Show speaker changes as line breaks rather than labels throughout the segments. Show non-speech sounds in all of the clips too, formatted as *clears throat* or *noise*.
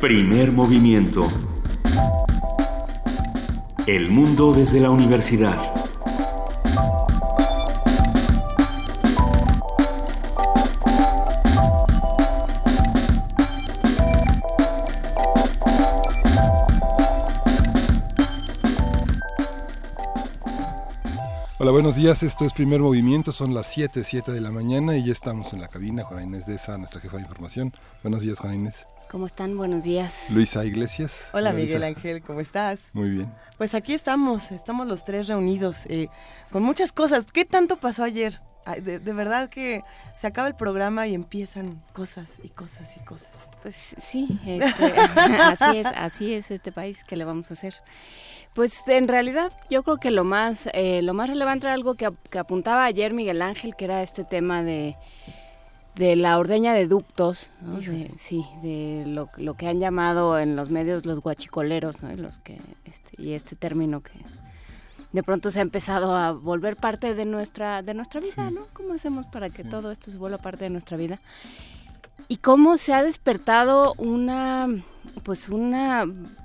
Primer movimiento. El mundo desde la universidad.
Hola, buenos días. Esto es Primer Movimiento. Son las 7, 7 de la mañana y ya estamos en la cabina. Juana Inés de esa, nuestra jefa de información. Buenos días, Juana Inés.
¿Cómo están? Buenos días.
Luisa Iglesias.
Hola, Miguel Ángel, ¿cómo estás?
Muy bien.
Pues aquí estamos, estamos los tres reunidos eh, con muchas cosas. ¿Qué tanto pasó ayer? De, verdad que se acaba el programa y empiezan cosas y cosas y cosas.
Pues sí, este, *laughs* así es, así es este país. ¿Qué le vamos a hacer? Pues en realidad yo creo que lo más, eh, lo más relevante era algo que, apuntaba ayer Miguel Ángel, que era este tema de, de la ordeña de ductos, sí, de lo, lo, que han llamado en los medios los guachicoleros, ¿no? los que, este, y este término que de pronto se ha empezado a volver parte de nuestra, de nuestra vida, ¿no? ¿Cómo hacemos para que todo esto se vuelva parte de nuestra vida? Y cómo se ha despertado una pues un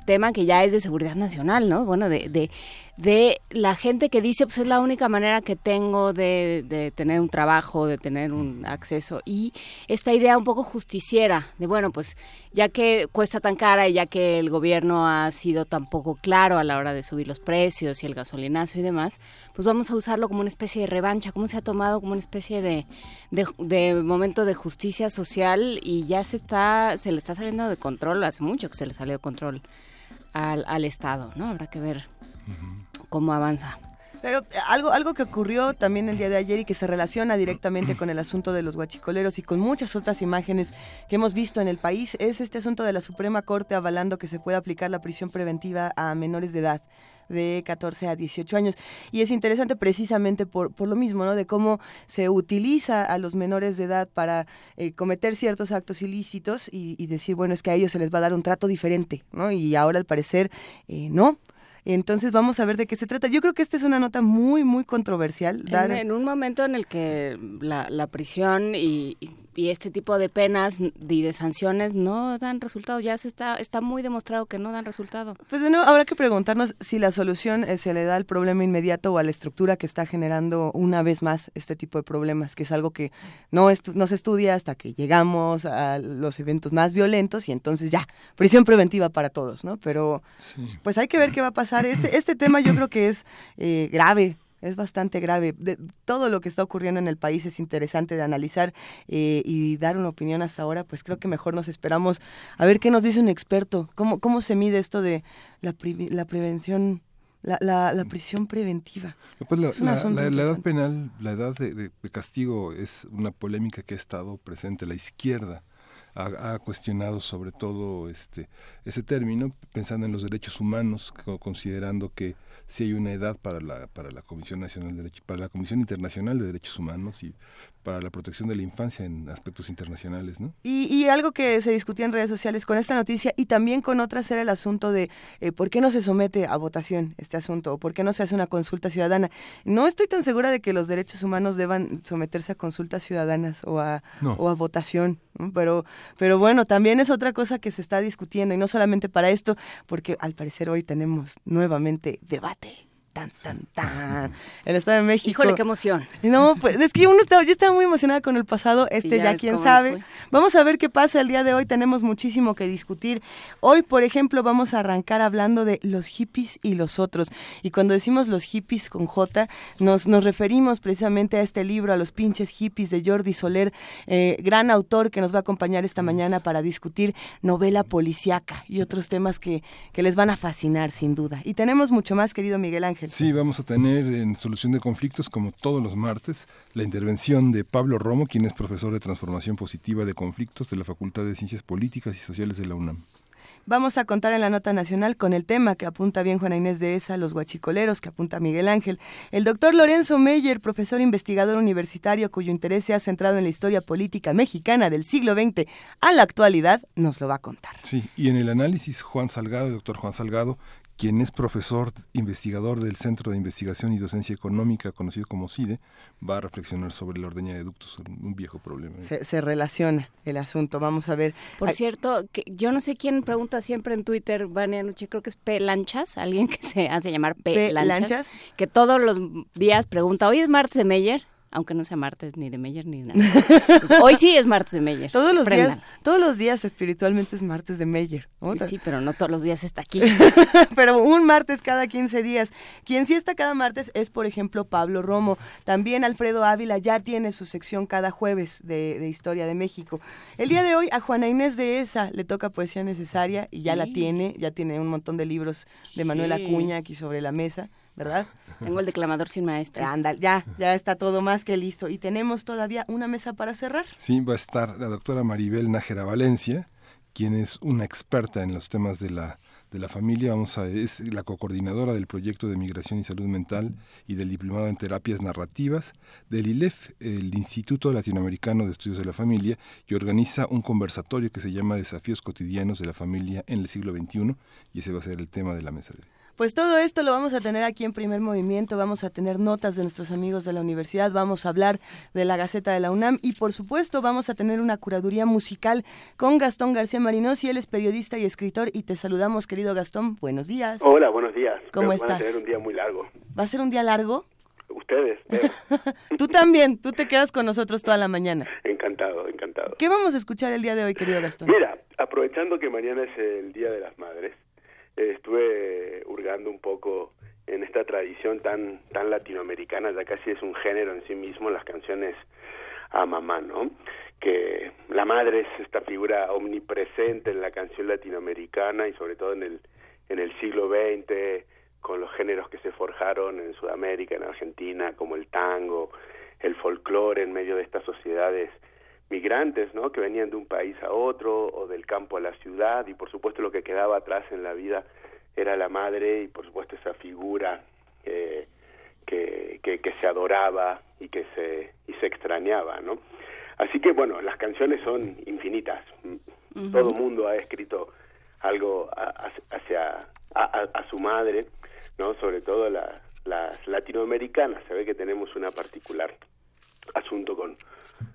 tema que ya es de seguridad nacional, ¿no? Bueno, de, de, de la gente que dice, pues es la única manera que tengo de, de, tener un trabajo, de tener un acceso. Y esta idea un poco justiciera, de bueno, pues ya que cuesta tan cara y ya que el gobierno ha sido tan poco claro a la hora de subir los precios y el gasolinazo y demás, pues vamos a usarlo como una especie de revancha, como se ha tomado como una especie de, de, momento de justicia social y ya se está, se le está saliendo de control, hace mucho que se le salió de control al, al Estado, ¿no? Habrá que ver cómo avanza.
Pero eh, algo, algo que ocurrió también el día de ayer y que se relaciona directamente con el asunto de los guachicoleros y con muchas otras imágenes que hemos visto en el país es este asunto de la Suprema Corte avalando que se pueda aplicar la prisión preventiva a menores de edad de 14 a 18 años. Y es interesante precisamente por, lo mismo, ¿no? De cómo se utiliza a los menores de edad para eh, cometer ciertos actos ilícitos y, decir, bueno, es que a ellos se les va a dar un trato diferente, ¿no? Y ahora al parecer, eh, no. Entonces vamos a ver de qué se trata. Yo creo que esta es una nota muy, muy controversial.
En, un momento en el que la, la prisión y, y este tipo de penas y de sanciones no dan resultado. Ya se está, está muy demostrado que no dan resultado.
Pues de nuevo, habrá que preguntarnos si la solución eh, se le da al problema inmediato o a la estructura que está generando una vez más este tipo de problemas, que es algo que no, no se estudia hasta que llegamos a los eventos más violentos y entonces ya, prisión preventiva para todos, ¿no? Pero pues hay que ver qué va a pasar. Este, este tema yo creo que es eh, grave es bastante grave. De, todo lo que está ocurriendo en el país es interesante de analizar eh, y dar una opinión hasta ahora, pues creo que mejor nos esperamos a ver qué nos dice un experto, cómo, cómo se mide esto de la, la prevención. La, la, prisión preventiva.
Pues la, edad penal, la edad de, castigo es una polémica que ha estado presente la izquierda. Ha, ha, cuestionado sobre todo este ese término pensando en los derechos humanos considerando que si hay una edad para la, para la Comisión Nacional de Derechos, para la Comisión Internacional de Derechos Humanos y para la protección de la infancia en aspectos internacionales, ¿no?
Y, y algo que se discutía en redes sociales con esta noticia y también con otras era el asunto de eh, por qué no se somete a votación este asunto o por qué no se hace una consulta ciudadana. No estoy tan segura de que los derechos humanos deban someterse a consultas ciudadanas o a, o a votación, pero, pero bueno, también es otra cosa que se está discutiendo y no solamente para esto, porque al parecer hoy tenemos nuevamente debate Lávate tan, tan, tan. *laughs* El Estado de México.
Híjole, qué emoción.
No, pues es que uno estaba, yo estaba muy emocionada con el pasado, este ya, quién sabe. Vamos a ver qué pasa el día de hoy, tenemos muchísimo que discutir. Hoy, por ejemplo, vamos a arrancar hablando de los hippies y los otros. Y cuando decimos los hippies con J, nos, nos referimos precisamente a este libro, a los pinches hippies de Jordi Soler, eh, gran autor que nos va a acompañar esta mañana para discutir novela policíaca y otros temas que, que les van a fascinar, sin duda. Y tenemos mucho más, querido Miguel Ángel.
Sí, vamos a tener en Solución de Conflictos, como todos los martes, la intervención de Pablo Romo, quien es profesor de Transformación Positiva de Conflictos de la Facultad de Ciencias Políticas y Sociales de la UNAM.
Vamos a contar en la nota nacional con el tema que apunta bien Juana Inés de ESA, los guachicoleros, que apunta Miguel Ángel. El doctor Lorenzo Meyer, profesor investigador universitario cuyo interés se ha centrado en la historia política mexicana del siglo XX a la actualidad, nos lo va a contar.
Sí, y en el análisis Juan Salgado, el doctor Juan Salgado,
quien es profesor investigador del Centro de Investigación y Docencia Económica, conocido como CIDE, va a reflexionar sobre la ordeña de ductos, un viejo problema.
Se, relaciona el asunto, vamos a ver.
Por cierto, que yo no sé quién pregunta siempre en Twitter, Vania Noche, creo que es P. Lanchas, alguien que se hace llamar P. Lanchas, que todos los días pregunta, ¿hoy es martes de Meyer? Aunque no sea martes ni de Meyer ni nada. Pues hoy sí es martes de Meyer. *laughs*
Todos los días, todos los días espiritualmente es martes de Meyer.
Sí, pero no todos los días está aquí. *laughs*
pero un martes cada 15 días. Quien sí está cada martes es, por ejemplo, Pablo Romo. También Alfredo Ávila ya tiene su sección cada jueves de, Historia de México. El día de hoy a Juana Inés de Esa le toca poesía necesaria y ya la tiene, ya tiene un montón de libros de Manuel Acuña aquí sobre la mesa. ¿Verdad?
Tengo el declamador sin maestra.
Anda, ya, ya está todo más que listo. Y tenemos todavía una mesa para cerrar.
Sí, va a estar la doctora Maribel Nájera Valencia, quien es una experta en los temas de la de la familia, vamos a, es la coordinadora del proyecto de migración y salud mental y del diplomado en terapias narrativas del ILEF, el Instituto Latinoamericano de Estudios de la Familia, y organiza un conversatorio que se llama Desafíos cotidianos de la familia en el siglo XXI, y ese va a ser el tema de la mesa de hoy.
Pues todo esto lo vamos a tener aquí en primer movimiento, vamos a tener notas de nuestros amigos de la universidad, vamos a hablar de la Gaceta de la UNAM y por supuesto vamos a tener una curaduría musical con Gastón García Marinos y él es periodista y escritor y te saludamos querido Gastón, buenos días.
Hola, buenos días.
¿Cómo estás?
Va a ser un día muy largo.
¿Va a ser un día largo?
Ustedes. *laughs*
tú también, tú te quedas con nosotros toda la mañana.
Encantado, encantado.
¿Qué vamos a escuchar el día de hoy, querido Gastón?
Mira, aprovechando que mañana es el Día de las Madres, estuve hurgando un poco en esta tradición tan tan latinoamericana, ya casi es un género en sí mismo, las canciones a mamá, ¿no? Que la madre es esta figura omnipresente en la canción latinoamericana y sobre todo en el en el siglo XX con los géneros que se forjaron en Sudamérica, en Argentina, como el tango, el folclore en medio de estas sociedades migrantes, ¿no? Que venían de un país a otro o del campo a la ciudad y por supuesto lo que quedaba atrás en la vida era la madre y por supuesto esa figura eh, que, que, se adoraba y que se y se extrañaba, ¿no? Así que bueno, las canciones son infinitas. Todo mundo ha escrito algo hacia a, su madre, ¿no? Sobre todo las latinoamericanas. Se ve que tenemos una particular asunto con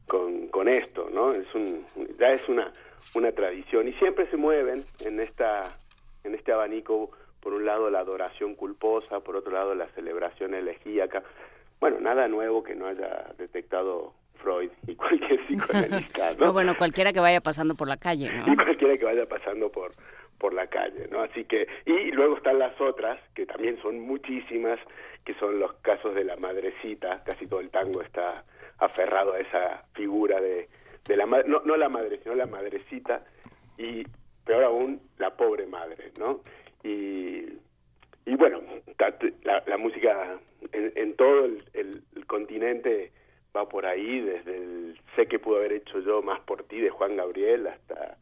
con, con esto, ¿no? Es un, ya es una, una tradición y siempre se mueven en esta en este abanico por un lado la adoración culposa, por otro lado la celebración elegíaca. Bueno, nada nuevo que no haya detectado Freud y *laughs* cualquier psicoanalista, ¿no? *laughs*
no bueno, cualquiera que vaya pasando por la calle, ¿no?
Y *laughs* cualquiera que vaya pasando por por la calle, ¿no? Así que y luego están las otras que también son muchísimas, que son los casos de la madrecita, casi todo el tango está aferrado a esa figura de, la madre, no, no la madre, sino la madrecita, y peor aún, la pobre madre, ¿no? Y, y bueno, la, la música en, en todo el, el, continente va por ahí, desde el Sé que pudo haber hecho yo más por ti de Juan Gabriel hasta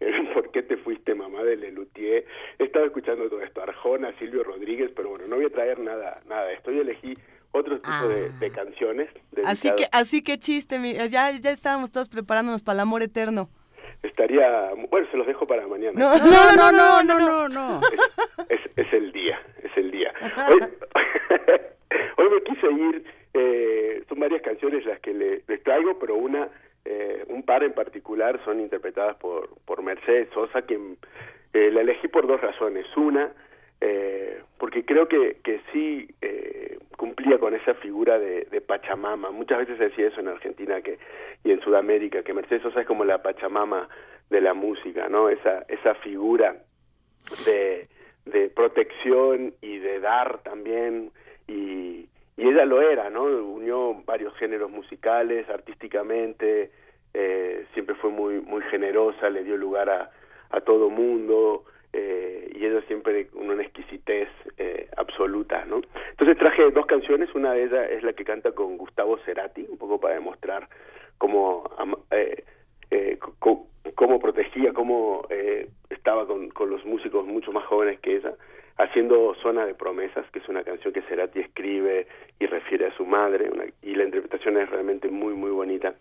*laughs* ¿Por qué te fuiste mamá de Lelutier? He estado escuchando todo esto, Arjona, Silvio Rodríguez, pero bueno, no voy a traer nada, nada esto. Yo elegí otro tipo de, ah. canciones.
Así que, así que chiste, ya, ya estábamos todos preparándonos para el amor eterno.
Estaría, bueno, se los dejo para mañana.
No, no, no, no, no, no.
Es, es, el día, es el día. Hoy, *laughs* hoy me quise ir, eh, son varias canciones las que le, les traigo, pero una, eh, un par en particular son interpretadas por, por Mercedes Sosa, quien eh, la elegí por dos razones. Una, eh, porque creo que, que sí eh, cumplía con esa figura de, Pachamama. Muchas veces se decía eso en Argentina que, y en Sudamérica, que Mercedes Sosa es como la Pachamama de la música, ¿no? Esa, esa figura de, de protección y de dar también, y, y ella lo era, ¿no? Unió varios géneros musicales, artísticamente, eh, siempre fue muy, muy generosa, le dio lugar a, a todo mundo, eh, y ella siempre con una exquisitez eh, absoluta, ¿no? Entonces traje dos canciones, una de ellas es la que canta con Gustavo Cerati, un poco para demostrar cómo, eh, eh, cómo protegía, cómo eh, estaba con, con los músicos mucho más jóvenes que ella, haciendo Zona de Promesas, que es una canción que Cerati escribe y refiere a su madre, y la interpretación es realmente muy, muy bonita.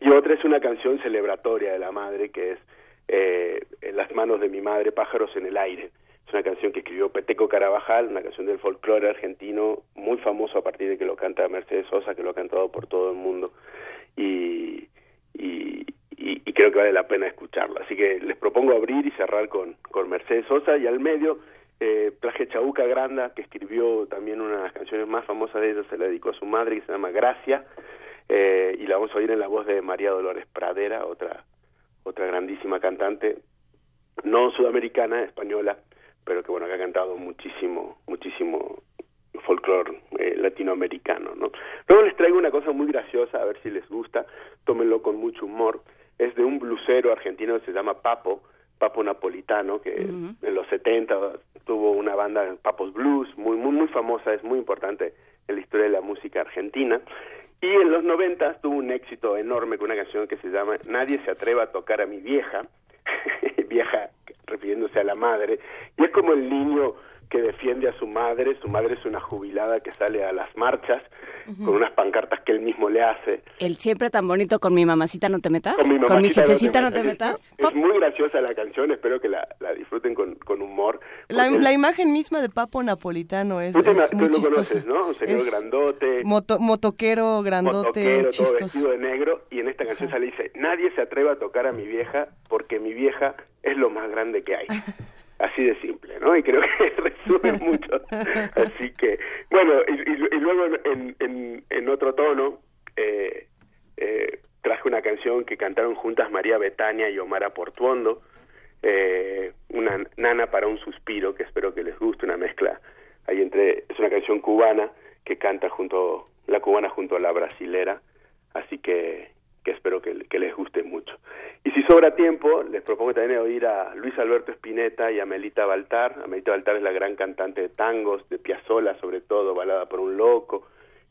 Y otra es una canción celebratoria de la madre, que es eh, en las manos de mi madre, pájaros en el aire. Es una canción que escribió Peteco Carabajal, una canción del folclore argentino muy famoso a partir de que lo canta Mercedes Sosa, que lo ha cantado por todo el mundo. Y, y, y, creo que vale la pena escucharlo. Así que les propongo abrir y cerrar con, con Mercedes Sosa y al medio eh, traje Chabuca Granda, que escribió también una de las canciones más famosas de ellos, se la dedicó a su madre, que se llama Gracia, eh, y la vamos a oír en la voz de María Dolores Pradera, otra, otra grandísima cantante, no sudamericana, española, pero que bueno, que ha cantado muchísimo, muchísimo folclore eh, latinoamericano, ¿no? Luego les traigo una cosa muy graciosa, a ver si les gusta, tómenlo con mucho humor, es de un blusero argentino que se llama Papo, Papo Napolitano, que en los 70 tuvo una banda Papos Blues, muy, muy, muy famosa, es muy importante en la historia de la música argentina. Y en los 90 tuvo un éxito enorme con una canción que se llama Nadie se atreva a tocar a mi vieja, *laughs* vieja refiriéndose a la madre, y es como el niño que defiende a su madre, su madre es una jubilada que sale a las marchas con unas pancartas que él mismo le hace.
El siempre tan bonito con mi mamacita no te metas,
con
mi, jefecita no te, metas.
Es, muy graciosa la canción, espero que la, disfruten con, con humor.
La, la, imagen misma de Papo Napolitano es, es muy
lo conoces, ¿no? Un señor grandote.
motoquero, grandote, motoquero,
todo vestido de negro, y en esta canción sale y dice, nadie se atreve a tocar a mi vieja porque mi vieja es lo más grande que hay. *laughs* así de simple, ¿no? Y creo que *laughs* resume mucho. Así que, bueno, y, luego en, en, en, otro tono, eh, eh, traje una canción que cantaron juntas María Betania y Omar Portuondo, eh, una nana para un suspiro, que espero que les guste, una mezcla ahí entre, es una canción cubana que canta junto, la cubana junto a la brasilera, así que que espero que, les guste mucho. Y si sobra tiempo, les propongo también oír a Luis Alberto Spinetta y a Melita Baltar. Amelita Baltar es la gran cantante de tangos, de Piazzolla sobre todo, Balada por un Loco,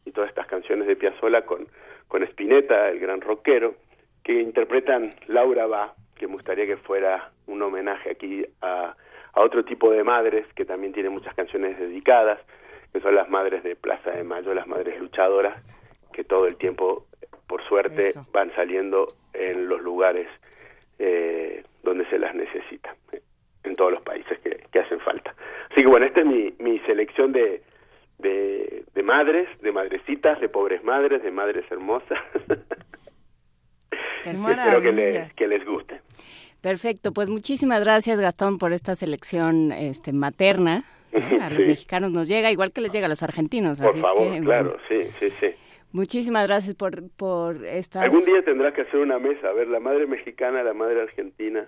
y todas estas canciones de Piazzolla con, con Spinetta, el gran rockero, que interpretan Laura Va, que me gustaría que fuera un homenaje aquí a, a otro tipo de madres, que también tiene muchas canciones dedicadas, que son las madres de Plaza de Mayo, las madres luchadoras, que todo el tiempo por suerte van saliendo en los lugares eh, donde se las necesita, en todos los países que, hacen falta. Así que bueno, esta es mi, mi selección de, de, madres, de madrecitas, de pobres madres, de madres hermosas. *laughs* Espero que les, que les guste.
Perfecto, pues muchísimas gracias Gastón por esta selección este, materna. *laughs* A los mexicanos nos llega igual que les llega a los argentinos.
Por favor, claro, sí, sí, sí.
Muchísimas gracias por, por esta.
Algún día tendrás que hacer una mesa, a ver, la madre mexicana, la madre argentina.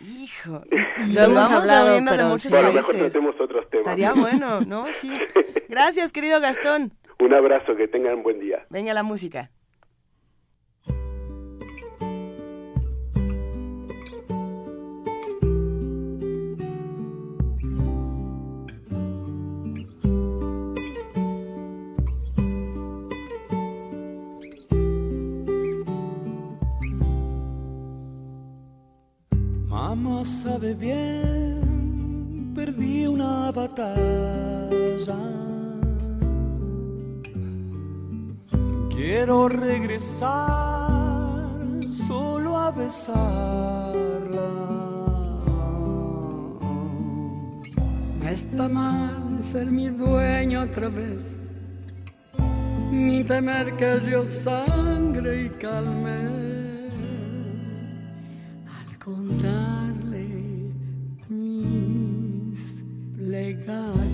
Hijo, *laughs*
lo hemos hablado, pero
bueno, mejor tratemos otros temas.
Estaría bueno, ¿no? Sí. *laughs* Gracias, querido Gastón.
Un abrazo, que tengan buen día.
Venga la música.
Mamá sabe bien, perdí una batalla. Quiero regresar solo a besarla. está mal ser mi dueño otra vez, ni temer que yo sangre y calme. Al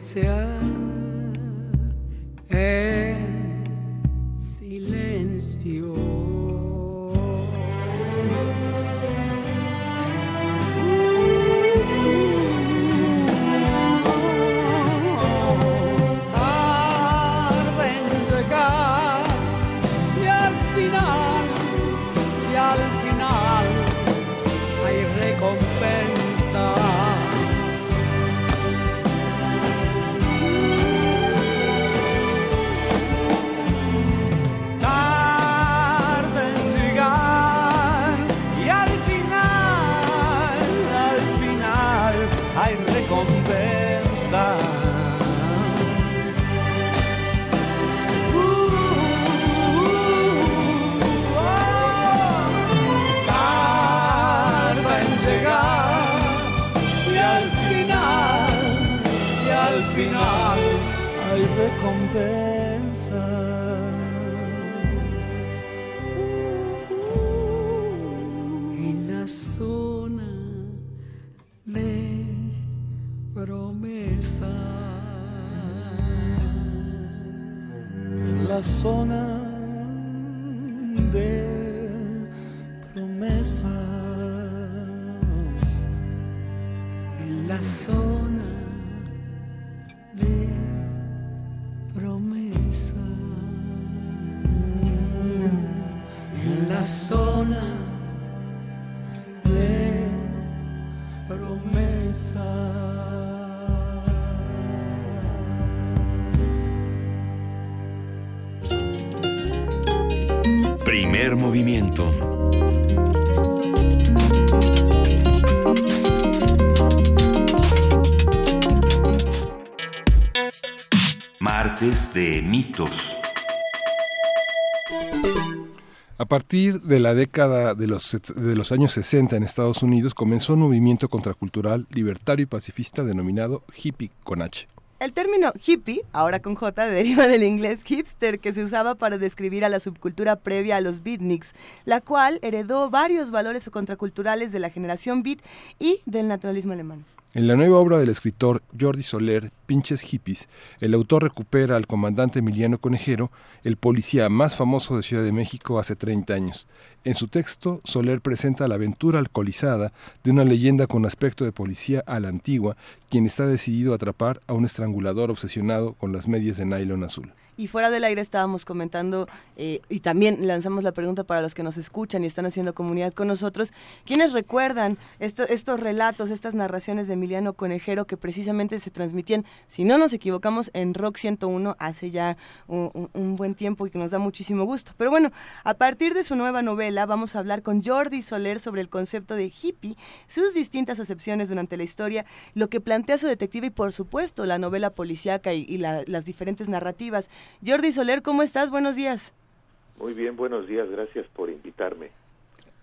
Se bucea en
zona de promesas.
En la zona
Primer movimiento. Martes de mitos.
A partir de la década de los, de los años 60 en Estados Unidos comenzó un movimiento contracultural libertario y pacifista denominado hippie con H.
El término hippie, ahora con J, deriva del inglés hipster que se usaba para describir a la subcultura previa a los beatniks, la cual heredó varios valores contraculturales de la generación beat y del naturalismo alemán.
En la nueva obra del escritor Jordi Soler, Pinches Hippies, el autor recupera al comandante Emiliano Conejero, el policía más famoso de Ciudad de México hace 30 años. En su texto, Soler presenta la aventura alcoholizada de una leyenda con aspecto de policía a la antigua, quien está decidido a atrapar a un estrangulador obsesionado con las medias de nylon azul.
Y fuera del aire estábamos comentando eh, y también lanzamos la pregunta para los que nos escuchan y están haciendo comunidad con nosotros, ¿quiénes recuerdan estos relatos, estas narraciones de Emiliano Conejero que precisamente se transmitían, si no nos equivocamos, en Rock 101 hace ya un, buen tiempo y que nos da muchísimo gusto? Pero bueno, a partir de su nueva novela vamos a hablar con Jordi Soler sobre el concepto de hippie, sus distintas acepciones durante la historia, lo que plantea su detective y por supuesto la novela policíaca y, y la, las diferentes narrativas. Jordi Soler, ¿cómo estás? Buenos días.
Muy bien, buenos días, gracias por invitarme.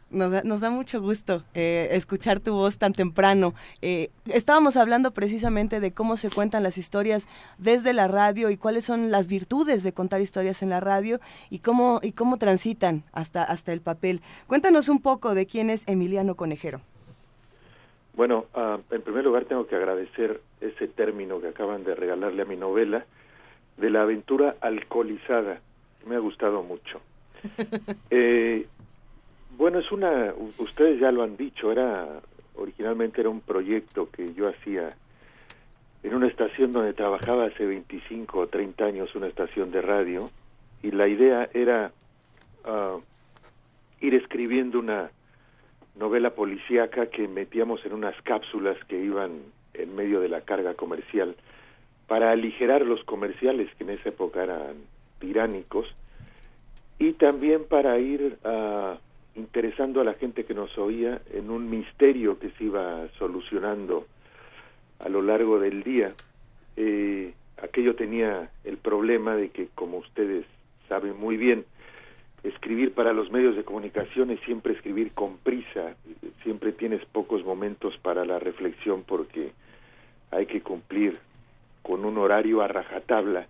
Nos da, nos da mucho gusto eh, escuchar tu voz tan temprano. Eh, estábamos hablando precisamente de cómo se cuentan las historias desde la radio y cuáles son las virtudes de contar historias en la radio y cómo, y cómo transitan hasta, hasta el papel. Cuéntanos un poco de quién es Emiliano Conejero.
Bueno, uh, en primer lugar tengo que agradecer ese término que acaban de regalarle a mi novela de la aventura alcoholizada. Me ha gustado mucho. *laughs* eh, bueno, es una, ustedes ya lo han dicho, era originalmente era un proyecto que yo hacía en una estación donde trabajaba hace 25 o 30 años, una estación de radio, y la idea era uh, ir escribiendo una novela policíaca que metíamos en unas cápsulas que iban en medio de la carga comercial para aligerar los comerciales que en esa época eran tiránicos y también para ir uh, interesando a la gente que nos oía en un misterio que se iba solucionando a lo largo del día. Eh, aquello tenía el problema de que, como ustedes saben muy bien, escribir para los medios de comunicación es siempre escribir con prisa, siempre tienes pocos momentos para la reflexión porque hay que cumplir con un horario a rajatabla.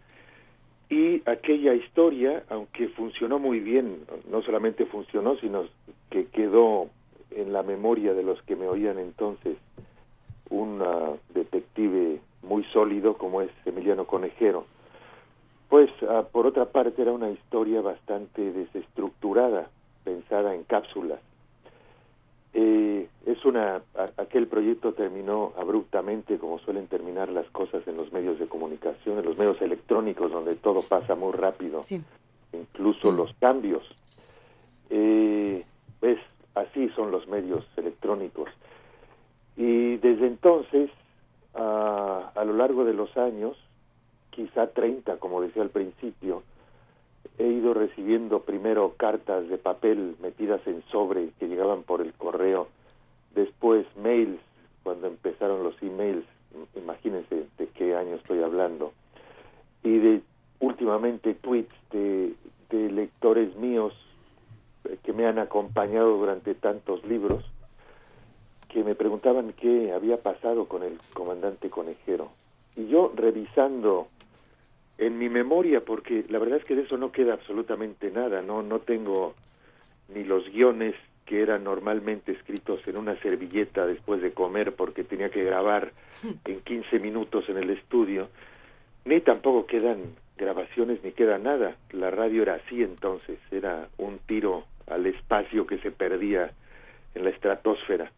Y aquella historia, aunque funcionó muy bien, no solamente funcionó, sino que quedó en la memoria de los que me oían entonces un uh, detective muy sólido como es Emiliano Conejero. Pues uh, por otra parte era una historia bastante desestructurada, pensada en cápsulas. Eh, es una a- aquel proyecto terminó abruptamente como suelen terminar las cosas en los medios de comunicación, en los medios electrónicos donde todo pasa muy rápido,
Sí.
incluso los cambios. Eh, es así son los medios electrónicos. Y desde entonces, a, a lo largo de los años, quizá 30, como decía al principio, he ido recibiendo primero cartas de papel metidas en sobre que llegaban por el correo, después mails, cuando empezaron los emails, imagínense de qué año estoy hablando, y de últimamente tweets de, de lectores míos eh, que me han acompañado durante tantos libros, que me preguntaban qué había pasado con el comandante conejero. Y yo revisando en mi memoria, porque la verdad es que de eso no queda absolutamente nada, no, no tengo ni los guiones que eran normalmente escritos en una servilleta después de comer porque tenía que grabar *laughs* en 15 minutos en el estudio, ni tampoco quedan grabaciones ni queda nada. La radio era así entonces, era un tiro al espacio que se perdía en la estratosfera.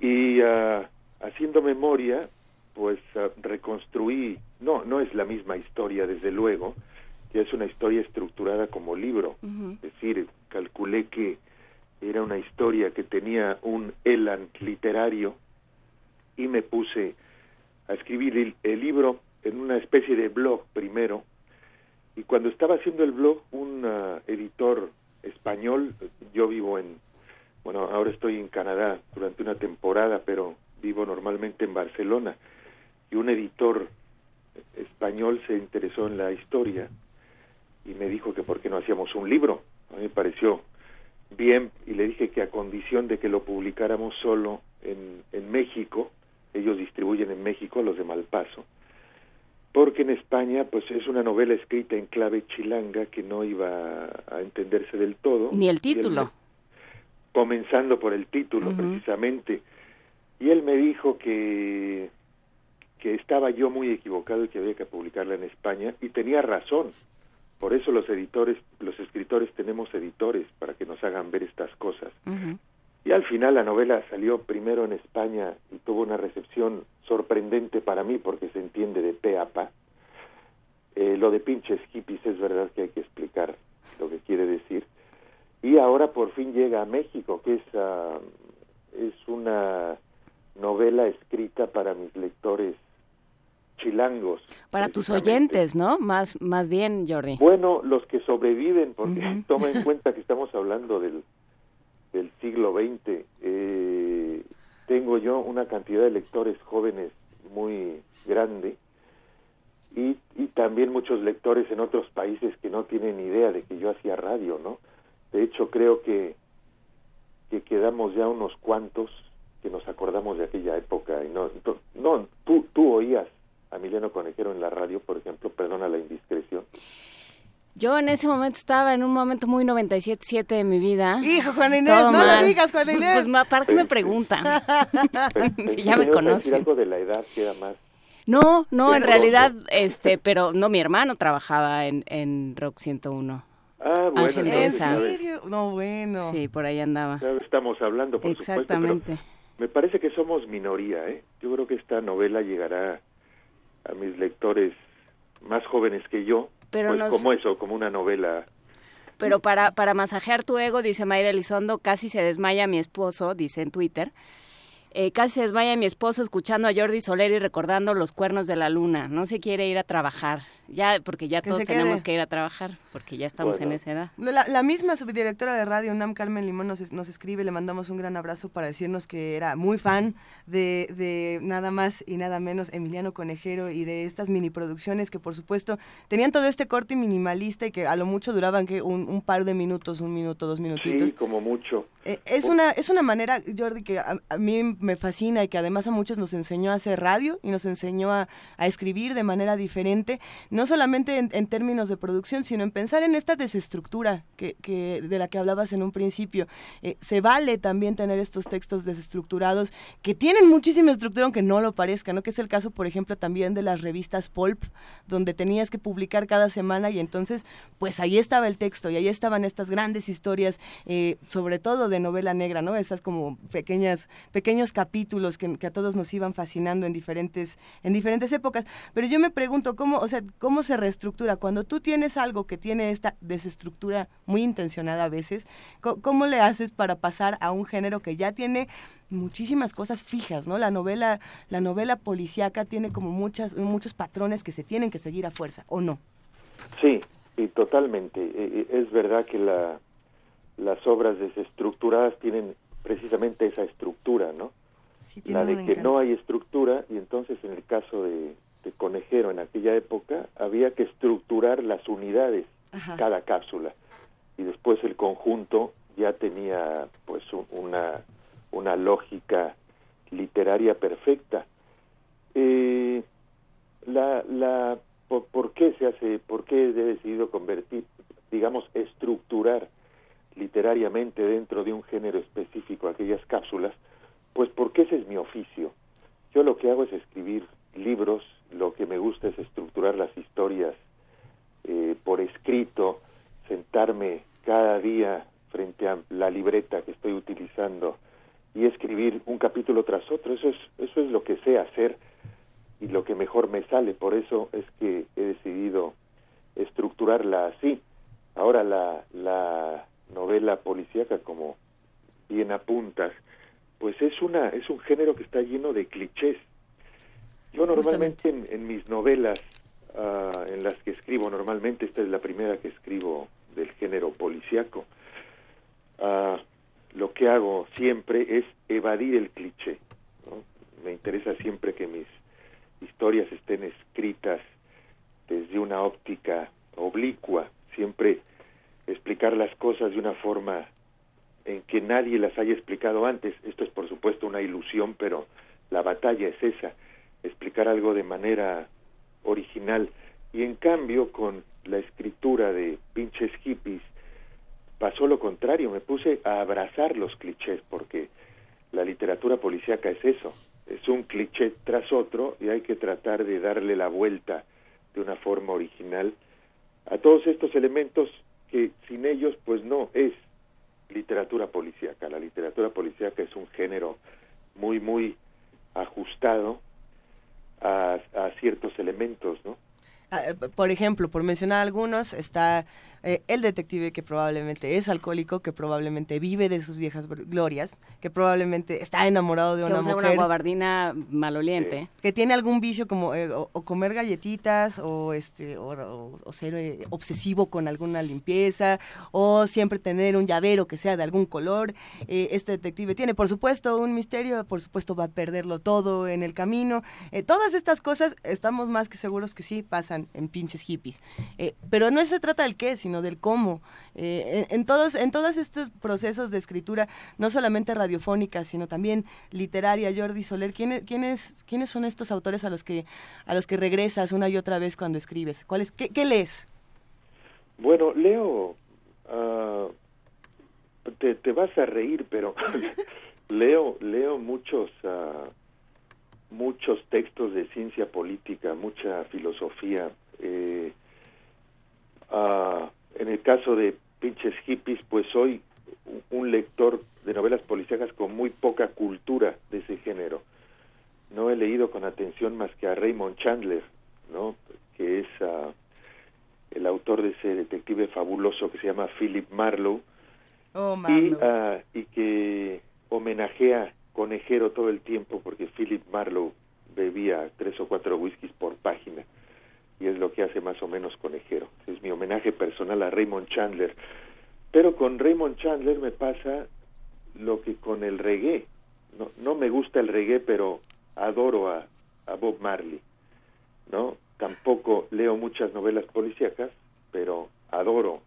Y ah, haciendo memoria, pues ah, reconstruí, no, no es la misma historia desde luego, ya es una historia estructurada como libro, es decir, calculé que era una historia que tenía un elan literario y me puse a escribir el, el libro en una especie de blog primero. Y cuando estaba haciendo el blog un ah, editor español, yo vivo en, bueno, ahora estoy en Canadá durante una temporada, pero vivo normalmente en Barcelona y un editor español se interesó en la historia y me dijo que por qué no hacíamos un libro. A mí me pareció bien y le dije que a condición de que lo publicáramos solo en, en México, ellos distribuyen en México los de Malpaso, porque en España pues es una novela escrita en clave chilanga que no iba a entenderse del todo.
Ni el
él
título.
me- comenzando por el título precisamente. Y él me dijo que que estaba yo muy equivocado y que había que publicarla en España y tenía razón. Por eso los editores, los escritores tenemos editores para que nos hagan ver estas cosas. Y al final la novela salió primero en España y tuvo una recepción sorprendente para mí porque se entiende de pe a pa. Eh, lo de pinches hippies es verdad que hay que explicar lo que quiere decir. Y ahora por fin llega a México, que es, ah, es una novela escrita para mis lectores chilangos.
Para tus oyentes, ¿no? Más, más bien, Jordi.
Bueno, los que sobreviven, porque *laughs* toma en cuenta que estamos hablando del, del siglo XX. eh, tengo yo una cantidad de lectores jóvenes muy grande y, y también muchos lectores en otros países que no tienen idea de que yo hacía radio, ¿no? De hecho, creo que, que quedamos ya unos cuantos que nos acordamos de aquella época y no, no tú, tú oías a Emiliano Conejero en la radio, por ejemplo, perdona la indiscreción.
Yo en ese momento estaba en un momento muy 97-7 de mi vida.
Hijo, Juana Inés,
Todo
no
mal.
lo digas, Juana Inés.
Pues, ¿para qué me preguntan? *laughs* *laughs* Sí, ya me conocen.
algo de la edad que era más.
No, no, en realidad, este, pero no, mi hermano trabajaba en, en Rock 101.
Ah, bueno,
Ángel
¿En serio? No, bueno.
Sí, por ahí andaba.
ya estamos hablando, por supuesto,
Exactamente.
pero me parece que somos minoría, ¿eh? Yo creo que esta novela llegará a mis lectores más jóvenes que yo,
Pero
pues
nos-
como eso, como una novela.
Pero para, para masajear tu ego, dice Mayra Elizondo, casi se desmaya mi esposo, dice en Twitter. Eh, casi se desmaya mi esposo escuchando a Jordi Soler y recordando los cuernos de la luna. No se quiere ir a trabajar. Ya, porque ya
Que
todos tenemos que ir a trabajar. Porque ya estamos en esa edad.
La, misma subdirectora de radio, Nam Carmen Limón, nos, nos escribe, le mandamos un gran abrazo para decirnos que era muy fan de, de nada más y nada menos Emiliano Conejero y de estas mini producciones que por supuesto tenían todo este corte minimalista y que a lo mucho duraban que un, un par de minutos, un minuto, dos minutitos.
Sí, como mucho.
Eh, es, una, es una manera, Jordi, que a, mí me fascina y que además a muchos nos enseñó a hacer radio y nos enseñó a, escribir de manera diferente, no solamente en, términos de producción, sino en pensar en esta desestructura que, que de la que hablabas en un principio. Eh, se vale también tener estos textos desestructurados que tienen muchísima estructura, aunque no lo parezca, ¿no? Que es el caso, por ejemplo, también de las revistas Pulp, donde tenías que publicar cada semana y entonces, pues ahí estaba el texto y ahí estaban estas grandes historias, eh, sobre todo de novela negra, ¿no? Estas como pequeñas, pequeños capítulos que, a todos nos iban fascinando en diferentes, en diferentes épocas. Pero yo me pregunto, ¿cómo, o sea, cómo se reestructura? Cuando tú tienes algo que tiene esta desestructura muy intencionada a veces, ¿cómo, le haces para pasar a un género que ya tiene muchísimas cosas fijas, ¿no? La novela, la novela policíaca tiene como muchas, muchos patrones que se tienen que seguir a fuerza, ¿o no?
Sí, y totalmente. E, e, es verdad que la, las obras desestructuradas tienen precisamente esa estructura, ¿no? la de que no hay estructura y entonces en el caso de, Conejero en aquella época había que estructurar las unidades, cada cápsula y después el conjunto ya tenía pues una, una lógica literaria perfecta. Eh, la, la, por, por, qué se hace, por qué he decidido convertir, digamos, estructurar literariamente dentro de un género específico aquellas cápsulas, pues porque ese es mi oficio. Yo lo que hago es escribir libros, lo que me gusta es estructurar las historias eh, por escrito, sentarme cada día frente a la libreta que estoy utilizando y escribir un capítulo tras otro. Eso es, eso es lo que sé hacer y lo que mejor me sale. Por eso es que he decidido estructurarla así. Ahora la, la novela policíaca como bien apuntas, pues es una es un género que está lleno de clichés. Yo normalmente en, mis novelas uh, en las que escribo normalmente esta es la primera que escribo del género policíaco. Uh, lo que hago siempre es evadir el cliché. Me interesa siempre que mis historias estén escritas desde una óptica oblicua, siempre explicar las cosas de una forma en que nadie las haya explicado antes. Esto es por supuesto una ilusión, pero la batalla es esa, explicar algo de manera original. Y en cambio, con la escritura de pinches hippies, pasó lo contrario, me puse a abrazar los clichés, porque la literatura policíaca es eso, es un cliché tras otro y hay que tratar de darle la vuelta de una forma original a todos estos elementos que sin ellos pues no es literatura policíaca. La literatura policíaca es un género muy, muy ajustado a, a ciertos elementos, ¿no?
Ah, eh, por ejemplo, por mencionar algunos, está eh, el detective que probablemente es alcohólico, que probablemente vive de sus viejas glorias, que probablemente está enamorado de una mujer.
una guabardina maloliente.
Que tiene algún vicio como eh, o, comer galletitas o este o, ser eh, obsesivo con alguna limpieza o siempre tener un llavero que sea de algún color. este detective tiene, por supuesto, un misterio, por supuesto va a perderlo todo en el camino. todas estas cosas estamos más que seguros que sí pasan en pinches hippies. pero no se trata del qué, sino del cómo. Eh, en, todos, en todos estos procesos de escritura, no solamente radiofónica, sino también literaria, Jordi Soler, ¿quiénes, quiénes, quiénes son estos autores a los que a los que regresas una y otra vez cuando escribes? ¿Cuál qué, lees?
Bueno, leo, ah, te, te, vas a reír, pero *laughs* leo, leo muchos, uh, muchos textos de ciencia política, mucha filosofía. Eh, uh, en el caso de pinches hippies, pues soy un lector de novelas policíacas con muy poca cultura de ese género. No he leído con atención más que a Raymond Chandler, ¿no? que es ah, el autor de ese detective fabuloso que se llama Philip Marlowe,
oh, Y,
uh, y que homenajea conejero todo el tiempo porque Philip Marlowe bebía tres o cuatro whiskies por página y es lo que hace más o menos conejero. Es mi homenaje personal a Raymond Chandler. Pero con Raymond Chandler me pasa lo que con el reggae. No, no me gusta el reggae, pero adoro a, a Bob Marley. ¿no? Tampoco leo muchas novelas policíacas, pero adoro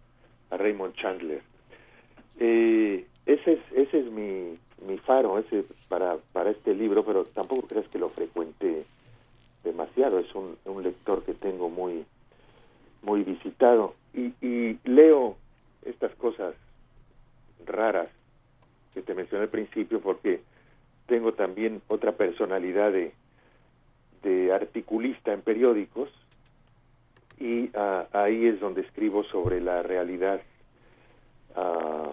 a Raymond Chandler. Eh, ese es, ese es mi, mi faro ese para, para este libro, pero tampoco creas que lo frecuente demasiado. Es un, un lector que tengo muy, muy visitado. Y, y leo estas cosas raras que te mencioné al principio porque tengo también otra personalidad de, de articulista en periódicos y ah, ahí es donde escribo sobre la realidad ah,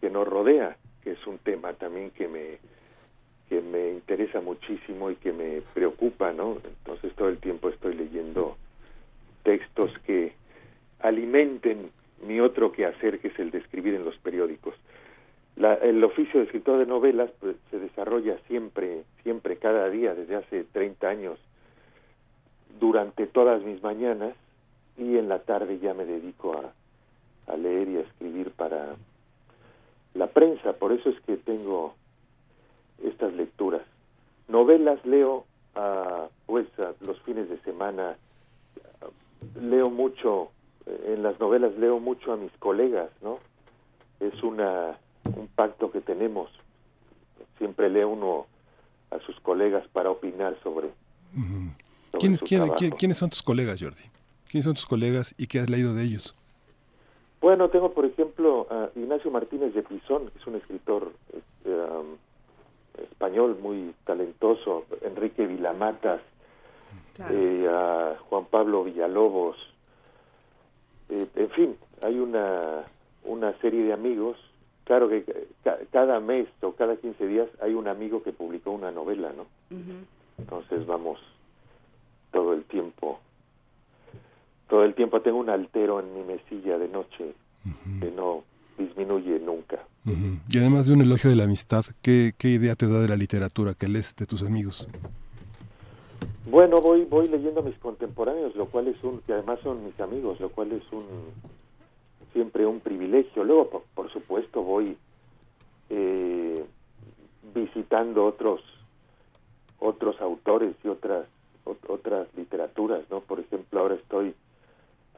que nos rodea, que es un tema también que me que me interesa muchísimo y que me preocupa, ¿no? Entonces todo el tiempo estoy leyendo textos que alimenten mi otro quehacer, que es el de escribir en los periódicos. La, el oficio de escritor de novelas pues, se desarrolla siempre, siempre, cada día, desde hace 30 años, durante todas mis mañanas, y en la tarde ya me dedico a, a leer y a escribir para la prensa, por eso es que tengo estas lecturas. Novelas leo a, pues a los fines de semana, leo mucho, en las novelas leo mucho a mis colegas, ¿no? Es una un pacto que tenemos. Siempre lee uno a sus colegas para opinar sobre.
¿Quiénes, ¿Quiénes son tus colegas, Jordi? ¿Quiénes son tus colegas y qué has leído de ellos?
Bueno, tengo por ejemplo a Ignacio Martínez de Pisón, que es un escritor este, um, español muy talentoso, Enrique Vilamatas, eh, a Juan Pablo Villalobos, eh, en fin, hay una, una serie de amigos. Claro que cada mes o cada 15 días hay un amigo que publicó una novela, ¿no? Entonces vamos todo el tiempo, todo el tiempo tengo un altero en mi mesilla de noche que no disminuye nunca.
Y además de un elogio de la amistad, ¿qué, ¿qué idea te da de la literatura que lees de tus amigos?
Bueno, voy voy leyendo a mis contemporáneos, lo cual es un que además son mis amigos, lo cual es un siempre un privilegio. Luego, por, supuesto, voy eh, visitando otros otros autores y otras otras literaturas, ¿no? Por ejemplo, ahora estoy,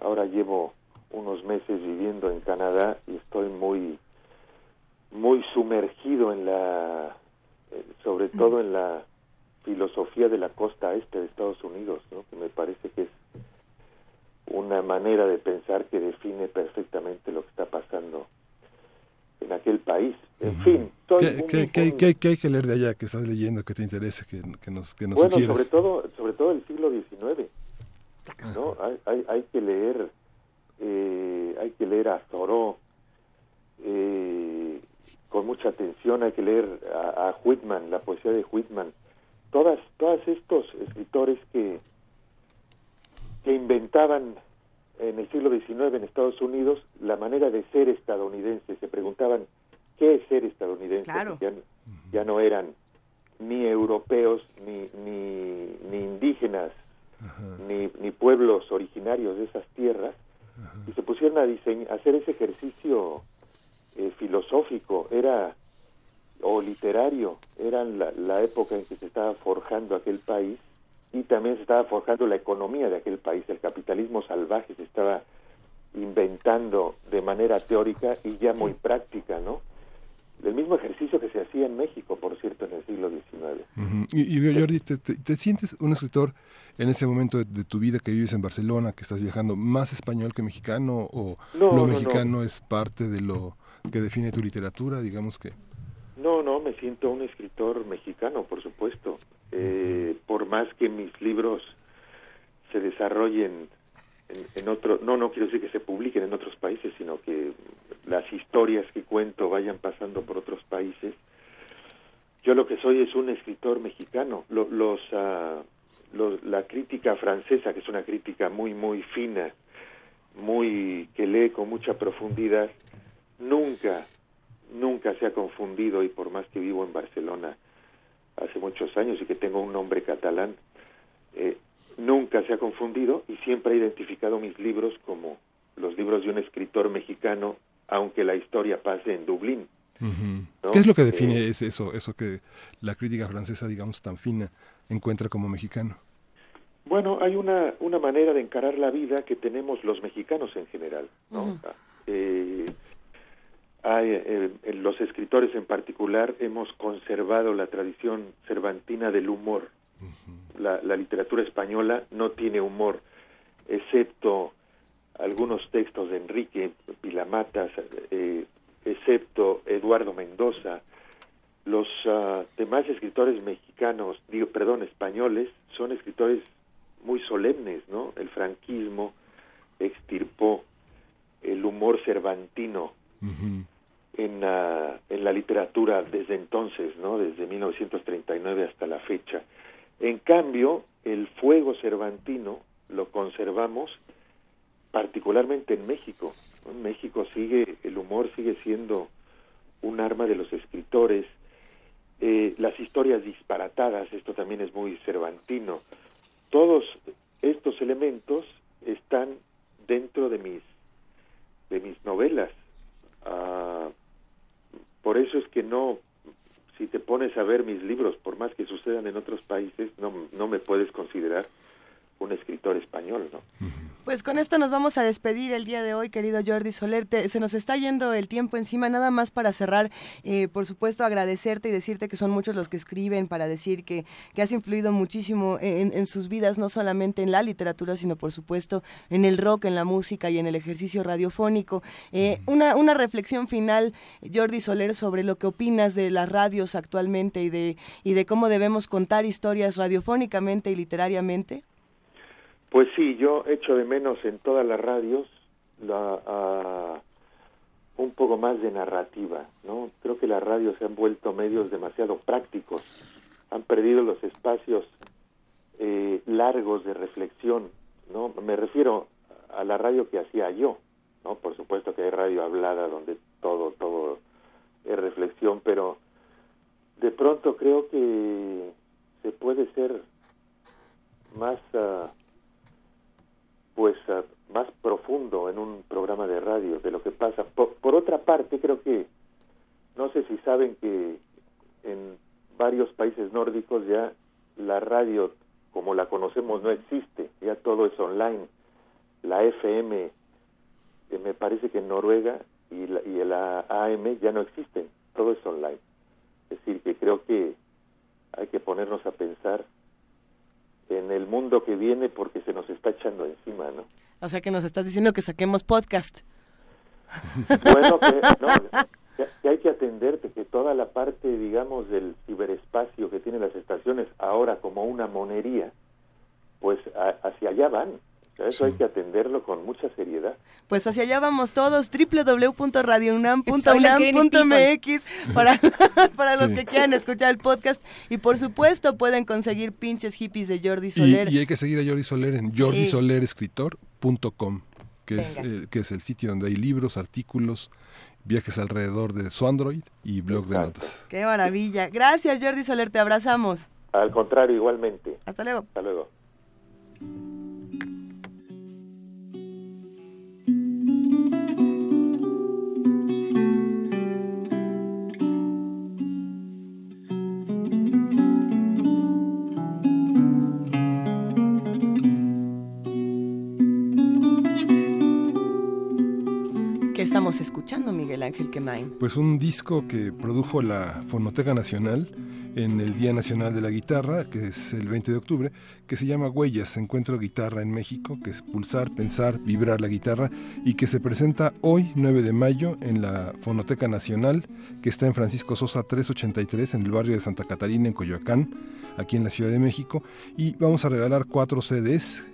ahora llevo unos meses viviendo en Canadá y estoy muy muy sumergido en la, eh, sobre todo en la filosofía de la costa este de Estados Unidos, ¿no? Que me parece que es una manera de pensar que define perfectamente lo que está pasando en aquel país. En fin,
¿Qué, qué, hay que leer de allá que estás leyendo que te interese, que, que nos, que nos
bueno, sobre todo, sobre todo el siglo XIX, ¿no? Hay, hay, hay que leer, eh, hay que leer a Thoreau eh, con mucha atención, hay que leer a, a Whitman, la poesía de Whitman, todas, todas estos escritores que que inventaban en el siglo XIX en Estados Unidos la manera de ser estadounidense. Se preguntaban, ¿qué es ser estadounidense? Ya, no eran ni europeos, ni, ni, indígenas, ni, ni, pueblos originarios de esas tierras, y se pusieron a, diseñar, a hacer ese ejercicio eh, filosófico, era o literario, era la, la época en que se estaba forjando aquel país, y también se estaba forjando la economía de aquel país. El capitalismo salvaje se estaba inventando de manera teórica y ya muy práctica, ¿no? El mismo ejercicio que se hacía en México, por cierto, en el siglo XIX.
Y, Jordi, ¿te, sientes un escritor en ese momento de, tu vida que vives en Barcelona, que estás viajando, más español que mexicano o lo mexicano es parte de lo que define tu literatura, digamos que?
No, no, me siento un escritor mexicano, por supuesto. Eh, por más que mis libros se desarrollen en, otro, no, no quiero decir que se publiquen en otros países, sino que las historias que cuento vayan pasando por otros países. Yo lo que soy es un escritor mexicano. los, ah, los, la crítica francesa, que es una crítica muy, muy fina, muy que lee con mucha profundidad, nunca, nunca se ha confundido y por más que vivo en Barcelona hace muchos años y que tengo un nombre catalán, eh, nunca se ha confundido y siempre ha identificado mis libros como los libros de un escritor mexicano, aunque la historia pase en Dublín.
¿Qué es lo que define eh, eso, eso que la crítica francesa, digamos, tan fina, encuentra como mexicano?
Bueno, hay una, una manera de encarar la vida que tenemos los mexicanos en general. ¿no? Eh, hay, eh, los escritores en particular hemos conservado la tradición cervantina del humor. La, la, literatura española no tiene humor, excepto algunos textos de Enrique Pilamatas, eh, excepto Eduardo Mendoza. Los uh, demás escritores mexicanos, digo, perdón, españoles, son escritores muy solemnes, ¿no? El franquismo extirpó el humor cervantino en, uh, en la literatura desde entonces, ¿no? Desde 1939 hasta la fecha. En cambio, el fuego cervantino lo conservamos particularmente en México. En México sigue, el humor sigue siendo un arma de los escritores. Eh, las historias disparatadas, esto también es muy cervantino. Todos estos elementos están dentro de mis de mis novelas. Ah, por eso es que no, si te pones a ver mis libros, por más que sucedan en otros países, no, no me puedes considerar un escritor español, ¿no?
Pues con esto nos vamos a despedir el día de hoy, querido Jordi Solerte. Se nos está yendo el tiempo encima, nada más para cerrar, eh, por supuesto, agradecerte y decirte que son muchos los que escriben para decir que, que has influido muchísimo en, sus vidas, no solamente en la literatura, sino por supuesto en el rock, en la música y en el ejercicio radiofónico. Eh, una, una reflexión final, Jordi Soler, sobre lo que opinas de las radios actualmente y de, y de cómo debemos contar historias radiofónicamente y literariamente.
Pues sí, yo echo de menos en todas las radios la, un poco más de narrativa, ¿no? Creo que las radios se han vuelto medios demasiado prácticos, han perdido los espacios eh, largos de reflexión, ¿no? Me refiero a la radio que hacía yo, ¿no? Por supuesto que hay radio hablada donde todo, todo es reflexión, pero de pronto creo que se puede ser más... Uh, pues ah, más profundo en un programa de radio de lo que pasa. Por, otra parte, creo que, no sé si saben que en varios países nórdicos ya la radio como la conocemos no existe, ya todo es online. La FM, eh, me parece que en Noruega y la, y la AM ya no existen, todo es online. Es decir, que creo que hay que ponernos a pensar en el mundo que viene porque se nos está echando encima, ¿no?
O sea que nos estás diciendo que saquemos podcast.
Bueno, que, *laughs* no, hay que atenderte, que toda la parte, digamos, del ciberespacio que tienen las estaciones ahora como una monería, pues hacia allá van eso hay que atenderlo con mucha seriedad.
Pues hacia allá vamos todos, www.radiounam.unam.mx para, para los que quieran escuchar el podcast. Y por supuesto pueden conseguir pinches hippies de Jordi Soler.
Y, hay que seguir a Jordi Soler en jordisolerescritor.com, que, es, eh, que es el sitio donde hay libros, artículos, viajes alrededor de su Android y blog de notas.
Qué maravilla. Gracias Jordi Soler, te abrazamos.
Al contrario, igualmente.
Hasta luego.
Hasta luego.
Estamos escuchando, Miguel Ángel Quemain?
Pues un disco que produjo la Fonoteca Nacional en el Día Nacional de la Guitarra, que es el 20 de octubre, que se llama Huellas, Encuentro Guitarra en México, que es pulsar, pensar, vibrar la guitarra, y que se presenta hoy, 9 de mayo, en la Fonoteca Nacional, que está en Francisco Sosa 383, en el barrio de Santa Catarina, en Coyoacán, aquí en la Ciudad de México, y vamos a regalar cuatro CDs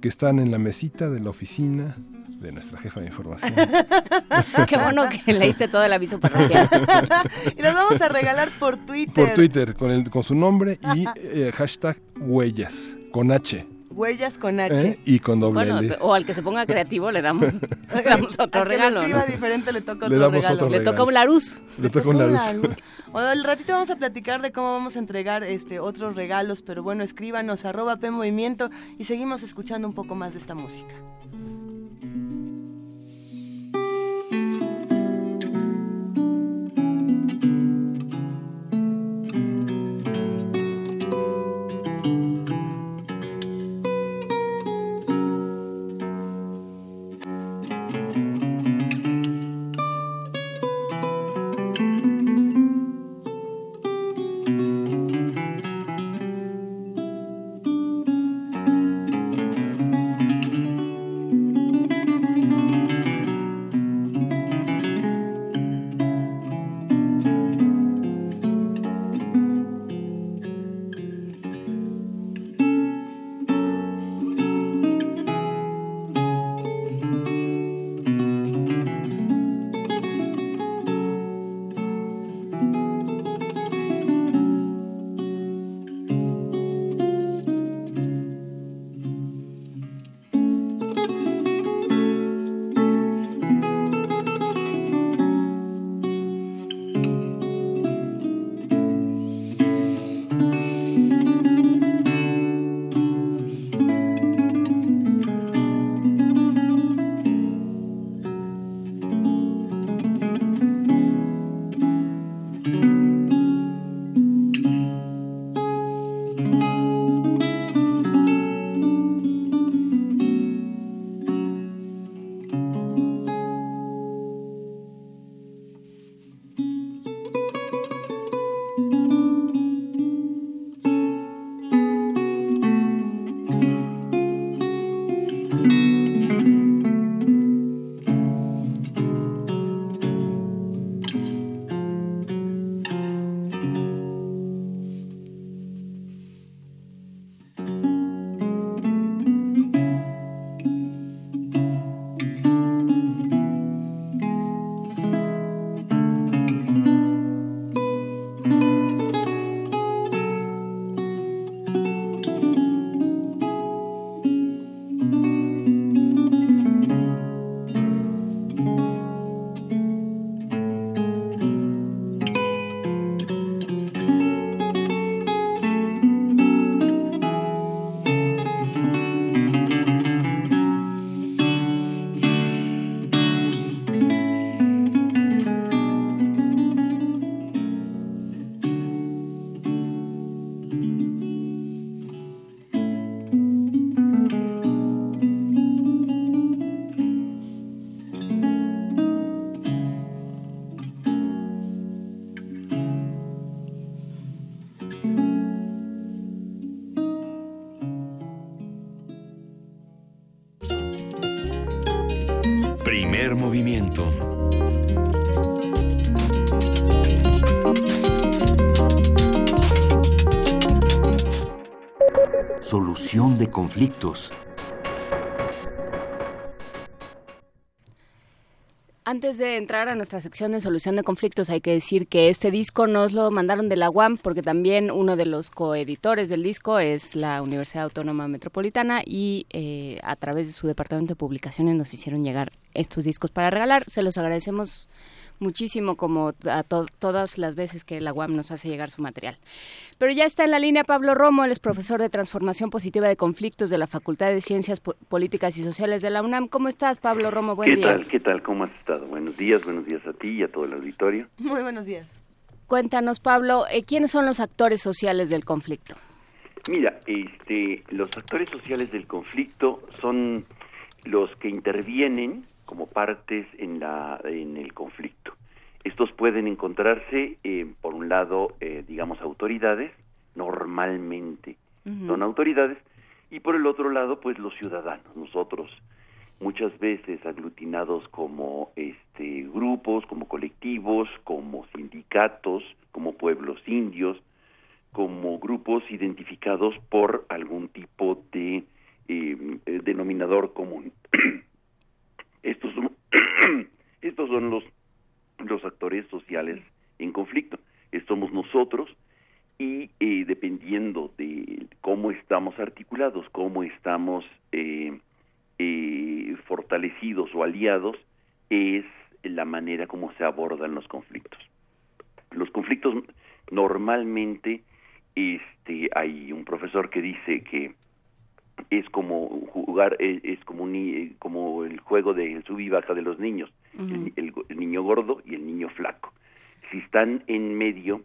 que están en la mesita de la oficina de nuestra jefa de información. *laughs*
Qué bueno que leíste todo el aviso parroquial. *laughs*
y los vamos a regalar por Twitter.
Por Twitter, con, el, con su nombre y *laughs* eh, hashtag huellas, con H.
Huellas con H.
¿eh? Y con doble
Bueno,
L.
o al que se ponga creativo le damos, le damos otro
Al que lo
regalo.
escriba
¿no?
diferente le toca
Le
otro
damos
regalo.
otro
Le
regalo.
toca un Larus.
Le toca una luz.
O al ratito vamos a platicar de cómo vamos a entregar este otros regalos, pero bueno, escríbanos arroba P Movimiento y seguimos escuchando un poco más de esta música.
Antes de entrar a nuestra sección de solución de conflictos, hay que decir que este disco nos lo mandaron de la UAM porque también uno de los coeditores del disco es la Universidad Autónoma Metropolitana y eh, a través de su departamento de publicaciones nos hicieron llegar estos discos para regalar. Se los agradecemos muchísimo como a to- todas las veces que la UAM nos hace llegar su material. Pero ya está en la línea Pablo Romo, él es profesor de Transformación Positiva de Conflictos de la Facultad de Ciencias Po- Políticas y Sociales de la UNAM. ¿Cómo estás, Pablo Romo? Buen
¿Qué
día.
tal? ¿Qué tal? ¿Cómo has estado? Buenos días, buenos días a ti y a todo el auditorio.
Muy buenos días.
Cuéntanos, Pablo, eh, ¿quiénes son los actores sociales del conflicto?
Mira, este, los actores sociales del conflicto son los que intervienen como partes en, la, en el conflicto. Estos pueden encontrarse, eh, por un lado, eh, digamos, autoridades, normalmente son autoridades, y por el otro lado, pues los ciudadanos, nosotros, muchas veces aglutinados como este, grupos, como colectivos, como sindicatos, como pueblos indios, como grupos identificados por algún tipo de eh, eh, denominador común. *clears throat* *clears throat* estos son, los, los actores sociales en conflicto. Somos nosotros y eh, dependiendo de cómo estamos articulados, cómo estamos eh, eh, fortalecidos o aliados, es la manera como se abordan los conflictos. Los conflictos normalmente, este, hay un profesor que dice que es como jugar, eh, es como, un, como el juego de sub y baja de los niños, el, el niño gordo y el niño flaco. Si están en medio,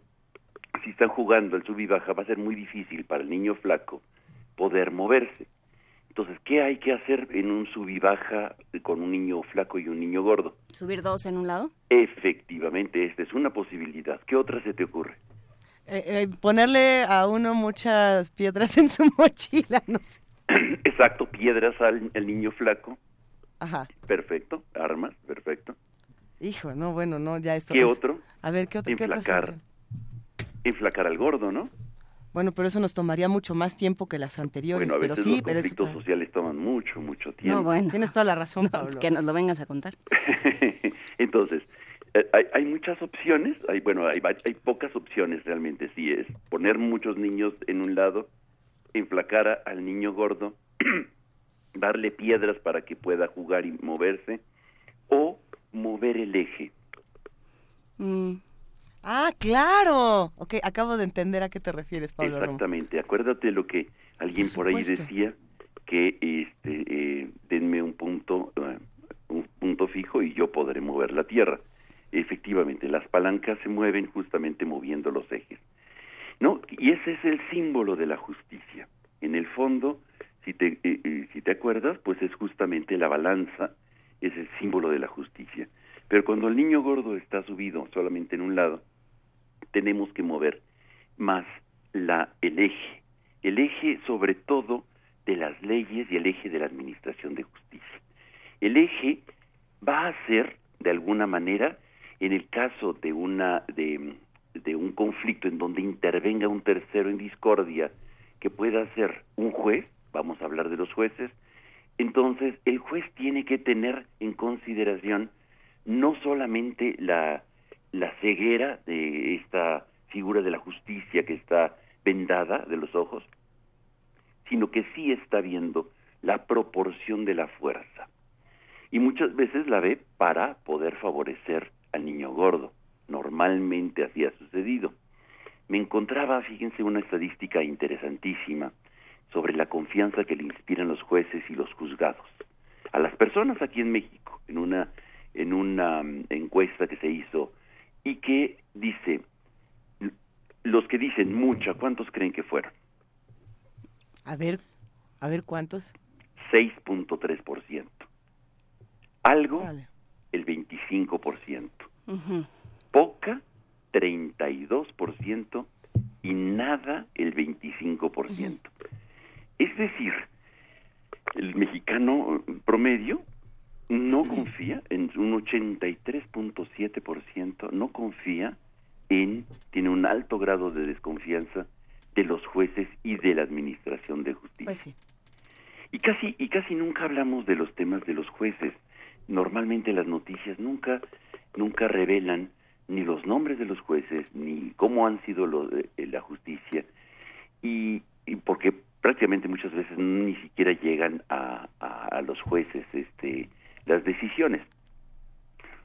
si están jugando el sub y baja, va a ser muy difícil para el niño flaco poder moverse. Entonces, ¿qué hay que hacer en un sub y baja con un niño flaco y un niño gordo?
¿Subir dos en un lado?
Efectivamente, esta es una posibilidad. ¿Qué otra se te ocurre?
Eh, eh, ponerle a uno muchas piedras en su *laughs* mochila, no sé. *clears throat*
Exacto, piedras al, niño flaco.
Ajá.
Perfecto, armas, perfecto.
Hijo, no, bueno, no, ya esto.
¿Qué otro?
A ver, ¿qué, otro,
Enflacar. Enflacar al gordo, ¿no?
Bueno, pero eso nos tomaría mucho más tiempo que las anteriores.
Bueno, a
pero
veces
sí,
los
pero
conflictos sociales toman mucho, mucho tiempo.
No, bueno.
Tienes toda la razón, *laughs* Pablo.
Que nos lo vengas a contar. *laughs*
Entonces, eh, hay, hay, muchas opciones, hay bueno, hay, hay pocas opciones realmente, sí es poner muchos niños en un lado, enflacar al niño gordo, *clears throat* darle piedras para que pueda jugar y moverse, o mover el eje.
Mm.
Ah, claro. Ok, acabo de entender a qué te refieres, Pablo.
Exactamente. Acuérdate lo que alguien por, ahí decía que este eh, denme un punto uh, un punto fijo y yo podré mover la tierra. Efectivamente, las palancas se mueven justamente moviendo los ejes. ¿No? Y ese es el símbolo de la justicia. En el fondo, si te eh, eh, si te acuerdas, pues es justamente la balanza, es el símbolo de la justicia. Pero cuando el niño gordo está subido solamente en un lado, tenemos que mover más la, el eje, el eje sobre todo de las leyes y el eje de la administración de justicia. El eje va a ser, de alguna manera, en el caso de una de, de un conflicto en donde intervenga un tercero en discordia, que pueda ser un juez, vamos a hablar de los jueces, entonces el juez tiene que tener en consideración no solamente la, la ceguera de esta figura de la justicia que está vendada de los ojos, sino que sí está viendo la proporción de la fuerza. Y muchas veces la ve para poder favorecer al niño gordo. Normalmente así ha sucedido. Me encontraba, fíjense, una estadística interesantísima sobre la confianza que le inspiran los jueces y los juzgados. A las personas aquí en México, en una en una mm, encuesta que se hizo y que dice, los que dicen mucha, ¿cuántos creen que fueron?
A ver, a ver cuántos.
6.3%. Algo, el 25%. Poca, 32% y nada, el 25%. Es decir, el mexicano promedio no confía, en un 83.7% no confía en, tiene un alto grado de desconfianza de los jueces y de la administración de justicia.
Pues
y casi, y casi nunca hablamos de los temas de los jueces. Normalmente las noticias nunca, nunca revelan ni los nombres de los jueces, ni cómo han sido lo, eh, la justicia, y, porque prácticamente muchas veces ni siquiera llegan a, a, los jueces este las decisiones.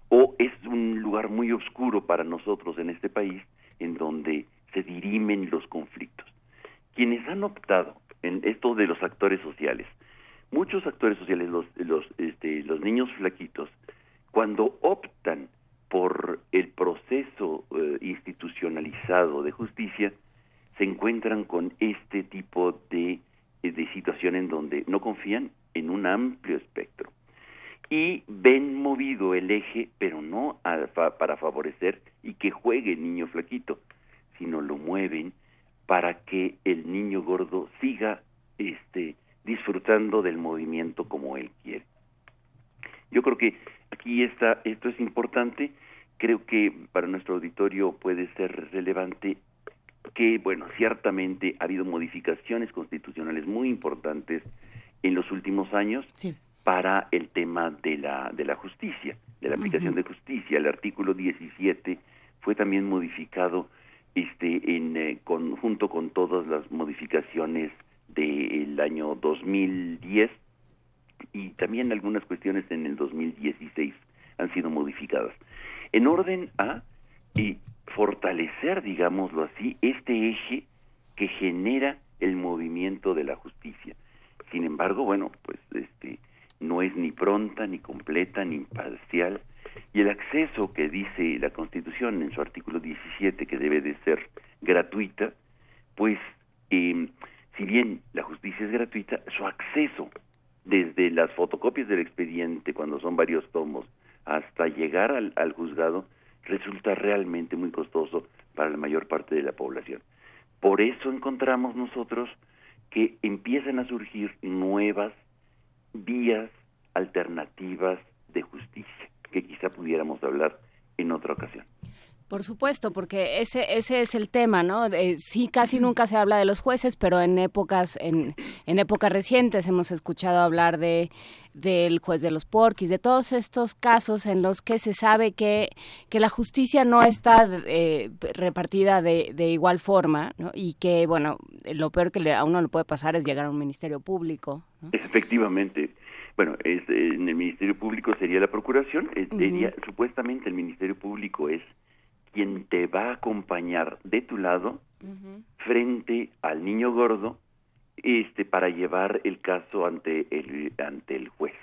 O es un lugar muy oscuro para nosotros en este país en donde se dirimen los conflictos. Quienes han optado en esto de los actores sociales muchos actores sociales los los este, los niños flaquitos cuando optan por el proceso eh, institucionalizado de justicia se encuentran con este tipo de, eh, de situación en donde no confían en un amplio espectro y ven movido el eje, pero no para favorecer y que juegue el niño flaquito, sino lo mueven para que el niño gordo siga este disfrutando del movimiento como él quiere. Yo creo que aquí está, esto es importante, creo que para nuestro auditorio puede ser relevante que, bueno, ciertamente ha habido modificaciones constitucionales muy importantes en los últimos años para el tema de la, de la justicia, de la aplicación de justicia. El artículo 17 fue también modificado este, en, eh, junto con todas las modificaciones el año 2010 y también algunas cuestiones en el 2016 han sido modificadas. En orden a y fortalecer, digámoslo así, este eje que genera el movimiento de la justicia. Sin embargo, bueno, pues este no es ni pronta, ni completa, ni imparcial, y el acceso que dice la Constitución en su artículo 17 que debe de ser gratuita, pues eh, si bien la justicia es gratuita, su acceso desde las fotocopias del expediente, cuando son varios tomos, hasta llegar al, al juzgado, resulta realmente muy costoso para la mayor parte de la población. Por eso encontramos nosotros que empiezan a surgir nuevas vías alternativas de justicia, que quizá pudiéramos hablar en otra ocasión.
Por supuesto, porque ese ese es el tema, ¿no? sí, casi nunca se habla de los jueces, pero en épocas en, en épocas recientes hemos escuchado hablar de del juez de los porquis, de todos estos casos en los que se sabe que, que la justicia no está eh, repartida de, de, igual forma, ¿no? Y que, bueno, lo peor que le, a uno le puede pasar es llegar a un ministerio público. ¿no?
Efectivamente. Bueno, es, en el Ministerio Público sería la Procuración, uh -huh. supuestamente el Ministerio Público es quien te va a acompañar de tu lado uh -huh. frente al niño gordo este para llevar el caso ante el ante el juez.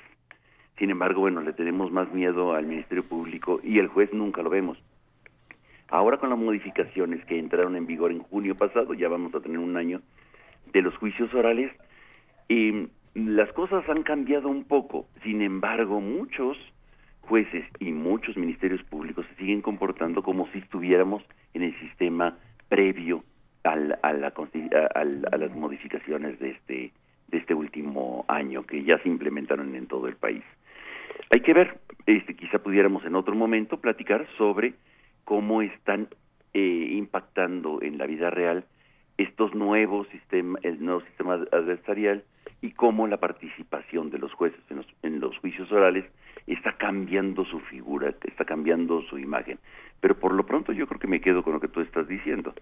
Sin embargo, bueno, le tenemos más miedo al Ministerio Público y el juez nunca lo vemos. Ahora con las modificaciones que entraron en vigor en junio pasado, ya vamos a tener un año de los juicios orales, eh, las cosas han cambiado un poco. Sin embargo, muchos jueces y muchos ministerios públicos se siguen comportando como si estuviéramos en el sistema previo a, la, a, a, las modificaciones de este de este último año que ya se implementaron en todo el país. Hay que ver, este, quizá pudiéramos en otro momento platicar sobre cómo están eh, impactando en la vida real estos nuevos sistemas, el nuevo sistema adversarial y cómo la participación de los jueces en los, en los juicios orales está cambiando su figura, está cambiando su imagen. Pero por lo pronto yo creo que me quedo con lo que tú estás diciendo.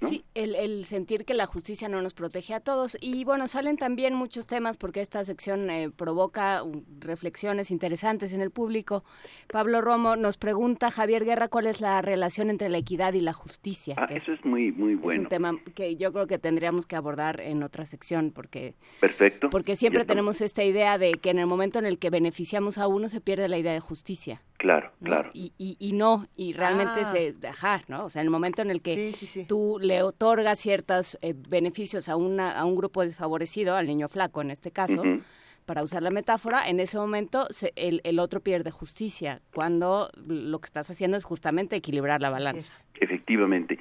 ¿No? Sí, el, el, sentir que la justicia no nos protege a todos. Y bueno, salen también muchos temas porque esta sección eh, provoca reflexiones interesantes en el público. Pablo Romo nos pregunta, Javier Guerra, ¿cuál es la relación entre la equidad y la justicia?
Ah, eso es, es, muy, muy bueno.
Es un tema que yo creo que tendríamos que abordar en otra sección porque...
Perfecto.
Porque siempre tenemos esta idea de que en el momento en el que beneficiamos a uno se pierde la idea de justicia.
Claro,
¿no?
claro.
Y, y, y, no, y realmente ah. se deja, ¿no? O sea, en el momento en el que
sí, sí, sí.
tú le otorgas ciertos eh, beneficios a, una, a un grupo desfavorecido, al niño flaco en este caso, uh -huh. para usar la metáfora, en ese momento se, el, el, otro pierde justicia, cuando lo que estás haciendo es justamente equilibrar la balanza.
Efectivamente.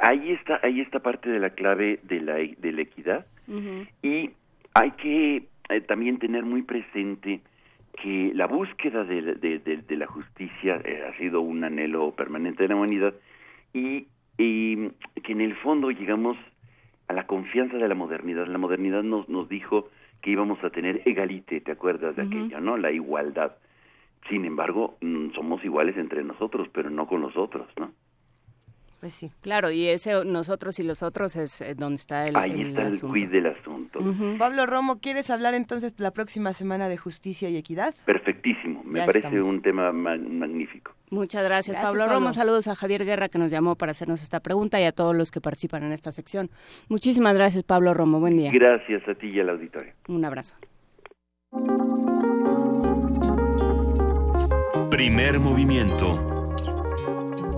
Ahí está, ahí está parte de la clave de la, de la equidad uh -huh. y hay que eh, también tener muy presente que la búsqueda de, de, de, de la justicia eh, ha sido un anhelo permanente de la humanidad y, y, que en el fondo llegamos a la confianza de la modernidad. La modernidad nos, nos dijo que íbamos a tener egalite, ¿te acuerdas de uh -huh. aquello, no? La igualdad. Sin embargo, mm, somos iguales entre nosotros, pero no con los otros, ¿no?
Pues sí. Claro, y ese nosotros y los otros es eh, donde está el
Ahí el está el quiz del asunto.
Uh -huh. Pablo Romo, ¿quieres hablar entonces la próxima semana de justicia y equidad?
Perfectísimo, me ya parece estamos. un tema ma magnífico.
Muchas gracias, gracias Pablo, Pablo Romo. Saludos a Javier Guerra que nos llamó para hacernos esta pregunta y a todos los que participan en esta sección. Muchísimas gracias, Pablo Romo. Buen día.
Gracias a ti y al auditorio.
Un abrazo.
Primer movimiento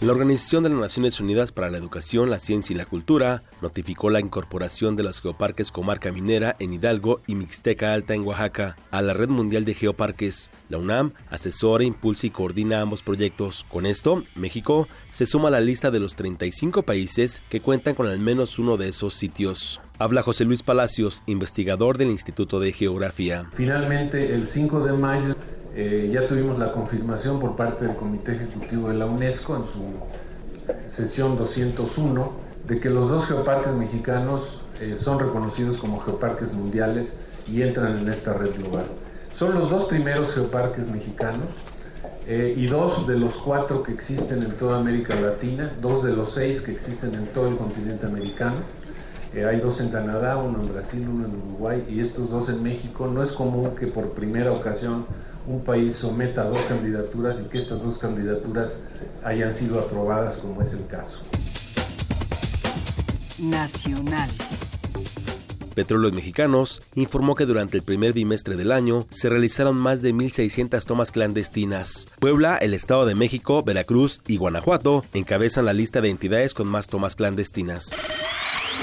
La Organización de las Naciones Unidas para la Educación, la Ciencia y la Cultura notificó la incorporación de los geoparques Comarca Minera en Hidalgo y Mixteca Alta en Oaxaca a la Red Mundial de Geoparques. La UNAM asesora, impulsa y coordina ambos proyectos. Con esto, México se suma a la lista de los 35 países que cuentan con al menos uno de esos sitios. Habla José Luis Palacios, investigador del Instituto de Geografía.
Finalmente, el 5 de mayo eh, ya tuvimos la confirmación por parte del Comité Ejecutivo de la UNESCO en su sesión 201 de que los dos geoparques mexicanos eh, son reconocidos como geoparques mundiales y entran en esta red global. Son los dos primeros geoparques mexicanos eh, y dos de los cuatro que existen en toda América Latina, dos de los seis que existen en todo el continente americano. Eh, hay dos en Canadá, uno en Brasil, uno en Uruguay y estos dos en México. No es común que por primera ocasión un país someta dos candidaturas y que estas dos candidaturas hayan sido aprobadas como es el caso.
Nacional.
Petróleos Mexicanos informó que durante el primer bimestre del año se realizaron más de 1.600 tomas clandestinas. Puebla, el Estado de México, Veracruz y Guanajuato encabezan la lista de entidades con más tomas clandestinas.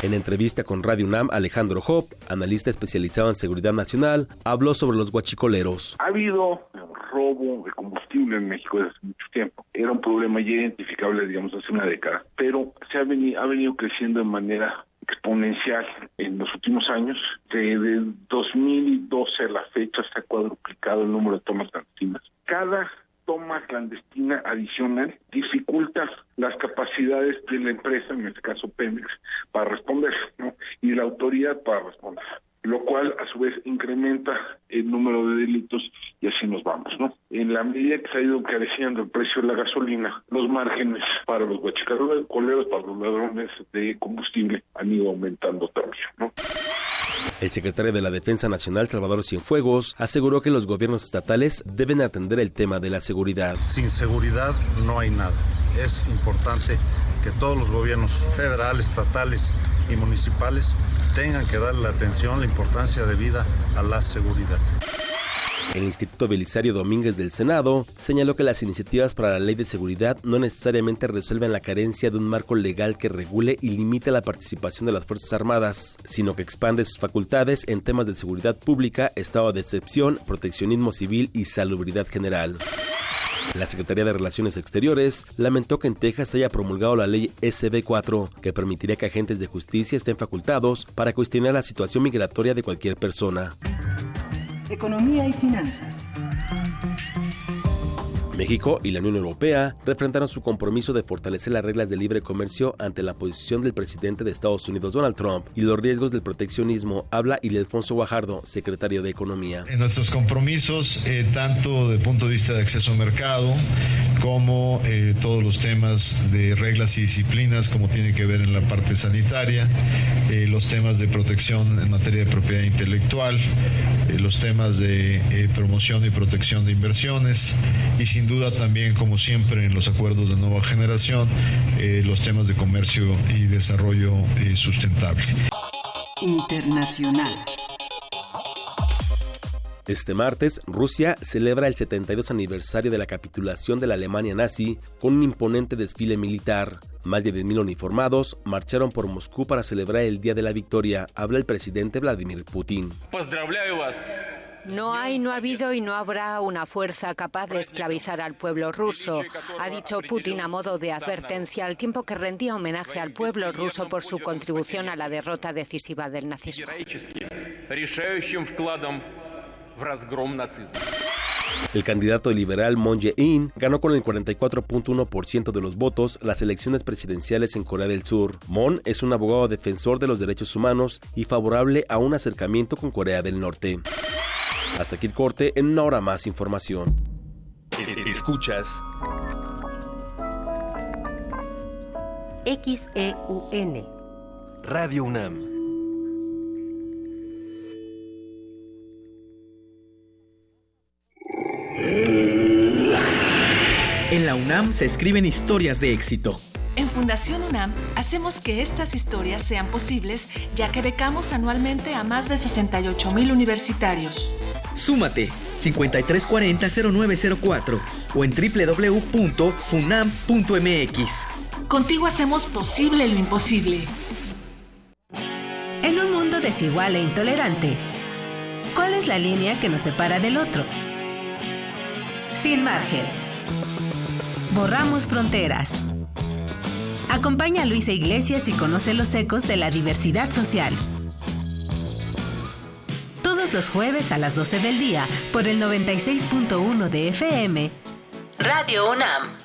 En entrevista con Radio UNAM, Alejandro Hop, analista especializado en seguridad nacional, habló sobre los guachicoleros.
Ha habido robo de combustible en México desde hace mucho tiempo. Era un problema ya identificable, digamos, hace una década, pero se ha venido, ha venido creciendo de manera exponencial en los últimos años. Desde 2012 a la fecha se ha cuadruplicado el número de tomas clandestinas. Cada toma clandestina adicional dificulta las capacidades de la empresa, en este caso Pemex, para responder, ¿no? Y la autoridad para responder lo cual a su vez incrementa el número de delitos y así nos vamos, ¿no? En la medida que se ha ido encareciendo el precio de la gasolina, los márgenes para los guachicoleros, para los ladrones de combustible han ido aumentando también, ¿no?
El secretario de la Defensa Nacional, Salvador Cienfuegos, aseguró que los gobiernos estatales deben atender el tema de la seguridad.
Sin seguridad no hay nada. Es importante que todos los gobiernos federales, estatales y municipales tengan que darle la atención, la importancia de vida a la seguridad.
El Instituto Belisario Domínguez del Senado señaló que las iniciativas para la ley de seguridad no necesariamente resuelven la carencia de un marco legal que regule y limite la participación de las Fuerzas Armadas, sino que expande sus facultades en temas de seguridad pública, estado de excepción, proteccionismo civil y salubridad general. La Secretaría de Relaciones Exteriores lamentó que en Texas haya promulgado la ley SB4, que permitiría que agentes de justicia estén facultados para cuestionar la situación migratoria de cualquier persona.
Economía y finanzas.
México y la Unión Europea refrendaron su compromiso de fortalecer las reglas de libre comercio ante la posición del presidente de Estados Unidos Donald Trump y los riesgos del proteccionismo, habla Ildefonso Guajardo, secretario de Economía.
En nuestros compromisos, eh, tanto de punto de vista de acceso al mercado, como eh, todos los temas de reglas y disciplinas, como tiene que ver en la parte sanitaria, eh, los temas de protección en materia de propiedad intelectual, los temas de promoción y protección de inversiones y sin duda también, como siempre en los acuerdos de nueva generación, eh, los temas de comercio y desarrollo eh, sustentable.
Internacional.
Este martes, Rusia celebra el 72 aniversario de la capitulación de la Alemania nazi con un imponente desfile militar. Más de 10.000 uniformados marcharon por Moscú para celebrar el Día de la Victoria, habla el presidente Vladimir Putin.
No hay, no ha habido y no habrá una fuerza capaz de esclavizar al pueblo ruso, ha dicho Putin a modo de advertencia al tiempo que rendía homenaje al pueblo ruso por su contribución a la derrota decisiva del nazismo.
El candidato liberal Moon Jae-in ganó con el 44.1% de los votos las elecciones presidenciales en Corea del Sur. Moon es un abogado defensor de los derechos humanos y favorable a un acercamiento con Corea del Norte. Hasta aquí el corte, en una hora más información.
Escuchas
XEUN
Radio UNAM.
En la UNAM se escriben historias de éxito
en Fundación UNAM hacemos que estas historias sean posibles ya que becamos anualmente a más de 68 mil universitarios.
Súmate 5340-0904 o en www.funam.mx.
Contigo hacemos posible lo imposible.
En un mundo desigual e intolerante, ¿cuál es la línea que nos separa del otro? Sin margen. Borramos fronteras. Acompaña a Luisa Iglesias y conoce los ecos de la diversidad social. Todos los jueves a las 12 del día por el 96.1 de FM. Radio UNAM.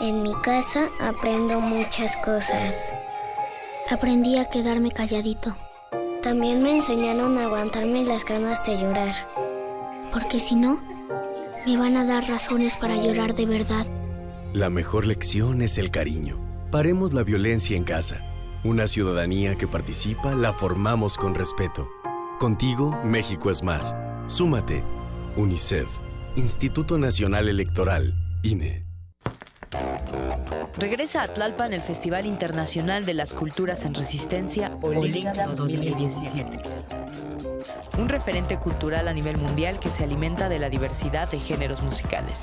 En mi casa aprendo muchas cosas. Aprendí a quedarme calladito. También me enseñaron a aguantarme las ganas de llorar. Porque si no, me van a dar razones para llorar de verdad.
La mejor lección es el cariño. Paremos la violencia en casa. Una ciudadanía que participa la formamos con respeto. Contigo, México es más. Súmate. UNICEF. Instituto Nacional Electoral. INE.
Regresa a Tlalpan el Festival Internacional de las Culturas en Resistencia Olinga 2017. Un referente cultural a nivel mundial que se alimenta de la diversidad de géneros musicales.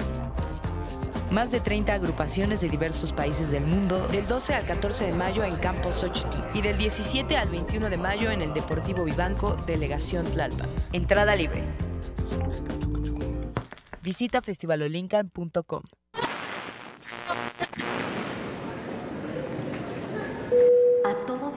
Más de 30 agrupaciones de diversos países del mundo, del 12 al 14 de mayo en Campo Xochitl y del 17 al 21 de mayo en el Deportivo Vivanco, Delegación Tlalpan. Entrada libre. Visita festivalolincan.com.
A todos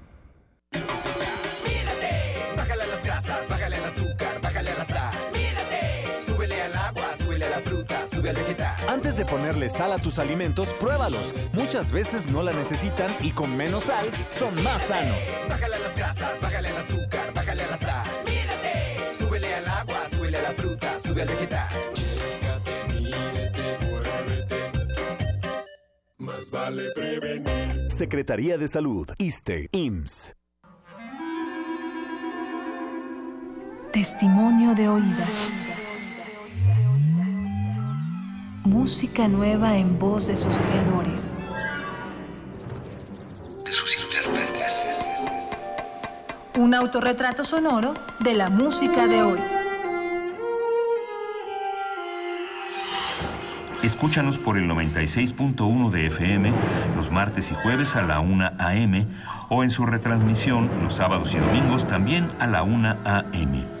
De ponerle sal a tus alimentos, pruébalos. Muchas veces no la necesitan y con menos sal son más sanos.
Bájale a las grasas, bájale al azúcar, bájale a la sal. Mídate, súbele al agua, súbele a la fruta, sube al vegetal.
Más vale prevenir. Secretaría de Salud, ISTE, IMSS.
Testimonio de oídas. Música nueva en voz de sus creadores.
De sus intérpretes.
Un autorretrato sonoro de la música de hoy.
Escúchanos por el 96.1 de FM los martes y jueves a la 1 a.m. o en su retransmisión los sábados y domingos también a la 1 a.m.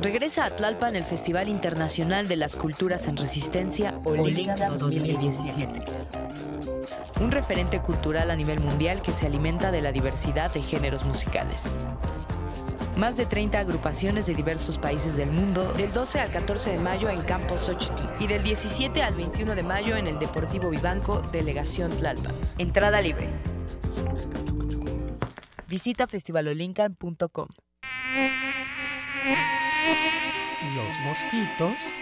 Regresa a Tlalpan el Festival Internacional de las Culturas en Resistencia Olinga 2017. Un referente cultural a nivel mundial que se alimenta de la diversidad de géneros musicales. Más de 30 agrupaciones de diversos países del mundo, del 12 al 14 de mayo en Campo Xochitl y del 17 al 21 de mayo en el Deportivo Vivanco, Delegación Tlalpan. Entrada libre. Visita festivalolincan.com.
Los mosquitos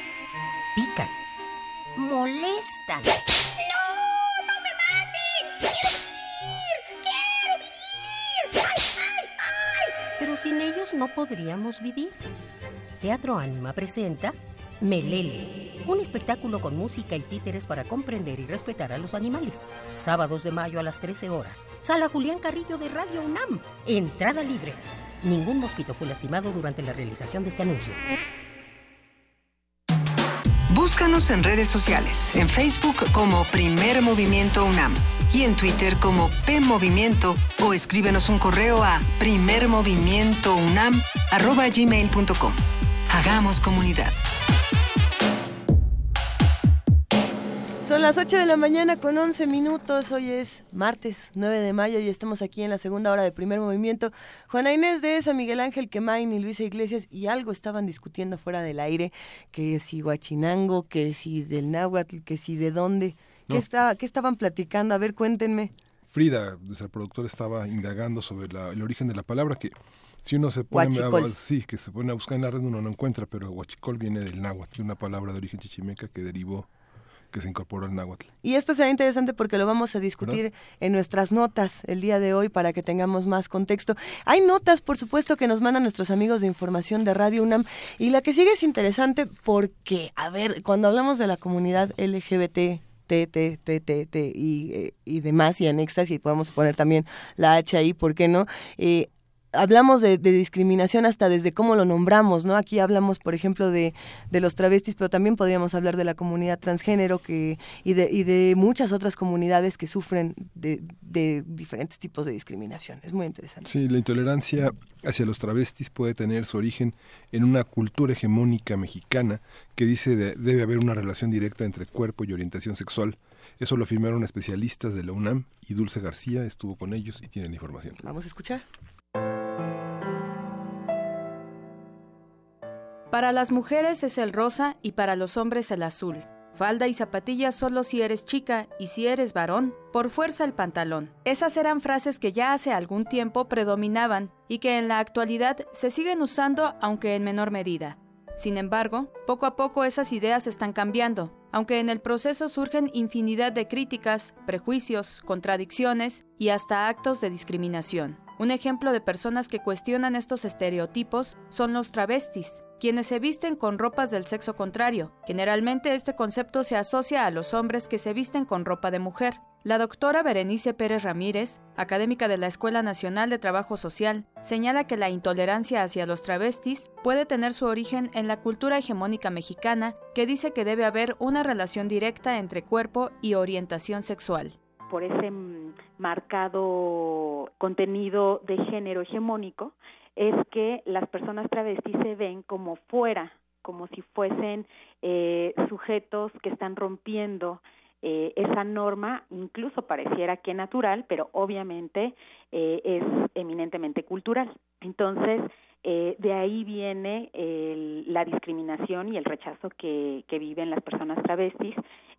pican, molestan. Pero sin ellos no podríamos vivir. Teatro Ánima presenta Melele, un espectáculo con música y títeres para comprender y respetar a los animales. Sábados de mayo a las 13 horas. Sala Julián Carrillo de Radio UNAM. Entrada libre. Ningún mosquito fue lastimado durante la realización de este anuncio.
Búscanos en redes sociales, en Facebook como Primer Movimiento UNAM y en Twitter como P Movimiento o escríbenos un correo a primermovimientounam@gmail.com. Hagamos comunidad.
Son las 8 de la mañana con 11 minutos. Hoy es martes 9 de mayo y estamos aquí en la segunda hora de primer movimiento. Juana Inés de esa, Miguel Ángel Quemain y Luisa Iglesias y algo estaban discutiendo fuera del aire, que si Huachinango, que si del náhuatl, que si de dónde. ¿Qué, estaba, ¿Qué estaban platicando? A ver, cuéntenme.
Frida, nuestra productora, estaba indagando sobre el origen de la palabra que si uno se pone a, sí, que se pone a buscar en la red uno no encuentra, pero huachicol viene del náhuatl, una palabra de origen chichimeca que derivó que se incorporó al náhuatl.
Y esto será interesante porque lo vamos a discutir en nuestras notas el día de hoy para que tengamos más contexto. Hay notas, por supuesto, que nos mandan nuestros amigos de información de Radio UNAM y la que sigue es interesante porque, a ver, cuando hablamos de la comunidad LGBT, T, T, T, T, T y, eh, y demás, y anexas, y podemos poner también la H ahí, ¿por qué no? Eh, hablamos de, discriminación hasta desde cómo lo nombramos, ¿no? Aquí hablamos, por ejemplo, de, de, los travestis, pero también podríamos hablar de la comunidad transgénero que, y, de, y de muchas otras comunidades que sufren de, de, diferentes tipos de discriminación. Es muy interesante.
Sí, la intolerancia hacia los travestis puede tener su origen en una cultura hegemónica mexicana que dice de, debe haber una relación directa entre cuerpo y orientación sexual. Eso lo firmaron especialistas de la UNAM y Dulce García estuvo con ellos y tiene la información.
Vamos a escuchar.
Para las mujeres es el rosa y para los hombres el azul. Falda y zapatillas solo si eres chica y si eres varón, por fuerza el pantalón. Esas eran frases que ya hace algún tiempo predominaban y que en la actualidad se siguen usando aunque en menor medida. Sin embargo, poco a poco esas ideas están cambiando, aunque en el proceso surgen infinidad de críticas, prejuicios, contradicciones y hasta actos de discriminación. Un ejemplo de personas que cuestionan estos estereotipos son los travestis, quienes se visten con ropas del sexo contrario. Generalmente este concepto se asocia a los hombres que se visten con ropa de mujer. La doctora Berenice Pérez Ramírez, académica de la Escuela Nacional de Trabajo Social, señala que la intolerancia hacia los travestis puede tener su origen en la cultura hegemónica mexicana que dice que debe haber una relación directa entre cuerpo y orientación sexual.
Por ese marcado contenido de género hegemónico, es que las personas travestis se ven como fuera, como si fuesen eh, sujetos que están rompiendo eh, esa norma, incluso pareciera que natural, pero obviamente eh, es eminentemente cultural. Entonces, de ahí viene la discriminación y el rechazo que viven las personas travestis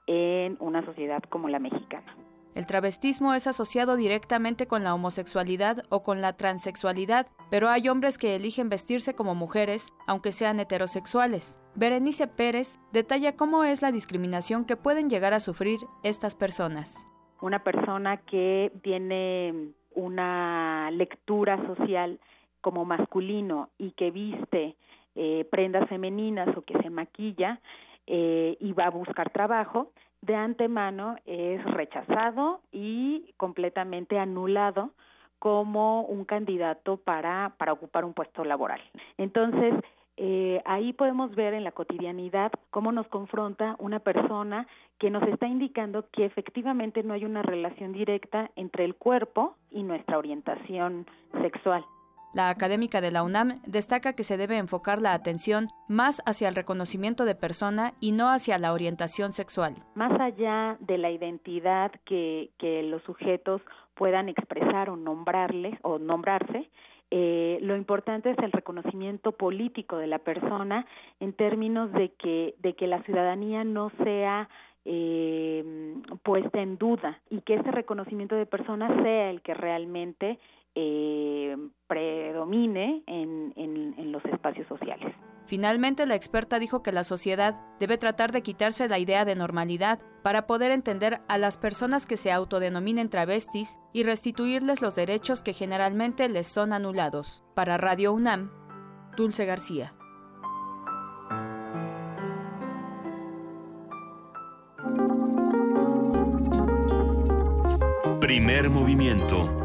en una sociedad como la mexicana.
El travestismo es asociado directamente con la homosexualidad o con la transexualidad, pero hay hombres que eligen vestirse como mujeres, aunque sean heterosexuales. Berenice Pérez detalla cómo es la discriminación que pueden llegar a sufrir estas personas.
Una persona que tiene una lectura social como masculino y que viste eh, prendas femeninas o que se maquilla eh, y va a buscar trabajo, de antemano es rechazado y completamente anulado como un candidato para, para ocupar un puesto laboral. Entonces, eh, ahí podemos ver en la cotidianidad cómo nos confronta una persona que nos está indicando que efectivamente no hay una relación directa entre el cuerpo y nuestra orientación sexual.
La académica de la UNAM destaca que se debe enfocar la atención más hacia el reconocimiento de persona y no hacia la orientación sexual.
Más allá de la identidad que, los sujetos puedan expresar o nombrarles o nombrarse, eh, lo importante es el reconocimiento político de la persona en términos de que, de que la ciudadanía no sea eh, puesta en duda y que ese reconocimiento de persona sea el que realmente eh, predomine en, en los espacios sociales.
Finalmente, la experta dijo que la sociedad debe tratar de quitarse la idea de normalidad para poder entender a las personas que se autodenominen travestis y restituirles los derechos que generalmente les son anulados. Para Radio UNAM, Dulce García.
Primer movimiento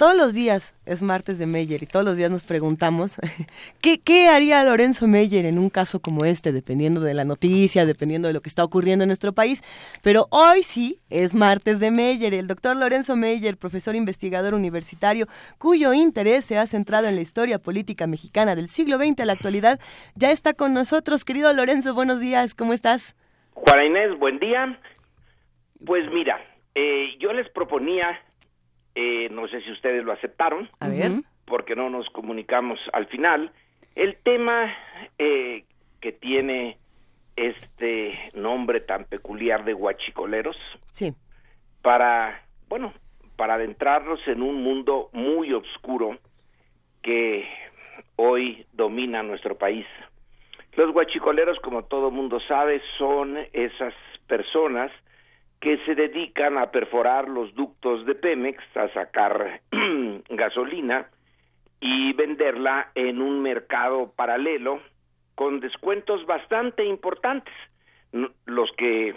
Todos los días es martes de Meyer y todos los días nos preguntamos *laughs* ¿qué, ¿qué, haría Lorenzo Meyer en un caso como este, dependiendo de la noticia, dependiendo de lo que está ocurriendo en nuestro país. Pero hoy sí es martes de Meyer. El doctor Lorenzo Meyer, profesor investigador universitario, cuyo interés se ha centrado en la historia política mexicana del siglo XX a la actualidad, ya está con nosotros. Querido Lorenzo, buenos días, ¿cómo estás?
Juana Inés, buen día. Pues mira, eh, yo les proponía eh, no sé si ustedes lo aceptaron.
A ver.
Porque no nos comunicamos al final. El tema eh, que tiene este nombre tan peculiar de guachicoleros.
Sí.
Para, bueno, para adentrarnos en un mundo muy oscuro que hoy domina nuestro país. Los guachicoleros, como todo mundo sabe, son esas personas que se dedican a perforar los ductos de Pemex, a sacar *clears throat* gasolina y venderla en un mercado paralelo con descuentos bastante importantes. Los que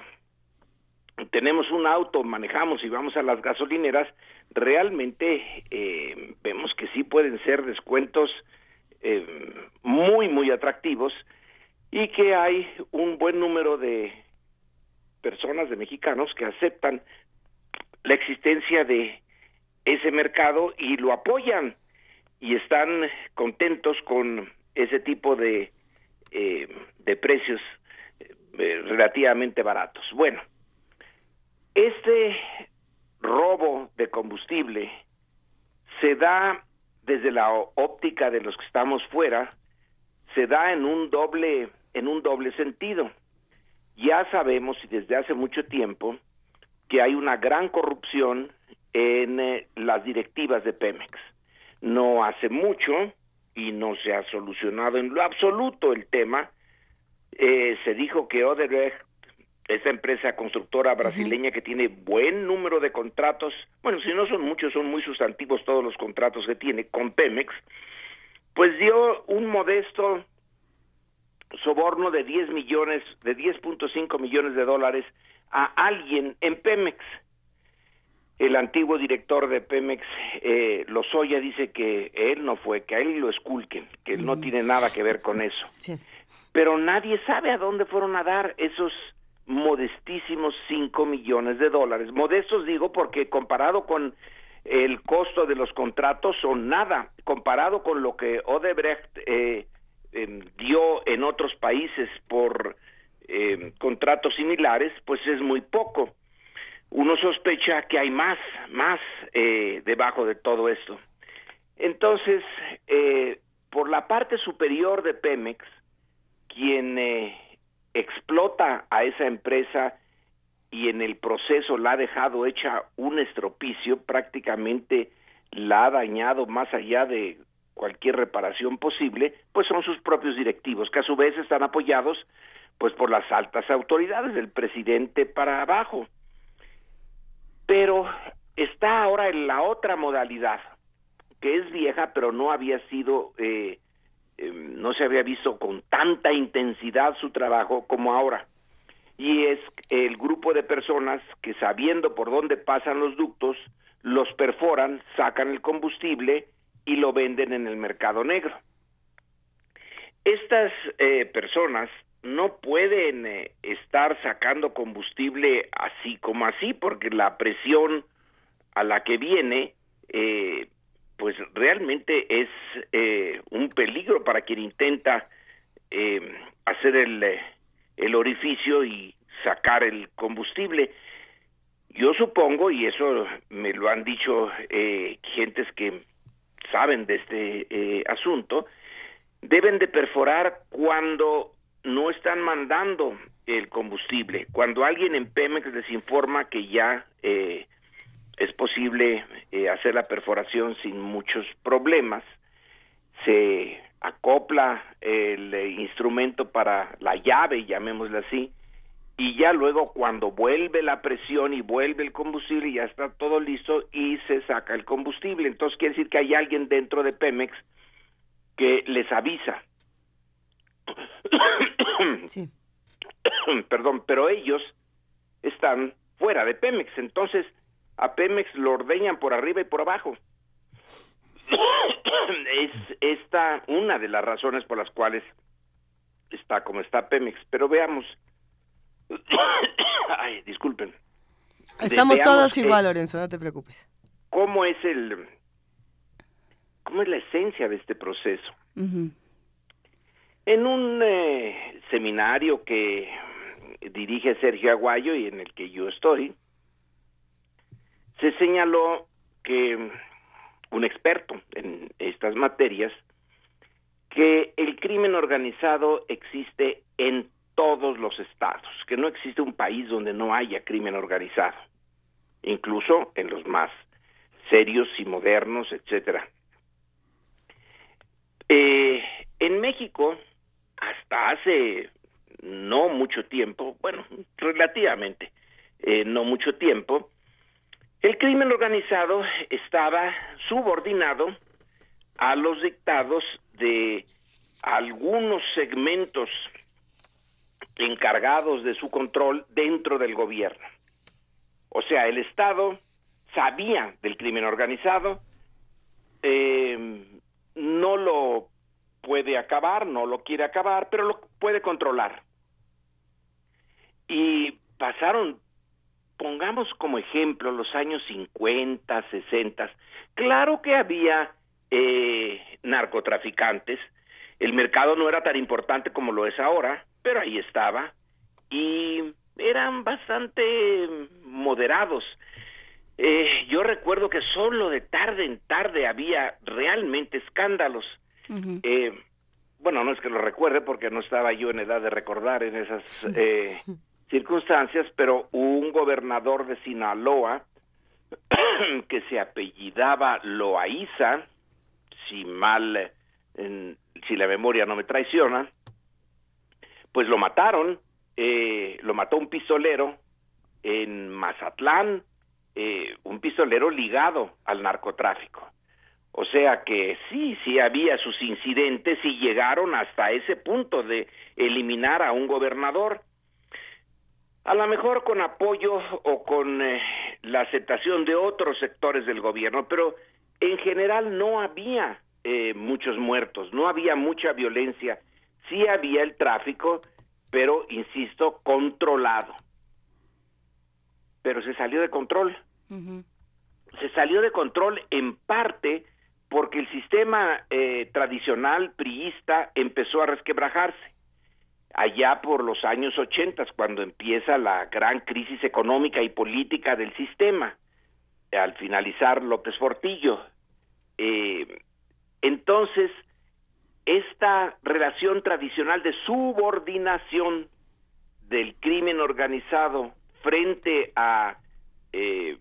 tenemos un auto, manejamos y vamos a las gasolineras, realmente eh, vemos que sí pueden ser descuentos eh, muy, muy atractivos y que hay un buen número de personas, de mexicanos que aceptan la existencia de ese mercado y lo apoyan y están contentos con ese tipo de, eh, de precios eh, relativamente baratos. Bueno, este robo de combustible se da desde la óptica de los que estamos fuera, se da en un doble en un doble sentido ya sabemos y desde hace mucho tiempo que hay una gran corrupción en eh, las directivas de Pemex. No hace mucho y no se ha solucionado en lo absoluto el tema. Eh, se dijo que Odebrecht, esa empresa constructora brasileña que tiene buen número de contratos, bueno, si no son muchos, son muy sustantivos todos los contratos que tiene con Pemex, pues dio un modesto soborno de 10 millones, de 10.5 millones de dólares a alguien en Pemex. El antiguo director de Pemex, eh, Lozoya, dice que él no fue, que a él lo esculquen, que él no tiene nada que ver con eso. Pero nadie sabe a dónde fueron a dar esos modestísimos 5 millones de dólares. Modestos digo porque comparado con el costo de los contratos son nada, comparado con lo que Odebrecht eh, dio en otros países por eh, contratos similares, pues es muy poco. Uno sospecha que hay más, más eh, debajo de todo esto. Entonces, eh, por la parte superior de Pemex, quien explota a esa empresa y en el proceso la ha dejado hecha un estropicio, prácticamente la ha dañado más allá de cualquier reparación posible, pues son sus propios directivos, que a su vez están apoyados pues por las altas autoridades del presidente para abajo. Pero está ahora en la otra modalidad, que es vieja, pero no había sido, eh, em, no se había visto con tanta intensidad su trabajo como ahora. Y es el grupo de personas que sabiendo por dónde pasan los ductos, los perforan, sacan el combustible y lo venden en el mercado negro. Estas eh, personas no pueden eh, estar sacando combustible así como así, porque la presión a la que viene, eh, pues realmente es un peligro para quien intenta hacer el, el orificio y sacar el combustible. Yo supongo, y eso me lo han dicho gentes que saben de este eh, asunto, deben de perforar cuando no están mandando el combustible. Cuando alguien en Pemex les informa que ya eh, es posible eh, hacer la perforación sin muchos problemas, se acopla el instrumento para la llave, llamémosla así, y ya luego cuando vuelve la presión y vuelve el combustible ya está todo listo y se saca el combustible. Entonces quiere decir que hay alguien dentro de Pemex que les avisa. *coughs* Sí. *coughs* Perdón, pero ellos están fuera de Pemex. Entonces a Pemex lo ordeñan por arriba y por abajo. *coughs* es esta una de las razones por las cuales está como está Pemex. Pero veamos. *coughs* Ay, disculpen.
Estamos todos igual, Lorenzo, no te preocupes.
¿Cómo es el cómo es la esencia de este proceso? En un eh, seminario que dirige Sergio Aguayo y en el que yo estoy, se señaló que un experto en estas materias que el crimen organizado existe en todos los estados, que no existe un país donde no haya crimen organizado, incluso en los más serios y modernos, etcétera. Eh, en México, hasta hace no mucho tiempo, bueno, relativamente eh, no mucho tiempo, el crimen organizado estaba subordinado a los dictados de algunos segmentos encargados de su control dentro del gobierno. O sea, el Estado sabía del crimen organizado, eh, no lo puede acabar, no lo quiere acabar, pero lo puede controlar. Y pasaron, pongamos como ejemplo, los años 50, 60. Claro que había eh, narcotraficantes, el mercado no era tan importante como lo es ahora, pero ahí estaba y eran bastante moderados. Eh, yo recuerdo que solo de tarde en tarde había realmente escándalos. eh, bueno, no es que lo recuerde porque no estaba yo en edad de recordar en esas eh, *laughs* circunstancias, pero un gobernador de Sinaloa *clears throat* que se apellidaba Loaiza, si mal, si la memoria no me traiciona, pues lo mataron, eh, lo mató un pistolero en Mazatlán, eh, un pistolero ligado al narcotráfico. O sea que sí, sí había sus incidentes y llegaron hasta ese punto de eliminar a un gobernador. A lo mejor con apoyo o con eh, la aceptación de otros sectores del gobierno, pero en general no había eh, muchos muertos, no había mucha violencia, sí había el tráfico, pero insisto, controlado. Pero se salió de control. Se salió de control en parte porque el sistema eh, tradicional priista empezó a resquebrajarse allá por los años ochentas, cuando empieza la gran crisis económica y política del sistema, al finalizar López Portillo. Eh, entonces, esta relación tradicional de subordinación del crimen organizado frente a eh,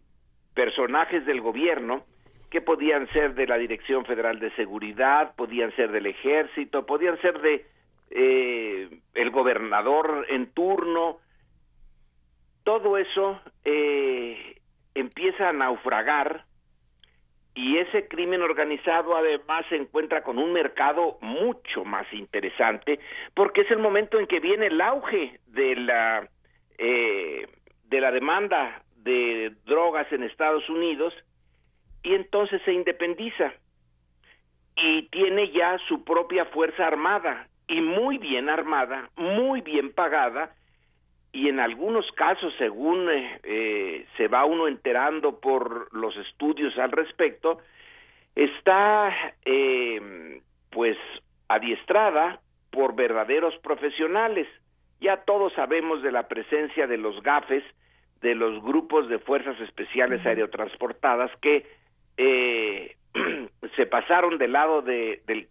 personajes del gobierno, que podían ser de la Dirección Federal de Seguridad, podían ser del Ejército, podían ser de eh, el gobernador en turno, todo eso eh, empieza a naufragar y ese crimen organizado además se encuentra con un mercado mucho más interesante porque es el momento en que viene el auge de la eh, de la demanda de drogas en Estados Unidos y entonces se independiza. Y tiene ya su propia fuerza armada y muy bien armada, muy bien pagada y en algunos casos, según eh, eh, se va uno enterando por los estudios al respecto, está eh, pues adiestrada por verdaderos profesionales. Ya todos sabemos de la presencia de los GAFES, de los grupos de fuerzas especiales aerotransportadas que eh, *clears throat* se pasaron del lado de, del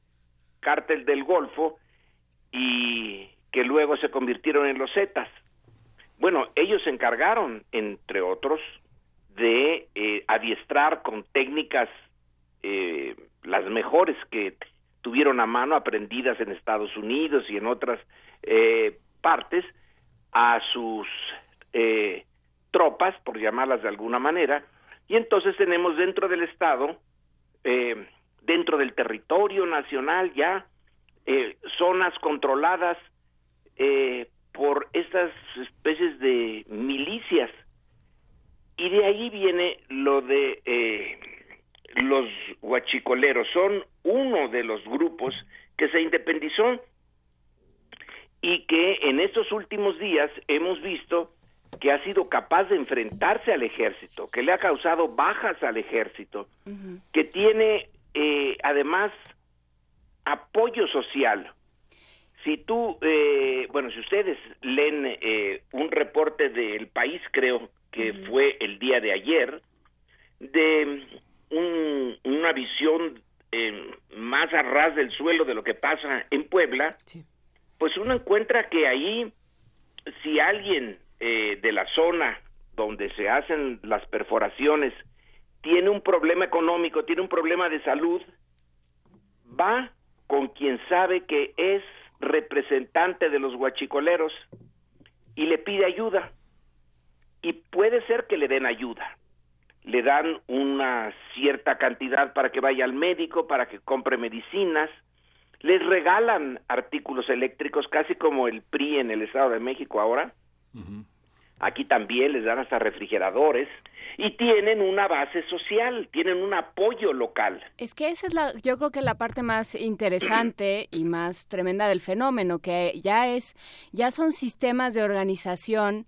cártel del Golfo y que luego se convirtieron en los Zetas. Bueno, ellos se encargaron, entre otros, de eh, adiestrar con técnicas eh, las mejores que tuvieron a mano, aprendidas en Estados Unidos y en otras eh, partes, a sus eh, tropas, por llamarlas de alguna manera, y entonces tenemos dentro del Estado, dentro del territorio nacional ya, zonas controladas por estas especies de milicias. Y de ahí viene lo de eh, los huachicoleros. Son uno de los grupos que se independizó y que en estos últimos días hemos visto que ha sido capaz de enfrentarse al ejército, que le ha causado bajas al ejército, que tiene eh, además apoyo social. Si tú, eh, bueno, si ustedes leen eh, un reporte del país, creo que fue el día de ayer, de una visión más a ras del suelo de lo que pasa en Puebla, pues uno encuentra que ahí, si alguien eh, de la zona donde se hacen las perforaciones tiene un problema económico, tiene un problema de salud, va con quien sabe que es representante de los guachicoleros y le pide ayuda. Y puede ser que le den ayuda. Le dan una cierta cantidad para que vaya al médico, para que compre medicinas, les regalan artículos eléctricos, casi como el PRI en el Estado de México ahora. Aquí también les dan hasta refrigeradores y tienen una base social, tienen un apoyo local.
Es que esa es la, yo creo que la parte más interesante y más tremenda del fenómeno, que ya es, ya son sistemas de organización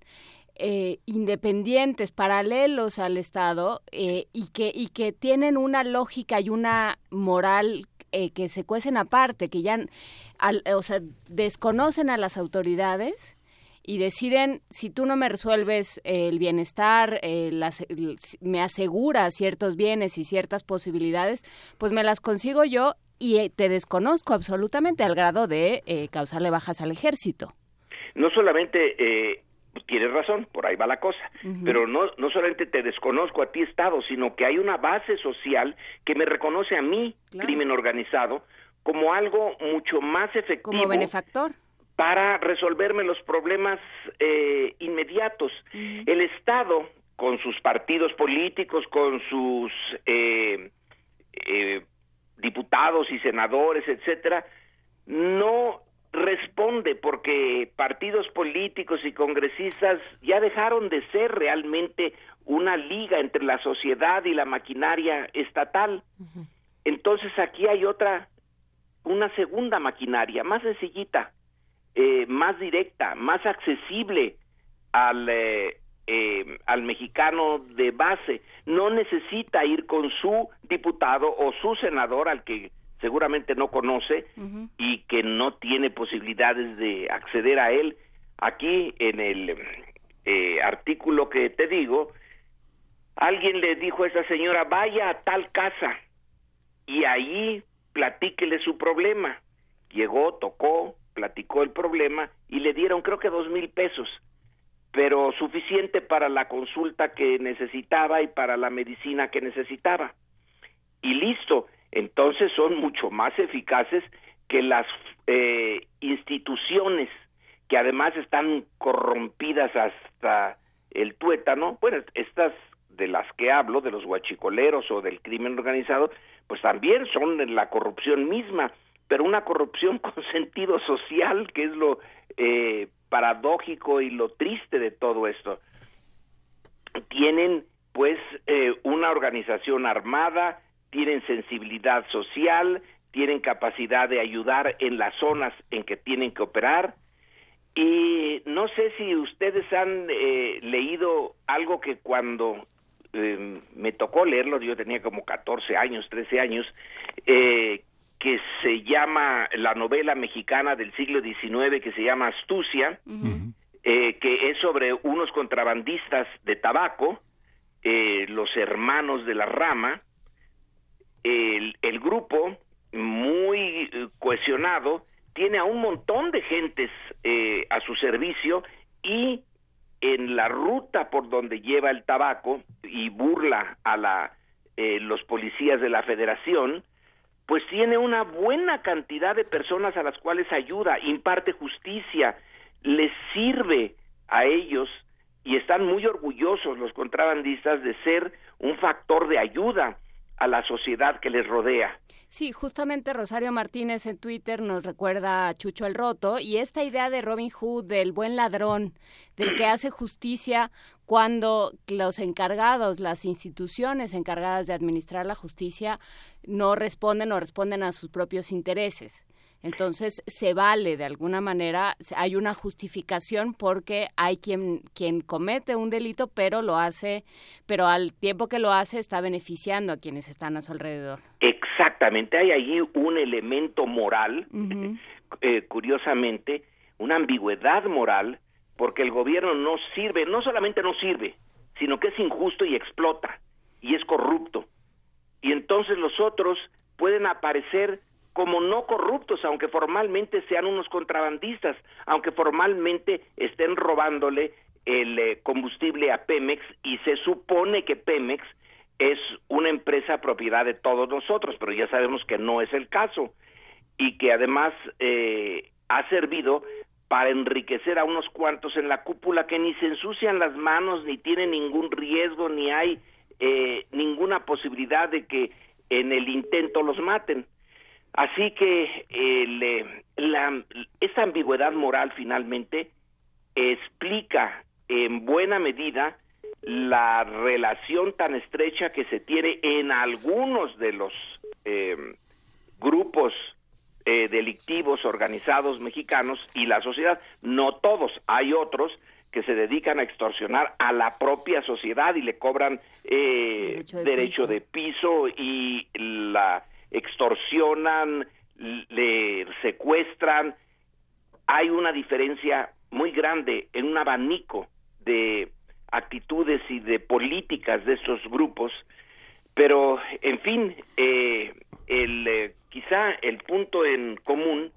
eh, independientes, paralelos al Estado eh, y que y que tienen una lógica y una moral eh, que se cuecen aparte, que ya, o sea, desconocen a las autoridades y deciden, si tú no me resuelves el bienestar, eh, me aseguras ciertos bienes y ciertas posibilidades, pues me las consigo yo y eh, te desconozco absolutamente al grado de eh, causarle bajas al ejército.
No solamente tienes razón, por ahí va la cosa, pero no, no solamente te desconozco a ti Estado, sino que hay una base social que me reconoce a mí, crimen organizado, como algo mucho más efectivo.
Como benefactor
para resolverme los problemas eh, inmediatos. El Estado, con sus partidos políticos, con sus eh, eh, diputados y senadores, etcétera, no responde porque partidos políticos y congresistas ya dejaron de ser realmente una liga entre la sociedad y la maquinaria estatal. Entonces aquí hay otra, una segunda maquinaria, más sencillita, eh, más directa, más accesible al, eh, eh, al mexicano de base. No necesita ir con su diputado o su senador al que seguramente no conoce y que no tiene posibilidades de acceder a él. Aquí en el artículo que te digo, alguien le dijo a esa señora, vaya a tal casa y ahí platíquele su problema. Llegó, tocó, platicó el problema y le dieron creo que dos mil pesos, pero suficiente para la consulta que necesitaba y para la medicina que necesitaba. Y listo, entonces son mucho más eficaces que las eh, instituciones que además están corrompidas hasta el tuétano, bueno, estas de las que hablo, de los guachicoleros o del crimen organizado, pues también son la corrupción misma pero una corrupción *laughs* con sentido social, que es lo eh, paradójico y lo triste de todo esto. Tienen pues eh, una organización armada, tienen sensibilidad social, tienen capacidad de ayudar en las zonas en que tienen que operar. Y no sé si ustedes han eh, leído algo que cuando me tocó leerlo, yo tenía como 14 años, 13 años, eh, que se llama la novela mexicana del siglo XIX que se llama Astucia, eh, que es sobre unos contrabandistas de tabaco, eh, los hermanos de la rama, el, el grupo muy eh, cohesionado tiene a un montón de gentes a su servicio y en la ruta por donde lleva el tabaco y burla a la, los policías de la federación, pues tiene una buena cantidad de personas a las cuales ayuda, imparte justicia, les sirve a ellos y están muy orgullosos los contrabandistas de ser un factor de ayuda a la sociedad que les rodea.
Sí, justamente Rosario Martínez en Twitter nos recuerda a Chucho el Roto y esta idea de Robin Hood, del buen ladrón, del que hace justicia cuando los encargados, las instituciones encargadas de administrar la justicia no responden o responden a sus propios intereses. Entonces se vale de alguna manera, hay una justificación porque hay quien quien comete un delito, pero lo hace, pero al tiempo que lo hace está beneficiando a quienes están a su alrededor.
Exactamente, hay allí un elemento moral, *laughs* eh, curiosamente, una ambigüedad moral, porque el gobierno no sirve, no solamente no sirve, sino que es injusto y explota y es corrupto. Y entonces los otros pueden aparecer como no corruptos, aunque formalmente sean unos contrabandistas, aunque formalmente estén robándole el eh, combustible a Pemex y se supone que Pemex es una empresa propiedad de todos nosotros, pero ya sabemos que no es el caso y que además eh, ha servido para enriquecer a unos cuantos en la cúpula que ni se ensucian las manos, ni tienen ningún riesgo, ni hay eh, ninguna posibilidad de que en el intento los maten. Así que eh, la, esa ambigüedad moral finalmente explica en buena medida la relación tan estrecha que se tiene en algunos de los eh, grupos eh, delictivos organizados mexicanos y la sociedad. No todos, hay otros que se dedican a extorsionar a la propia sociedad y le cobran derecho, de piso y la extorsionan, le secuestran. Hay una diferencia muy grande en un abanico de actitudes y de políticas de estos grupos, pero en fin, eh, el, eh, quizá el punto en común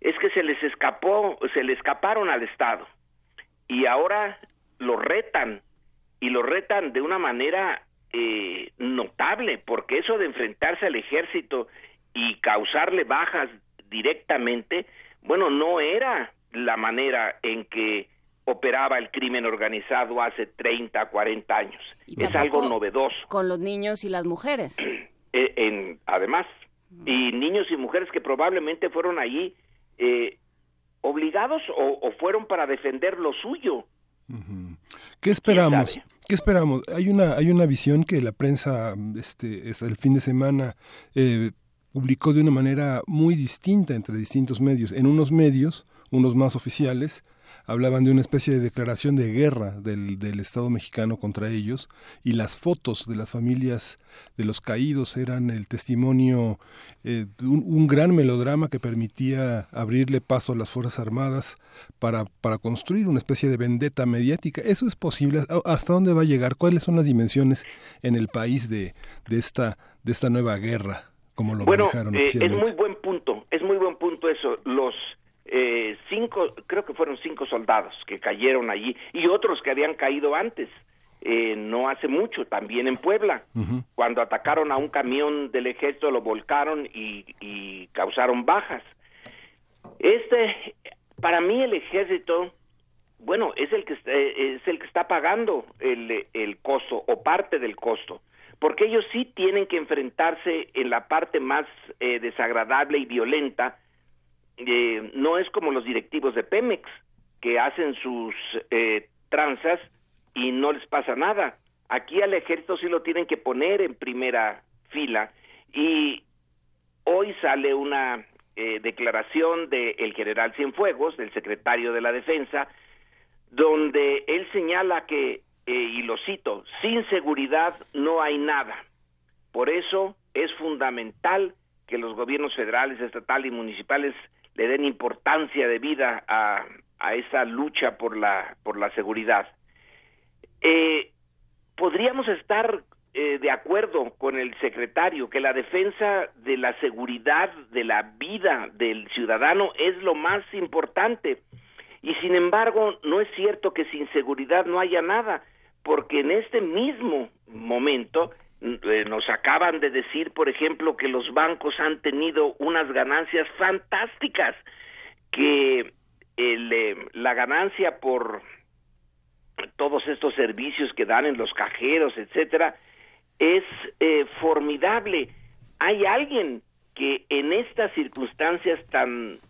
es que se les escapó, se le escaparon al Estado y ahora lo retan y lo retan de una manera eh, notable, porque eso de enfrentarse al ejército y causarle bajas directamente, bueno, no era la manera en que operaba el crimen organizado hace 30, 40 años. es algo novedoso.
Con los niños y las mujeres. *clears throat*
Eh, en, además, y niños y mujeres que probablemente fueron allí eh, obligados o, fueron para defender lo suyo.
¿Qué esperamos? ¿Qué esperamos? Hay una, hay una visión que la prensa este, el fin de semana eh, publicó de una manera muy distinta entre distintos medios. En unos medios, unos más oficiales, hablaban de una especie de declaración de guerra del, del, Estado mexicano contra ellos y las fotos de las familias de los caídos eran el testimonio eh, de un, gran melodrama que permitía abrirle paso a las Fuerzas Armadas para, para construir una especie de vendetta mediática. ¿Eso es posible? ¿Hasta dónde va a llegar? ¿Cuáles son las dimensiones en el país de, de, esta, de esta nueva guerra? Como lo
bueno, eh, es muy buen punto, es muy buen punto eso. Los eh, cinco, creo que fueron cinco soldados que cayeron allí y otros que habían caído antes, eh, no hace mucho, también en Puebla, cuando atacaron a un camión del ejército, lo volcaron y, y causaron bajas. Este, para mí el ejército, bueno, es el que está, es el que está pagando el, el costo o parte del costo porque ellos sí tienen que enfrentarse en la parte más eh, desagradable y violenta eh, no es como los directivos de Pemex, que hacen sus eh, tranzas y no les pasa nada. Aquí al ejército sí lo tienen que poner en primera fila y hoy sale una eh, declaración del general Cienfuegos, del secretario de la Defensa, donde él señala que, y lo cito, sin seguridad no hay nada. Por eso es fundamental que los gobiernos federales, estatales y municipales le den importancia de vida a, a esa lucha por la, por la seguridad. Eh, podríamos estar eh, de acuerdo con el secretario que la defensa de la seguridad de la vida del ciudadano es lo más importante. Y sin embargo, no es cierto que sin seguridad no haya nada, porque en este mismo momento nos acaban de decir, por ejemplo, que los bancos han tenido unas ganancias fantásticas, que eh, la ganancia por todos estos servicios que dan en los cajeros, etcétera, es eh, formidable. Hay alguien que en estas circunstancias tan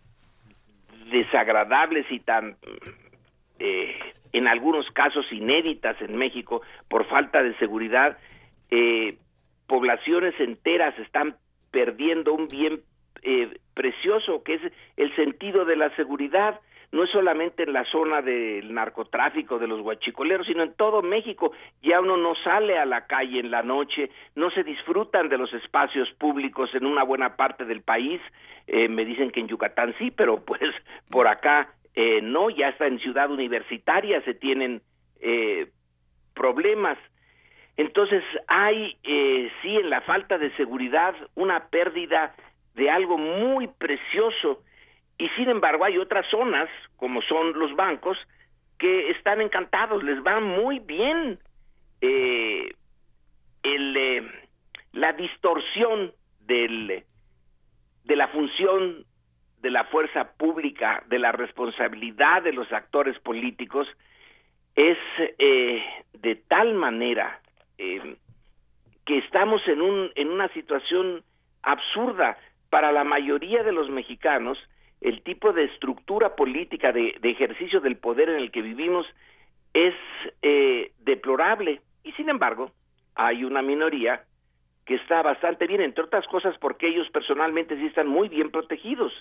desagradables y tan, eh, en algunos casos inéditas en México, por falta de seguridad, eh, poblaciones enteras están perdiendo un bien eh, precioso que es el sentido de la seguridad no es solamente en la zona del narcotráfico, de los guachicoleros, sino en todo México. Ya uno no sale a la calle en la noche, no se disfrutan de los espacios públicos en una buena parte del país. Eh, me dicen que en Yucatán sí, pero *laughs* pues por acá eh, no, ya está en ciudad universitaria, se tienen eh, problemas. Entonces hay, eh, sí, en la falta de seguridad, una pérdida de algo muy precioso y sin embargo hay otras zonas, como son los bancos, que están encantados, les va muy bien. Eh, el, eh, la distorsión del, de la función de la fuerza pública, de la responsabilidad de los actores políticos, es eh, de tal manera eh, que estamos en, un, en una situación absurda para la mayoría de los mexicanos el tipo de estructura política de, ejercicio del poder en el que vivimos es eh, deplorable y sin embargo hay una minoría que está bastante bien, entre otras cosas porque ellos personalmente sí están muy bien protegidos.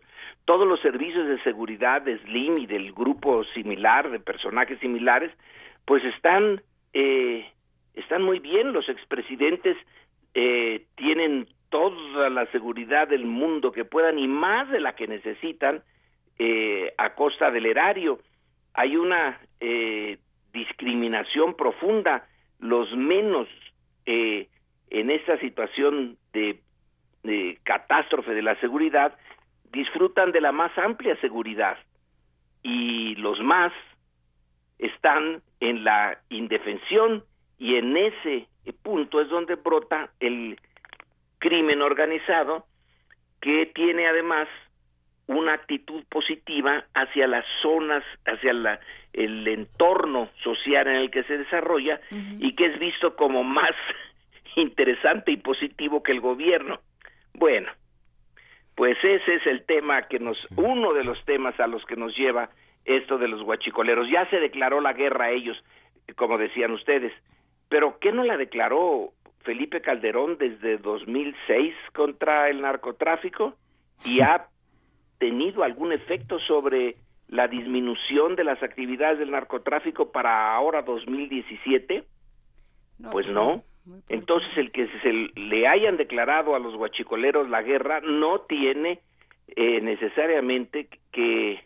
Todos los servicios de seguridad de Slim y del grupo similar, de personajes similares, pues están, eh, están muy bien. Los expresidentes eh, tienen toda la seguridad del mundo que puedan y más de la que necesitan eh, a costa del erario. Hay una eh, discriminación profunda. Los menos eh, en esta situación de, de catástrofe de la seguridad disfrutan de la más amplia seguridad y los más están en la indefensión y en ese punto es donde brota el crimen organizado que tiene además una actitud positiva hacia las zonas, hacia la, el entorno social en el que se desarrolla y que es visto como más *laughs* interesante y positivo que el gobierno. Bueno, pues ese es el tema que nos, uno de los temas a los que nos lleva esto de los guachicoleros. Ya se declaró la guerra a ellos, como decían ustedes, pero ¿qué no la declaró Felipe Calderón desde 2006 contra el narcotráfico y ha tenido algún efecto sobre la disminución de las actividades del narcotráfico para ahora 2017? pues no. Entonces el que se le hayan declarado a los guachicoleros la guerra no tiene eh, necesariamente que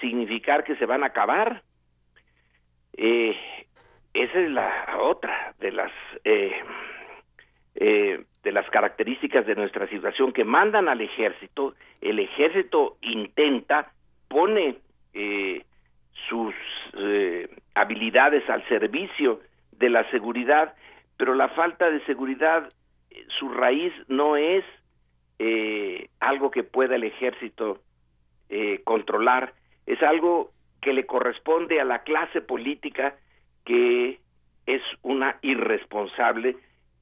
significar que se van a acabar. Eh, esa es la otra de las eh, eh, de las características de nuestra situación que mandan al ejército, el ejército intenta, pone eh, sus eh, habilidades al servicio de la seguridad, pero la falta de seguridad, su raíz no es algo que pueda el ejército controlar, es algo que le corresponde a la clase política que es una irresponsable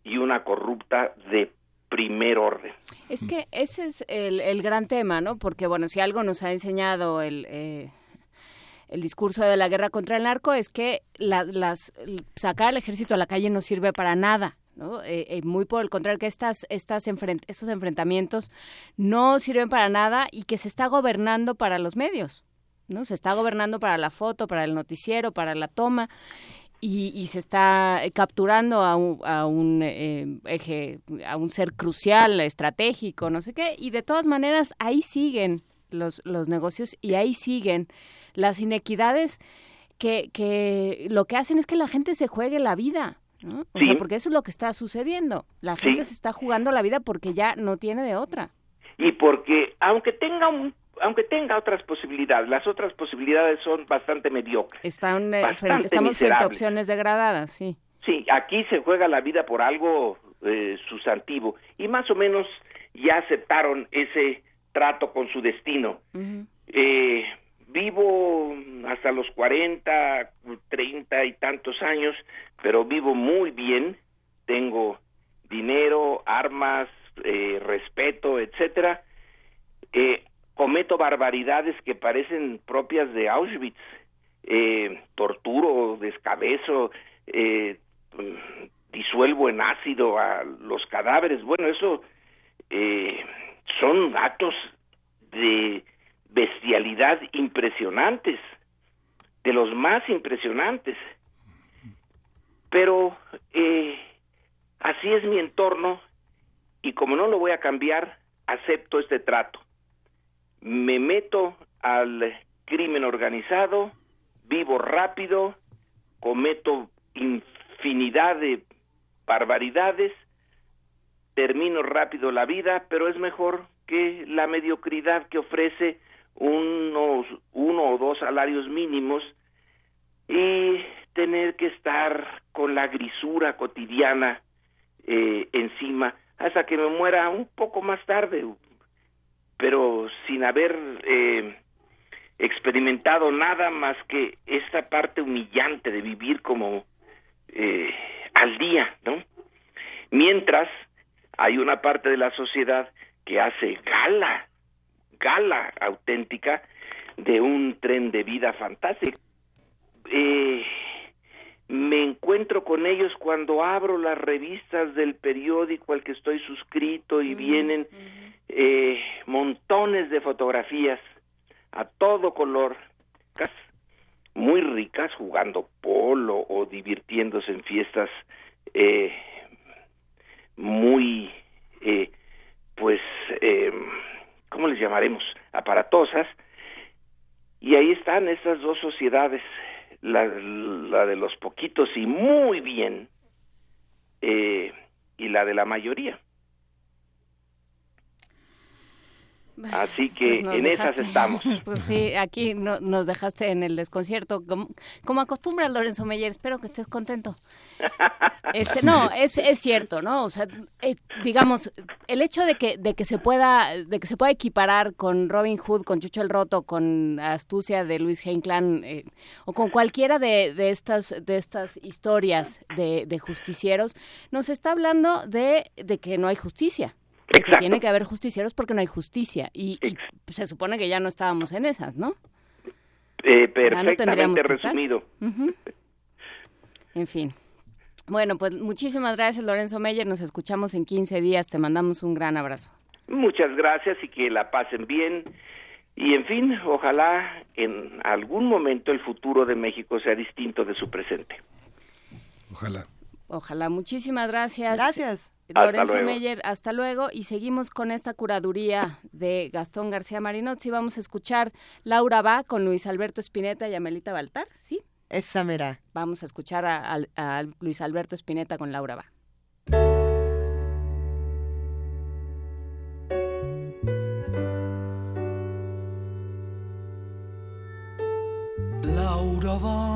y una corrupta de primer orden.
Es que ese es el, gran tema, ¿no? Porque, bueno, si algo nos ha enseñado el... Eh, el discurso de la guerra contra el narco es que las sacar al ejército a la calle no sirve para nada. ¿no? Eh, eh, muy por el contrario, que estas, estas estos enfrentamientos no sirven para nada y que se está gobernando para los medios. ¿no? Se está gobernando para la foto, para el noticiero, para la toma y, se está capturando a un, a un eh, eje, a un ser crucial, estratégico, no sé qué, y de todas maneras ahí siguen los, los negocios y ahí siguen las inequidades que, que lo que hacen es que la gente se juegue la vida. ¿no? O sea, porque eso es lo que está sucediendo. La gente se está jugando la vida porque ya no tiene de otra.
Y porque, aunque tenga un aunque tenga otras posibilidades, las otras posibilidades son bastante mediocres.
Están, eh, estamos frente a opciones degradadas, sí.
Sí, aquí se juega la vida por algo eh, sustantivo y más o menos ya aceptaron ese trato con su destino. eh, vivo hasta los 40, 30 y tantos años, pero vivo muy bien, tengo dinero, armas, eh, respeto, etcétera, eh, cometo barbaridades que parecen propias de Auschwitz, eh, torturo, descabezo, eh, disuelvo en ácido a los cadáveres. Bueno, eso eh, son actos de bestialidad impresionantes, de los más impresionantes. Pero eh, así es mi entorno y como no lo voy a cambiar, acepto este trato. Me meto al crimen organizado, vivo rápido, cometo infinidad de barbaridades, termino rápido la vida, pero es mejor que la mediocridad que ofrece unos uno o dos salarios mínimos y tener que estar con la grisura cotidiana eh, encima hasta que me muera un poco más tarde, pero sin haber eh, experimentado nada más que esta parte humillante de vivir como eh, al día, ¿no? Mientras hay una parte de la sociedad que hace gala, gala auténtica de un tren de vida fantástico. Eh, me encuentro con ellos cuando abro las revistas del periódico al que estoy suscrito y vienen eh, montones de fotografías a todo color, muy ricas, jugando polo o divirtiéndose en fiestas eh, muy, eh, pues, eh, ¿cómo les llamaremos? Aparatosas. Y ahí están estas dos sociedades, la, la de los poquitos y muy bien, eh, y la de la mayoría. Así *laughs* que
Pues
en esas estamos. *laughs*
Pues sí, aquí no- nos dejaste en el desconcierto, como, como acostumbra Lorenzo Meyer, espero que estés contento. *laughs* Este, no, es, es cierto, ¿no? O sea, eh, digamos, el hecho de que, de que se pueda, de que se pueda equiparar con Robin Hood, con Chucho el Roto, con Astucia de Luis Heinclan, eh, o con cualquiera de, de estas, de estas historias de, de justicieros, nos está hablando de, de que no hay justicia. De que tiene que haber justicieros porque no hay justicia. Y, y se supone que ya no estábamos en esas, ¿no?
Eh,
Ya no tendríamos
perfectamente
estar.
resumido.
Ujú. En fin. Bueno, pues muchísimas gracias, Lorenzo Meyer. Nos escuchamos en 15 días. Te mandamos un gran abrazo.
Muchas gracias y que la pasen bien. Y en fin, ojalá en algún momento el futuro de México sea distinto de su presente.
Ojalá.
Ojalá. Muchísimas gracias.
Gracias.
Hasta
Lorenzo
luego.
Meyer, hasta luego. Y seguimos con esta curaduría de Gastón García Marinozzi. Vamos a escuchar Laura Va con Luis Alberto Spinetta y Amelita Baltar, ¿sí?
Esa mera.
Vamos a escuchar a, a- a Luis Alberto Spinetta con Laura Va.
Laura va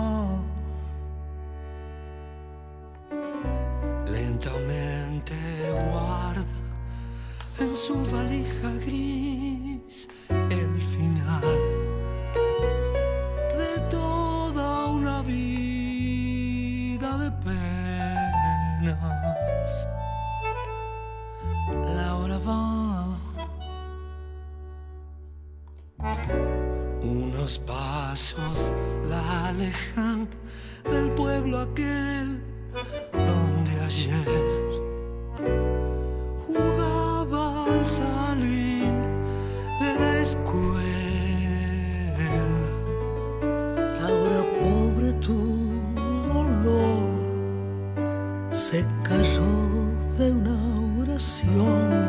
su valija gris el final de toda una vida de penas. Laura va unos pasos la alejan del pueblo aquel donde ayer escuela. Ahora pobre tu dolor se cayó de una oración.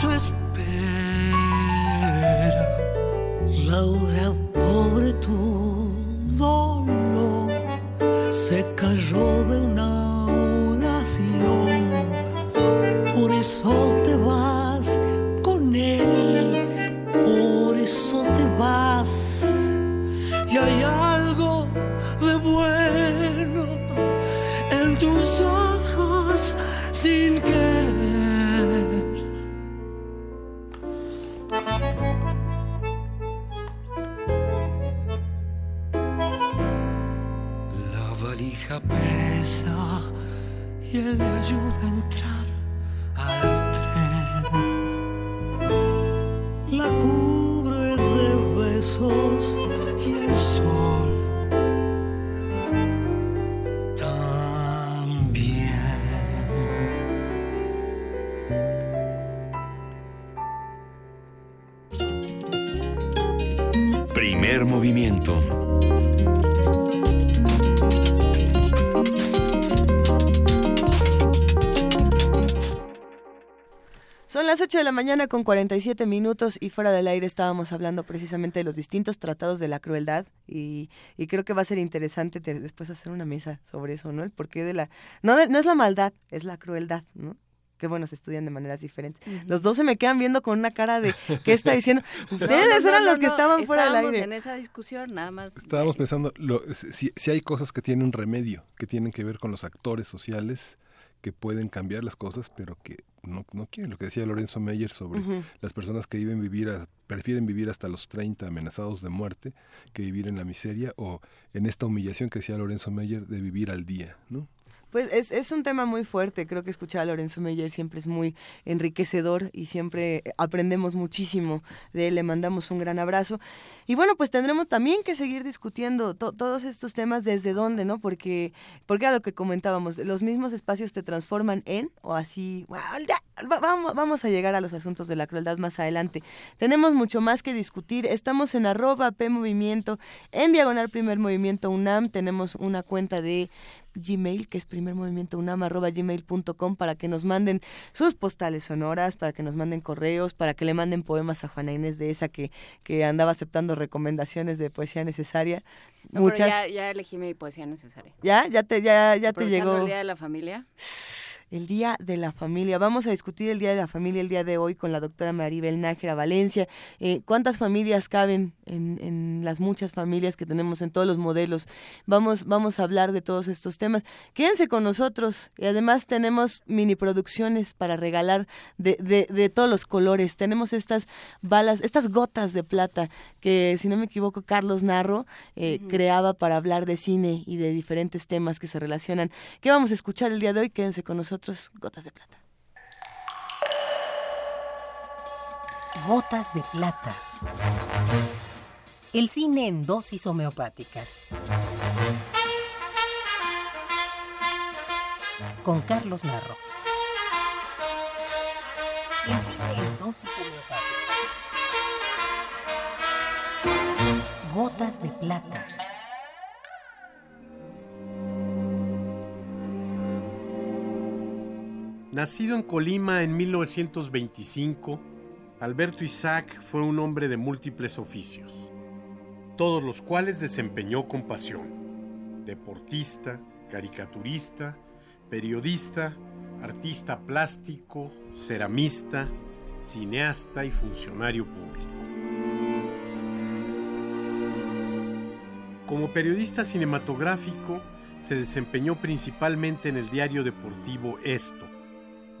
Su espera. Laura, pobre tu dolor, se cayó de una oración, por eso te vas y él le ayuda a entrar
8 de la mañana con 47 minutos y fuera del aire estábamos hablando precisamente de los distintos tratados de la crueldad y, y creo que va a ser interesante te- después hacer una mesa sobre eso, ¿no? El porqué de la... No, de- no es la maldad, es la crueldad, ¿no? Que bueno, se estudian de maneras diferentes. Los dos se me quedan viendo con una cara de ¿qué está diciendo? *laughs* Ustedes
No, no, no,
eran
no,
los que
no,
estaban fuera del
estábamos
aire.
en esa discusión, nada más.
Estábamos pensando, lo- si, si hay cosas que tienen un remedio, que tienen que ver con los actores sociales, que pueden cambiar las cosas, pero que no, no quieren. Lo que decía Lorenzo Meyer sobre las personas que viven vivir a- prefieren vivir hasta los 30 amenazados de muerte que vivir en la miseria o en esta humillación que decía Lorenzo Meyer de vivir al día, ¿no?
Pues es, es un tema muy fuerte, creo que escuchar a Lorenzo Meyer siempre es muy enriquecedor y siempre aprendemos muchísimo de él, le mandamos un gran abrazo. Y bueno, pues tendremos también que seguir discutiendo to- todos estos temas desde dónde, ¿no? Porque, porque a lo que comentábamos, los mismos espacios te transforman en, o así, "Wow, ya, va- vamos, vamos a llegar a los asuntos de la crueldad más adelante. Tenemos mucho más que discutir, estamos en arroba P Movimiento, en Diagonal Primer Movimiento UNAM, tenemos una cuenta de Gmail, que es primermovimientounam.gmail.com para que nos manden sus postales sonoras, para que nos manden correos, para que le manden poemas a Juana Inés de esa que, que andaba aceptando recomendaciones de poesía necesaria.
No, pero
Muchas.
ya, ya elegí mi poesía necesaria.
¿Ya? ¿Ya te, ya, ya te llegó?
el Día de la Familia.
El Día de la Familia. Vamos a discutir el Día de la Familia el día de hoy con la doctora Maribel Nájera Valencia. Eh, ¿Cuántas familias caben en, en las muchas familias que tenemos en todos los modelos? Vamos, vamos a hablar de todos estos temas. Quédense con nosotros y además tenemos mini producciones para regalar de, de, de todos los colores. Tenemos estas balas, estas gotas de plata que, si no me equivoco, Carlos Narro eh, creaba para hablar de cine y de diferentes temas que se relacionan. ¿Qué vamos a escuchar el día de hoy? Quédense con nosotros, Gotas de Plata.
Gotas de plata. El cine en dosis homeopáticas. Con Carlos Narro. El cine en dosis homeopáticas. Gotas de plata.
Nacido en Colima en 1925, Alberto Isaac fue un hombre de múltiples oficios, todos los cuales desempeñó con pasión. Deportista, caricaturista, periodista, artista plástico, ceramista, cineasta y funcionario público. Como periodista cinematográfico, se desempeñó principalmente en el diario deportivo Esto,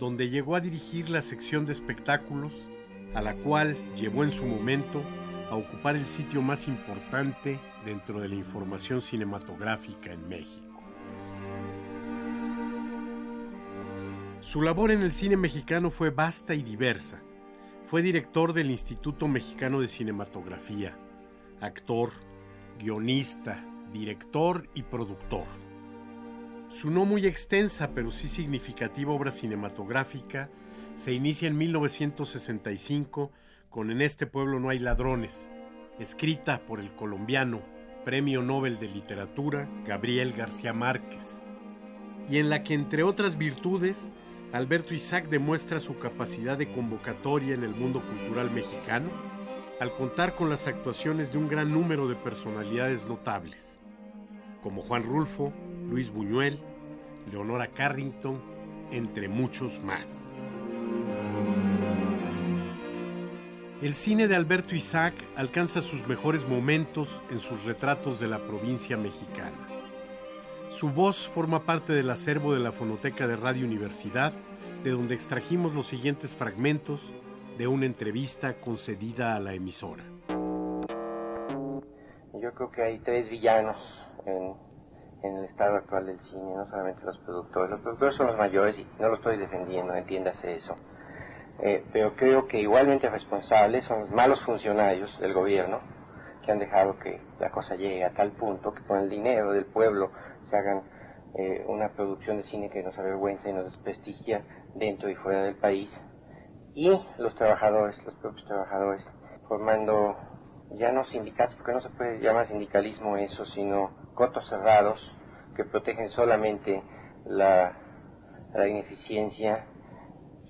donde llegó a dirigir la sección de espectáculos, a la cual llevó en su momento a ocupar el sitio más importante dentro de la información cinematográfica en México. Su labor en el cine mexicano fue vasta y diversa. Fue director del Instituto Mexicano de Cinematografía, actor, guionista, director y productor. Su no muy extensa pero sí significativa obra cinematográfica. Se inicia en 1965 con En este pueblo no hay ladrones, escrita por el colombiano, Premio Nobel de Literatura, Gabriel García Márquez, y en la que, entre otras virtudes, Alberto Isaac demuestra su capacidad de convocatoria en el mundo cultural mexicano al contar con las actuaciones de un gran número de personalidades notables, como Juan Rulfo, Luis Buñuel, Leonora Carrington, entre muchos más. El cine de Alberto Isaac alcanza sus mejores momentos en sus retratos de la provincia mexicana. Su voz forma parte del acervo de la Fonoteca de Radio Universidad, de donde extrajimos los siguientes fragmentos de una entrevista concedida a la emisora.
Yo creo que hay tres villanos en, el estado actual del cine, no solamente los productores. Los productores son los mayores y no lo estoy defendiendo, entiéndase eso eh, pero creo que igualmente responsables son los malos funcionarios del gobierno que han dejado que la cosa llegue a tal punto que con el dinero del pueblo se hagan eh, una producción de cine que nos avergüenza y nos desprestigia dentro y fuera del país. Y los trabajadores, los propios trabajadores, formando ya no sindicatos, porque no se puede llamar sindicalismo eso, sino cotos cerrados que protegen solamente la, ineficiencia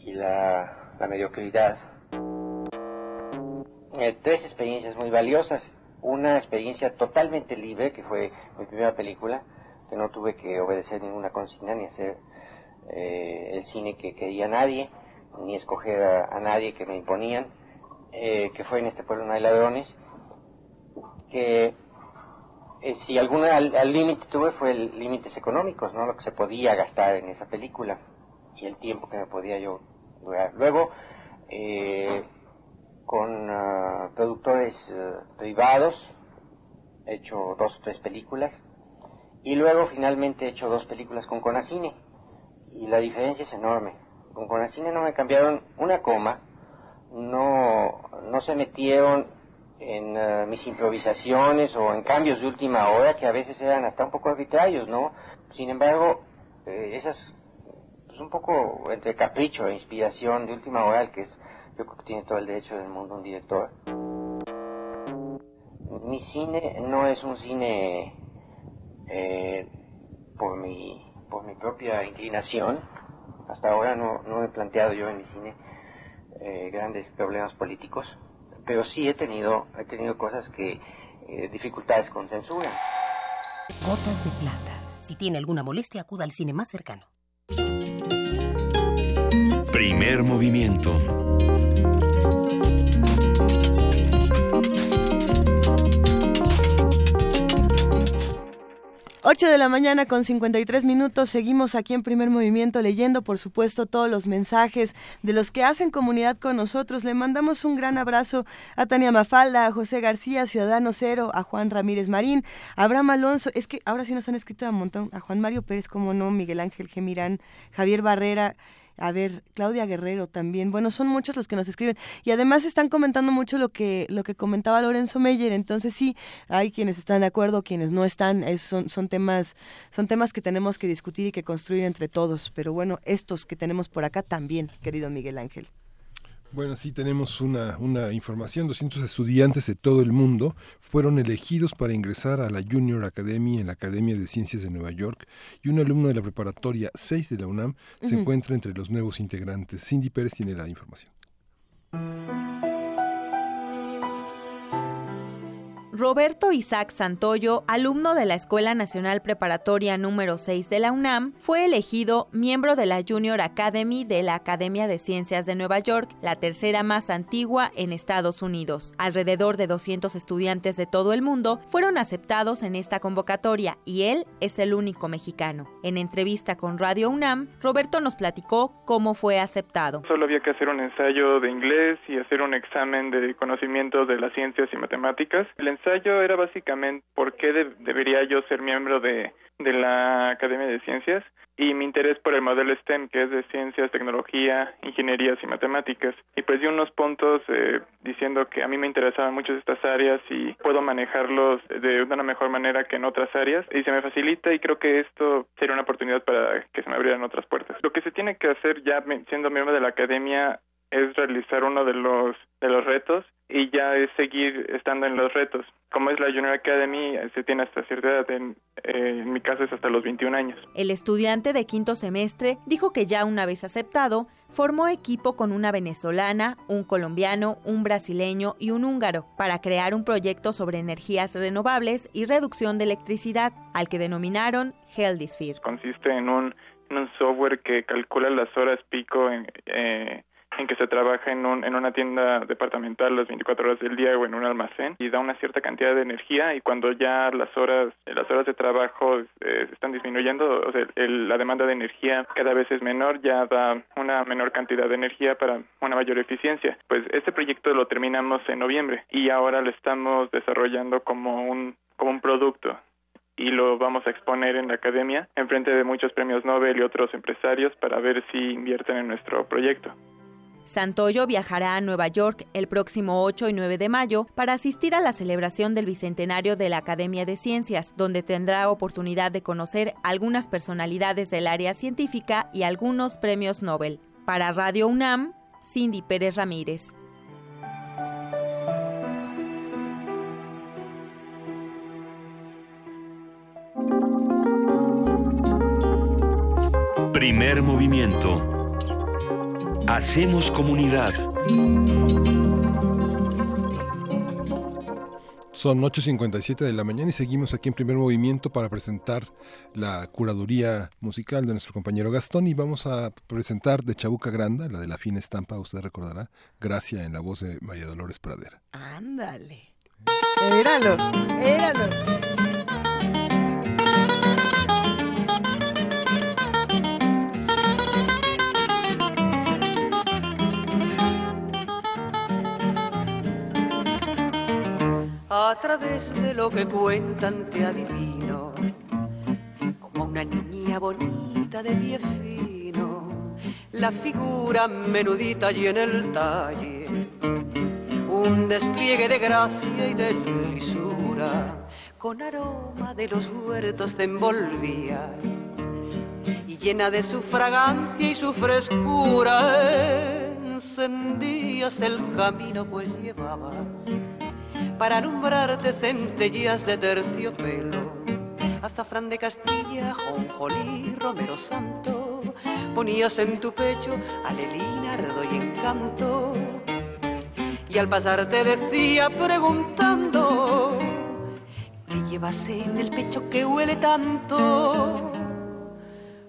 y la la mediocridad. Eh, tres experiencias muy valiosas. Una experiencia totalmente libre, que fue mi primera película, que no tuve que obedecer ninguna consigna ni hacer eh, el cine que quería nadie, ni escoger a, nadie que me imponían, eh, que fue en este pueblo no hay ladrones, que si alguna al límite tuve fue límites económicos, no lo que se podía gastar en esa película y el tiempo que me podía yo Luego, eh, con ah, productores eh, privados, he hecho dos o tres películas. Y luego finalmente he hecho dos películas con Conacine. Y la diferencia es enorme. Con Conacine no me cambiaron una coma, no, no se metieron en ah, mis improvisaciones o en cambios de última hora que a veces eran hasta un poco arbitrarios, ¿no? Sin embargo, eh, esas un poco entre capricho e inspiración de última hora, que es, yo creo que tiene todo el derecho del mundo un director. Mi cine no es un cine eh, por, mi, por mi propia inclinación. Hasta ahora no, no he planteado yo en mi cine eh, grandes problemas políticos, pero sí he tenido, he tenido cosas que, eh, dificultades con censura.
Gotas de plata. Si tiene alguna molestia, acuda al cine más cercano.
Primer movimiento.
Ocho de la mañana con 53 minutos. Seguimos aquí en primer movimiento leyendo, por supuesto, todos los mensajes de los que hacen comunidad con nosotros. Le mandamos un gran abrazo a Tania Mafalda, a José García, Ciudadano Cero, a Juan Ramírez Marín, a Abraham Alonso. Es que ahora sí nos han escrito un montón. A Juan Mario Pérez, como no, Miguel Ángel Gemirán, Javier Barrera. A ver, Claudia Guerrero también. Bueno, son muchos los que nos escriben. Y además están comentando mucho lo que, lo que comentaba Lorenzo Meyer. Entonces sí, hay quienes están de acuerdo, quienes no están. son, son, temas, son temas que tenemos que discutir y que construir entre todos. Pero bueno, estos que tenemos por acá también, querido Miguel Ángel.
Bueno, sí, tenemos una, una información. 200 estudiantes de todo el mundo fueron elegidos para ingresar a la Junior Academy en la Academia de Ciencias de Nueva York y un alumno de la preparatoria 6 de la UNAM se encuentra entre los nuevos integrantes. Cindy Pérez tiene la información.
Roberto Isaac Santoyo, alumno de la Escuela Nacional Preparatoria número 6 de la UNAM, fue elegido miembro de la Junior Academy de la Academia de Ciencias de Nueva York, la tercera más antigua en Estados Unidos. Alrededor de 200 estudiantes de todo el mundo fueron aceptados en esta convocatoria y él es el único mexicano. En entrevista con Radio UNAM, Roberto nos platicó cómo fue aceptado.
Solo había que hacer un ensayo de inglés y hacer un examen de conocimientos de las ciencias y matemáticas. Ensayo era básicamente por qué debería yo ser miembro de, de la Academia de Ciencias y mi interés por el modelo STEM, que es de ciencias, tecnología, ingenierías y matemáticas. Y pues di unos puntos eh, diciendo que a mí me interesaban mucho estas áreas y puedo manejarlos de una mejor manera que en otras áreas y se me facilita y creo que esto sería una oportunidad para que se me abrieran otras puertas. Lo que se tiene que hacer ya siendo miembro de la academia es realizar uno de los de los retos y ya es seguir estando en los retos. Como es la Junior Academy, se tiene hasta cierta edad, en, eh, en mi caso es hasta los 21 años.
El estudiante de quinto semestre dijo que ya una vez aceptado, formó equipo con una venezolana, un colombiano, un brasileño y un húngaro para crear un proyecto sobre energías renovables y reducción de electricidad, al que denominaron Heldisphere.
Consiste en un, en un software que calcula las horas pico en, eh, en que se trabaja en, un, en una tienda departamental las 24 horas del día o en un almacén y da una cierta cantidad de energía y cuando ya las horas las horas de trabajo eh, están disminuyendo, o sea, el, la demanda de energía cada vez es menor, ya da una menor cantidad de energía para una mayor eficiencia. Pues este proyecto lo terminamos en noviembre y ahora lo estamos desarrollando como un como un producto y lo vamos a exponer en la academia en frente de muchos premios Nobel y otros empresarios para ver si invierten en nuestro proyecto.
Santoyo viajará a Nueva York el próximo 8 y 9 de mayo para asistir a la celebración del bicentenario de la Academia de Ciencias, donde tendrá oportunidad de conocer algunas personalidades del área científica y algunos premios Nobel. Para Radio UNAM, Cindy Pérez Ramírez.
Primer movimiento Hacemos comunidad.
Son 8.57 de la mañana y seguimos aquí en primer movimiento para presentar la curaduría musical de nuestro compañero Gastón y vamos a presentar de Chabuca Granda, la de la fina estampa, usted recordará, Gracia en la voz de María Dolores Pradera.
Ándale. Éralo, éralo.
A través de lo que cuentan te adivino, como una niña bonita de pie fino, la figura menudita y en el talle, un despliegue de gracia y de lisura, con aroma de los huertos te envolvía, y llena de su fragancia y su frescura, encendías el camino pues llevabas para alumbrarte centellas de terciopelo. Azafrán de Castilla, jonjolí, romero santo, ponías en tu pecho alelina, ardo y encanto. Y al pasar te decía preguntando, ¿qué llevas en el pecho que huele tanto?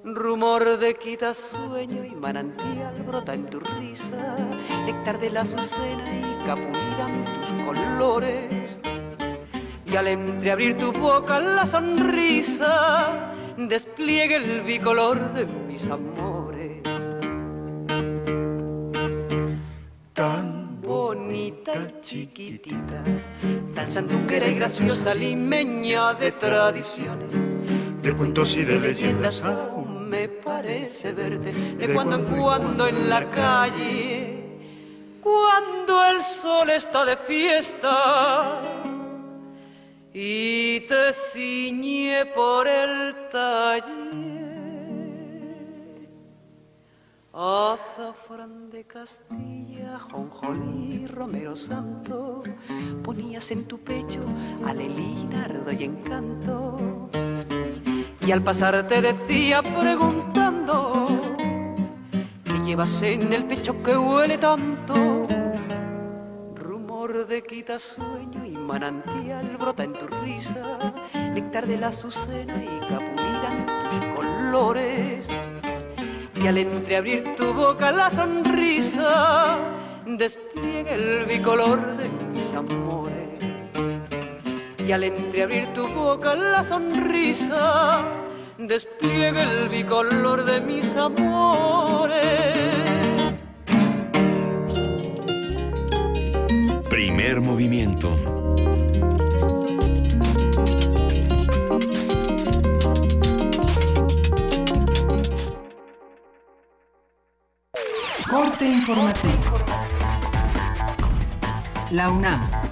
Rumor de quita sueño y manantial brota en tu risa, néctar de la azucena y capulidan tus colores. Y al entreabrir tu boca la sonrisa, despliegue el bicolor de mis amores. Tan bonita y chiquitita, tan sandunguera y graciosa, limeña de tradiciones, de cuentos y de leyendas me parece verte de cuando en cuando en la calle, cuando el sol está de fiesta y te ciñe por el taller. Azafrán de Castilla, jonjolí, romero santo, ponías en tu pecho alelinardo y encanto y al pasar te decía preguntando ¿Qué llevas en el pecho que huele tanto? Rumor de quitasueño y manantial brota en tu risa. Néctar de la azucena y en tus colores. Y al entreabrir tu boca la sonrisa Despliega el bicolor de mis amores. Y al entreabrir tu boca la sonrisa despliega el bicolor de mis amores.
Primer movimiento.
Corte informativo. La UNAM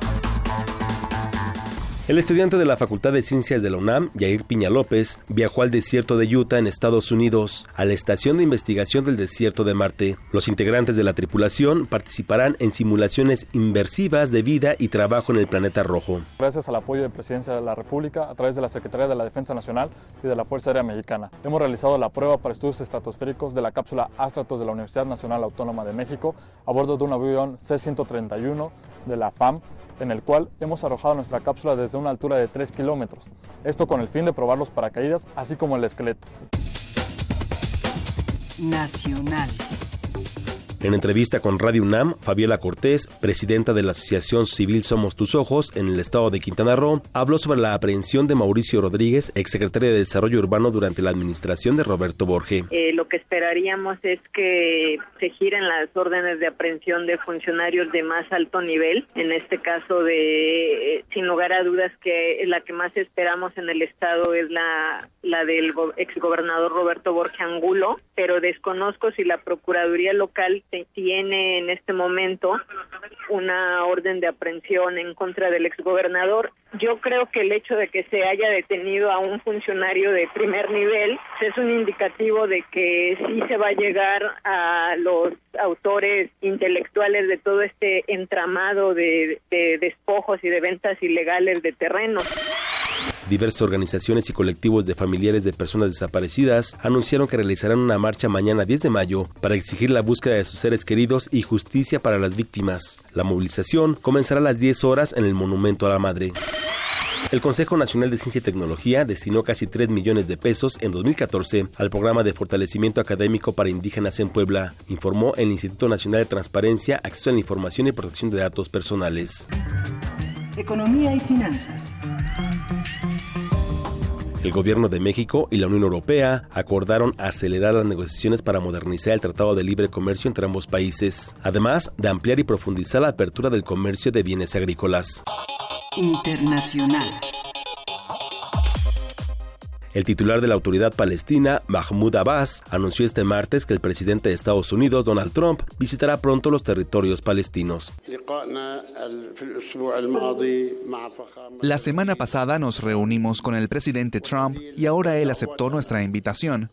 El estudiante de la Facultad de Ciencias de la UNAM, Yair Piña López, viajó al desierto de Utah en Estados Unidos, a la Estación de Investigación del Desierto de Marte. Los integrantes de la tripulación participarán en simulaciones inversivas de vida y trabajo en el planeta rojo.
Gracias al apoyo de Presidencia de la República, a través de la Secretaría de la Defensa Nacional y de la Fuerza Aérea Mexicana, hemos realizado la prueba para estudios estratosféricos de la cápsula Astratos de la Universidad Nacional Autónoma de México a bordo de un avión C-131 de la FAM en el cual hemos arrojado nuestra cápsula desde una altura de 3 kilómetros. Esto con el fin de probar los paracaídas, así como el esqueleto.
Nacional.
En entrevista con Radio UNAM, Fabiola Cortés, presidenta de la Asociación Civil Somos Tus Ojos en el estado de Quintana Roo, habló sobre la aprehensión de Mauricio Rodríguez, exsecretario de Desarrollo Urbano durante la administración de Roberto Borge.
Eh, lo que esperaríamos es que se giren las órdenes de aprehensión de funcionarios de más alto nivel, en este caso de, eh, sin lugar a dudas, que la que más esperamos en el estado es la, la del exgobernador Roberto Borge Angulo, pero desconozco si la Procuraduría local tiene en este momento una orden de aprehensión en contra del exgobernador. Yo creo que el hecho de que se haya detenido a un funcionario de primer nivel es un indicativo de que sí se va a llegar a los autores intelectuales de todo este entramado de, de despojos y de ventas ilegales de terrenos.
Diversas organizaciones y colectivos de familiares de personas desaparecidas anunciaron que realizarán una marcha mañana 10 de mayo para exigir la búsqueda de sus seres queridos y justicia para las víctimas. La movilización comenzará a las 10 horas en el Monumento a la Madre. El Consejo Nacional de Ciencia y Tecnología destinó casi 3 millones de pesos en 2014 al programa de fortalecimiento académico para indígenas en Puebla, informó el Instituto Nacional de Transparencia, Acceso a la Información y Protección de Datos Personales.
Economía y finanzas.
El Gobierno de México y la Unión Europea acordaron acelerar las negociaciones para modernizar el Tratado de Libre Comercio entre ambos países, además de ampliar y profundizar la apertura del comercio de bienes agrícolas.
Internacional.
El titular de la autoridad palestina, Mahmoud Abbas, anunció este martes que el presidente de Estados Unidos, Donald Trump, visitará pronto los territorios palestinos.
La semana pasada nos reunimos con el presidente Trump y ahora él aceptó nuestra invitación.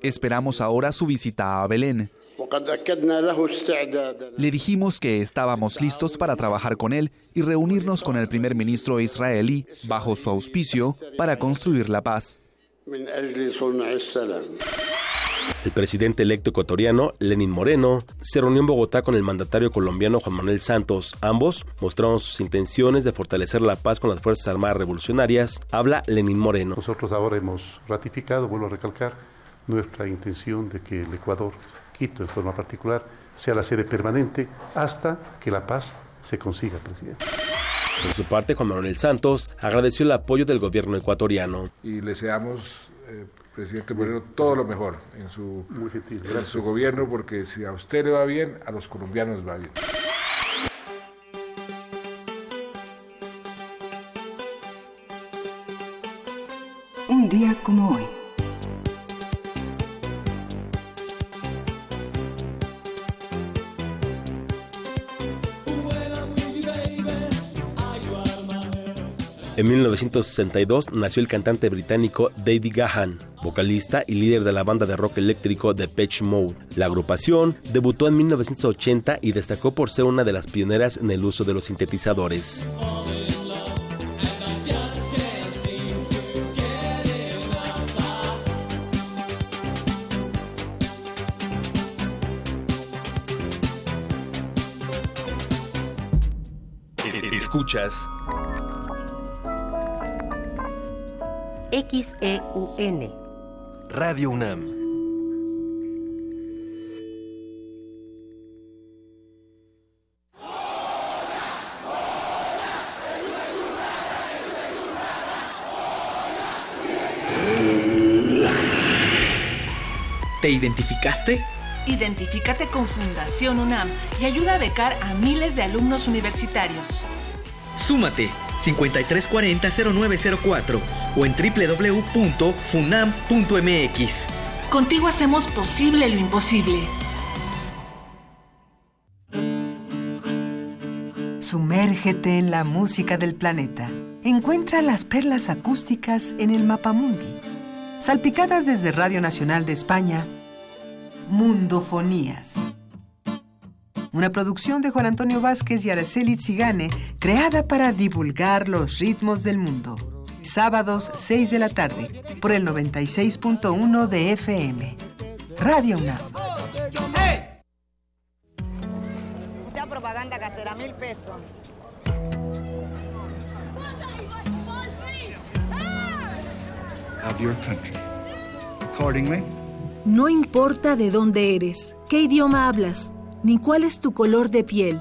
Esperamos ahora su visita a Belén. Le dijimos que estábamos listos para trabajar con él y reunirnos con el primer ministro israelí bajo su auspicio para construir la paz.
El presidente electo ecuatoriano, Lenin Moreno, se reunió en Bogotá con el mandatario colombiano Juan Manuel Santos. Ambos mostraron sus intenciones de fortalecer la paz con las Fuerzas Armadas Revolucionarias. Habla Lenin Moreno.
Nosotros ahora hemos ratificado, vuelvo a recalcar, nuestra intención de que el Ecuador Quito en forma particular, sea la sede permanente hasta que la paz se consiga, presidente.
Por su parte, Juan Manuel Santos agradeció el apoyo del gobierno ecuatoriano.
Y le deseamos, eh, presidente Moreno, todo lo mejor en su, en su gobierno, porque si a usted le va bien, a los colombianos va bien.
Un día como hoy.
En 1962 nació el cantante británico David Gahan, vocalista y líder de la banda de rock eléctrico The Pitch Mode. La agrupación debutó en 1980 y destacó por ser una de las pioneras en el uso de los sintetizadores.
Escuchas
XEUN.
Radio UNAM.
¿Te identificaste?
Identifícate con Fundación UNAM y ayuda a becar a miles de alumnos universitarios.
Súmate 5340-0904 o en www.funam.mx.
Contigo hacemos posible lo imposible.
Sumérgete en la música del planeta. Encuentra las perlas acústicas en el Mapamundi. Salpicadas desde Radio Nacional de España, Mundofonías. Una producción de Juan Antonio Vázquez y Araceli Zigane, creada para divulgar los ritmos del mundo. Sábados 6 de la tarde, por el 96.1 de FM. Radio UNAM.
Mucha propaganda casera, mil pesos.
of your country. Accordingly,
No importa de dónde eres, qué idioma hablas, ni cuál es tu color de piel.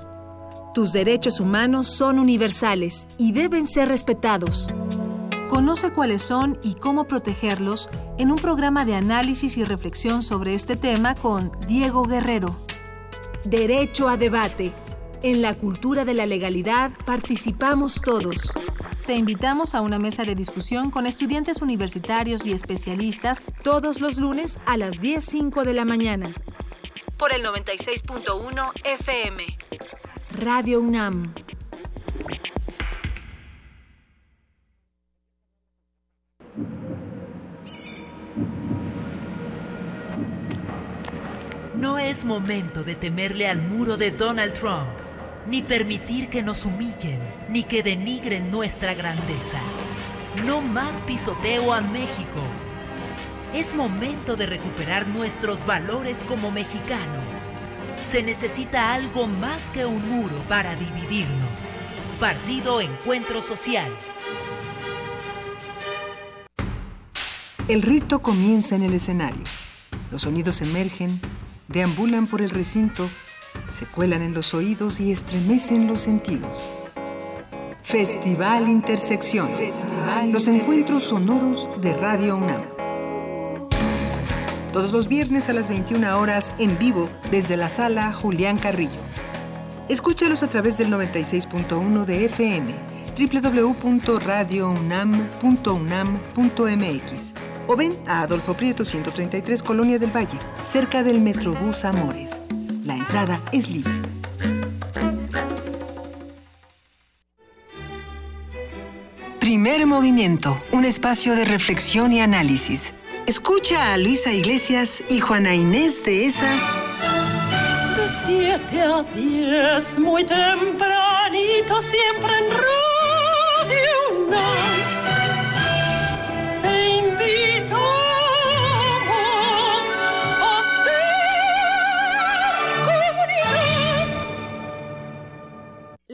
Tus derechos humanos son universales y deben ser respetados. Conoce cuáles son y cómo protegerlos en un programa de análisis y reflexión sobre este tema con Diego Guerrero. Derecho a debate. En la cultura de la legalidad participamos todos. Te invitamos a una mesa de discusión con estudiantes universitarios y especialistas todos los lunes a las 10.05 de la mañana. Por el 96.1 FM. Radio UNAM.
No es momento de temerle al muro de Donald Trump, ni permitir que nos humillen, ni que denigren nuestra grandeza. No más pisoteo a México. Es momento de recuperar nuestros valores como mexicanos. Se necesita algo más que un muro para dividirnos. Partido Encuentro Social.
El rito comienza en el escenario. Los sonidos emergen, deambulan por el recinto, se cuelan en los oídos y estremecen los sentidos. Festival Intersección. los encuentros sonoros de Radio UNAM. Todos los viernes a las 21 horas en vivo desde la sala Julián Carrillo. Escúchalos a través del 96.1 de FM, www.radiounam.unam.mx o ven a Adolfo Prieto 133 Colonia del Valle, cerca del Metrobús Amores. La entrada es libre. Primer movimiento, un espacio de reflexión y análisis. Escucha a Luisa Iglesias y Juana Inés de esa.
De 7 a 10, muy tempranito, siempre en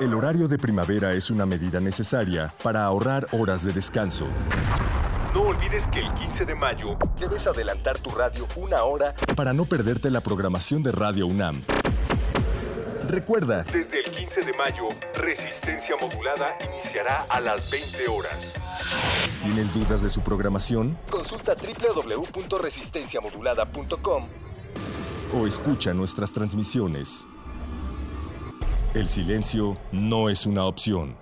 El horario de primavera es una medida necesaria para ahorrar horas de descanso. No olvides que el 15 de mayo debes adelantar tu radio una hora para no perderte la programación de Radio UNAM. Recuerda, desde el 15 de mayo, Resistencia Modulada iniciará a las 20 horas. ¿Tienes dudas de su programación? Consulta www.resistenciamodulada.com o escucha nuestras transmisiones. El silencio no es una opción.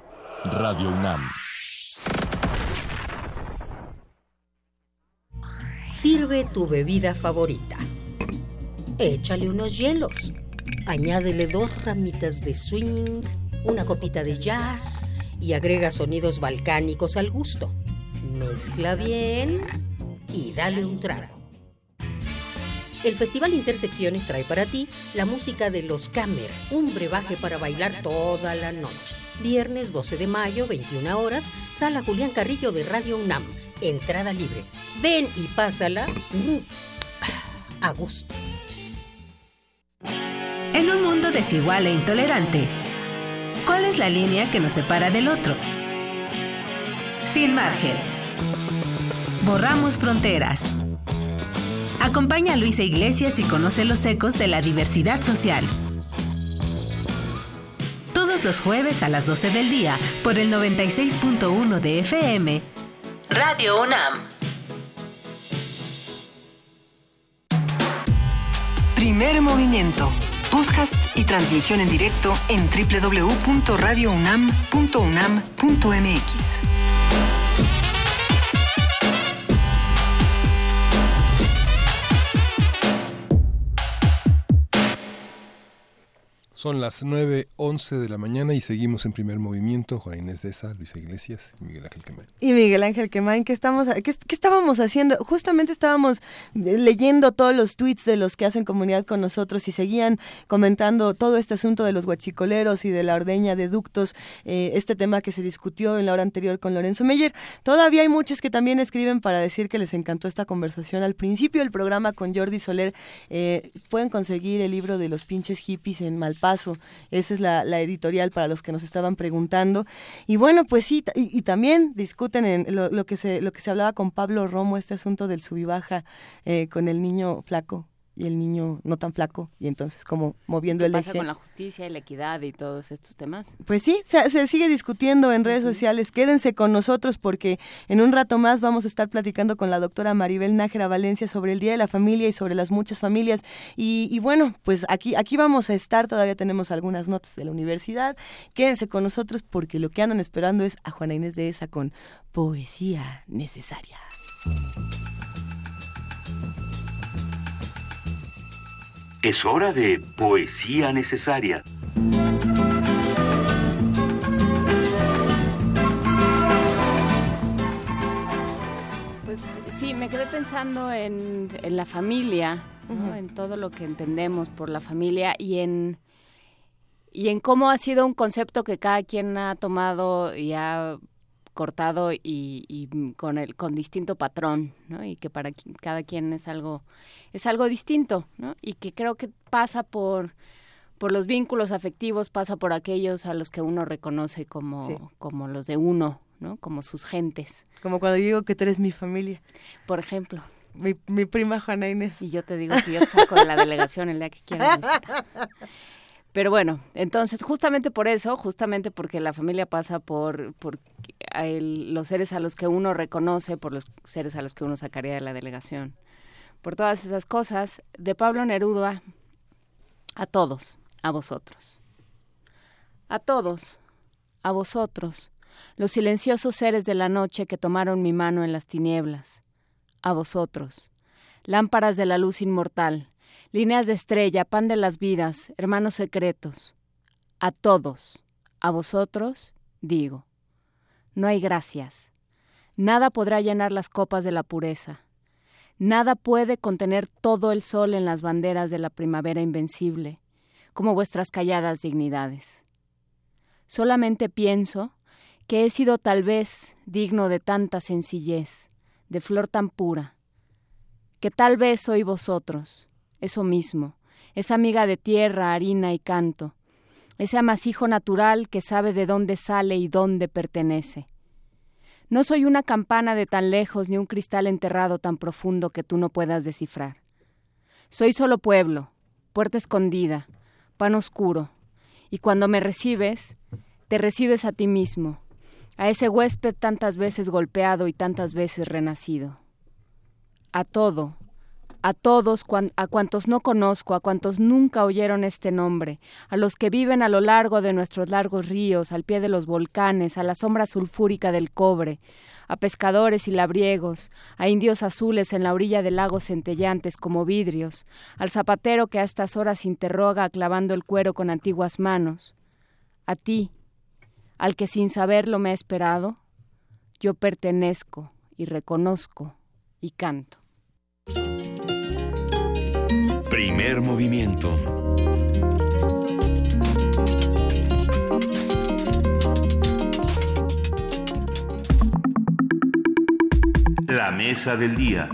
Radio UNAM.
Sirve tu bebida favorita. Échale unos hielos. Añádele dos ramitas de swing, una copita de jazz y agrega sonidos balcánicos al gusto. Mezcla bien y dale un trago. El Festival Intersecciones trae para ti la música de los Camer, un brebaje para bailar toda la noche. Viernes 12 de mayo, 21 horas, Sala Julián Carrillo de Radio UNAM. Entrada libre. Ven y pásala mm, a gusto.
En un mundo desigual e intolerante, ¿cuál es la línea que nos separa del otro? Sin margen. Borramos fronteras. Acompaña a Luisa Iglesias y conoce los ecos de la diversidad social. Todos los jueves a las 12 del día por el 96.1 de FM. Radio UNAM.
Primer movimiento. Podcast y transmisión en directo en www.radiounam.unam.mx.
Son las 9.11 de la mañana y seguimos en primer movimiento. Juan Inés de esa, Luisa Iglesias y Miguel Ángel Quemain.
Y Miguel Ángel Quemain, ¿qué, estamos, qué, qué, estábamos haciendo? Justamente estábamos leyendo todos los tweets de los que hacen comunidad con nosotros y seguían comentando todo este asunto de los guachicoleros y de la ordeña de ductos, eh, este tema que se discutió en la hora anterior con Lorenzo Meyer. Todavía hay muchos que también escriben para decir que les encantó esta conversación. Al principio del programa con Jordi Soler, eh, pueden conseguir el libro de los pinches hippies en Malpa esa es la, editorial para los que nos estaban preguntando. Y bueno, pues sí, y, también discuten en lo, que se, lo que se hablaba con Pablo Romo, este asunto del sub y baja eh, con el niño flaco y el niño no tan flaco y entonces como moviendo el
pasa con la justicia y la equidad y todos estos temas?
Pues sí, se, sigue discutiendo en redes sociales. Quédense con nosotros porque en un rato más vamos a estar platicando con la doctora Maribel Nájera Valencia sobre el Día de la Familia y sobre las muchas familias. Y, bueno, pues aquí, aquí vamos a estar, todavía tenemos algunas notas de la universidad. Quédense con nosotros porque lo que andan esperando es a Juana Inés de esa con poesía necesaria.
Es hora de poesía necesaria.
Pues sí, me quedé pensando en, la familia, en todo lo que entendemos por la familia y en, y en cómo ha sido un concepto que cada quien ha tomado y ha cortado y, con el con distinto patrón ¿no? y que para cada quien es algo es algo distinto ¿no? y que creo que pasa por por los vínculos afectivos pasa por aquellos a los que uno reconoce como como los de uno no como sus gentes.
Como cuando digo que tú eres mi familia.
Por ejemplo.
Mi, mi prima Juana Inés.
Y yo te digo que yo te saco de la delegación el día que quieras pero bueno, entonces justamente por eso, justamente porque la familia pasa por, por los seres a los que uno reconoce, por los seres a los que uno sacaría de la delegación, por todas esas cosas, de Pablo Neruda a todos, a vosotros. A todos, a vosotros, los silenciosos seres de la noche que tomaron mi mano en las tinieblas. A vosotros, lámparas de la luz inmortal, líneas de estrella, pan de las vidas, hermanos secretos, a todos, a vosotros, digo, no hay gracias. Nada podrá llenar las copas de la pureza. Nada puede contener todo el sol en las banderas de la primavera invencible, como vuestras calladas dignidades. Solamente pienso que he sido tal vez digno de tanta sencillez, de flor tan pura, que tal vez soy vosotros, eso mismo, esa amiga de tierra, harina y canto, ese amasijo natural que sabe de dónde sale y dónde pertenece. No soy una campana de tan lejos ni un cristal enterrado tan profundo que tú no puedas descifrar. Soy solo pueblo, puerta escondida, pan oscuro, y cuando me recibes, te recibes a ti mismo, a ese huésped tantas veces golpeado y tantas veces renacido. A todo, a todos, a cuantos no conozco, a cuantos nunca oyeron este nombre, a los que viven a lo largo de nuestros largos ríos, al pie de los volcanes, a la sombra sulfúrica del cobre, a pescadores y labriegos, a indios azules en la orilla de lagos centellantes como vidrios, al zapatero que a estas horas interroga clavando el cuero con antiguas manos, a ti, al que sin saberlo me ha esperado, yo pertenezco y reconozco y canto.
Primer movimiento. La mesa del día.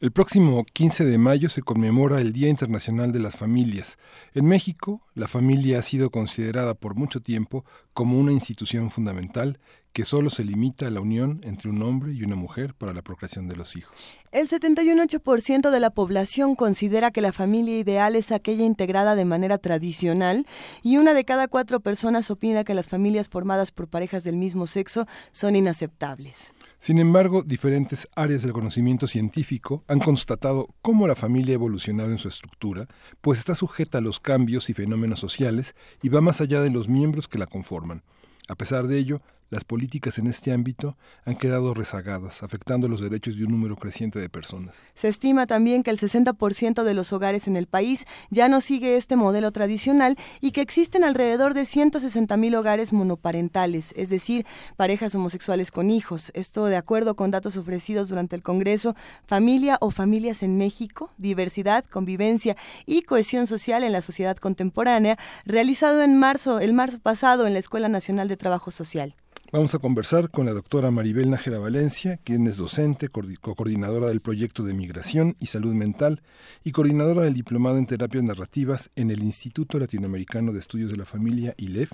El próximo 15 de mayo se conmemora el Día Internacional de las Familias. En México, la familia ha sido considerada por mucho tiempo como una institución fundamental que solo se limita a la unión entre un hombre y una mujer para la procreación de los hijos.
El 71% de la población considera que la familia ideal es aquella integrada de manera tradicional y una de cada cuatro personas opina que las familias formadas por parejas del mismo sexo son inaceptables.
Sin embargo, diferentes áreas del conocimiento científico han constatado cómo la familia ha evolucionado en su estructura, pues está sujeta a los cambios y fenómenos sociales y va más allá de los miembros que la conforman. A pesar de ello, las políticas en este ámbito han quedado rezagadas, afectando los derechos de un número creciente de personas.
Se estima también que el 60% de los hogares en el país ya no sigue este modelo tradicional y que existen alrededor de 160.000 hogares monoparentales, es decir, parejas homosexuales con hijos. Esto de acuerdo con datos ofrecidos durante el Congreso Familia o Familias en México, Diversidad, Convivencia y Cohesión Social en la Sociedad Contemporánea, realizado en marzo, el marzo pasado en la Escuela Nacional de Trabajo Social.
Vamos a conversar con la doctora Maribel Nájera Valencia, quien es docente, coordinadora del proyecto de Migración y Salud Mental y coordinadora del Diplomado en Terapias Narrativas en el Instituto Latinoamericano de Estudios de la Familia, ILEF,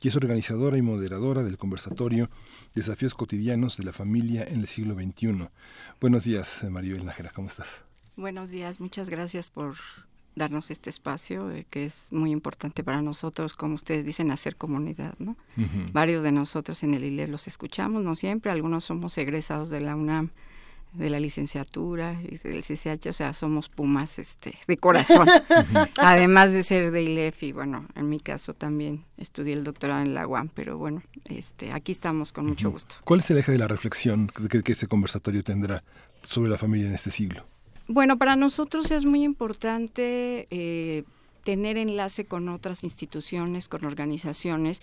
y es organizadora y moderadora del conversatorio Desafíos Cotidianos de la Familia en el siglo XXI. Buenos días, Maribel Nájera, ¿cómo estás?
Buenos días, muchas gracias por darnos este espacio eh, que es muy importante para nosotros, como ustedes dicen, hacer comunidad, ¿no? Varios de nosotros en el ILE los escuchamos, no siempre, algunos somos egresados de la UNAM, de la licenciatura y del CCH, o sea, somos pumas este de corazón, *laughs* además de ser de ILEF y bueno, en mi caso también estudié el doctorado en la UAM, pero bueno, este aquí estamos con mucho gusto.
¿Cuál es el eje de la reflexión que, que este conversatorio tendrá sobre la familia en este siglo?
Bueno, para nosotros es muy importante eh, tener enlace con otras instituciones, con organizaciones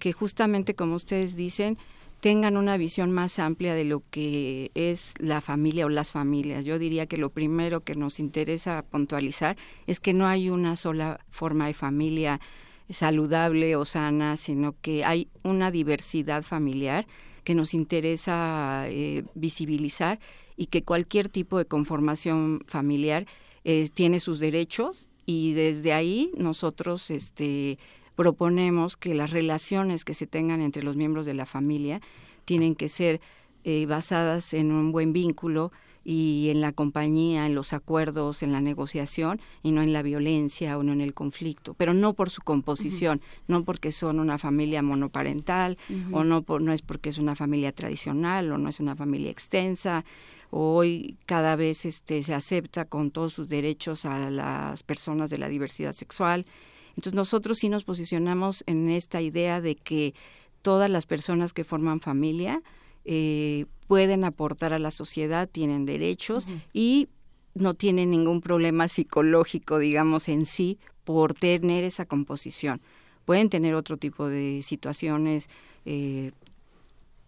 que justamente, como ustedes dicen, tengan una visión más amplia de lo que es la familia o las familias. Yo diría que lo primero que nos interesa puntualizar es que no hay una sola forma de familia saludable o sana, sino que hay una diversidad familiar que nos interesa eh, visibilizar y que cualquier tipo de conformación familiar eh, tiene sus derechos y desde ahí nosotros este, proponemos que las relaciones que se tengan entre los miembros de la familia tienen que ser eh, basadas en un buen vínculo y en la compañía, en los acuerdos, en la negociación y no en la violencia o no en el conflicto, pero no por su composición, no porque son una familia monoparental o no, por, no es porque es una familia tradicional o no es una familia extensa. Hoy cada vez este, se acepta con todos sus derechos a las personas de la diversidad sexual. Entonces nosotros sí nos posicionamos en esta idea de que todas las personas que forman familia eh, pueden aportar a la sociedad, tienen derechos y no tienen ningún problema psicológico, digamos, en sí por tener esa composición. Pueden tener otro tipo de situaciones, eh,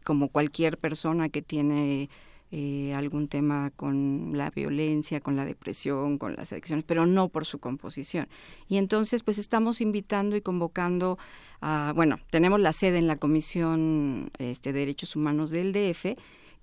como cualquier persona que tiene eh, algún tema con la violencia, con la depresión, con las adicciones, pero no por su composición. Y entonces, pues estamos invitando y convocando a, bueno, tenemos la sede en la Comisión este, de Derechos Humanos del DF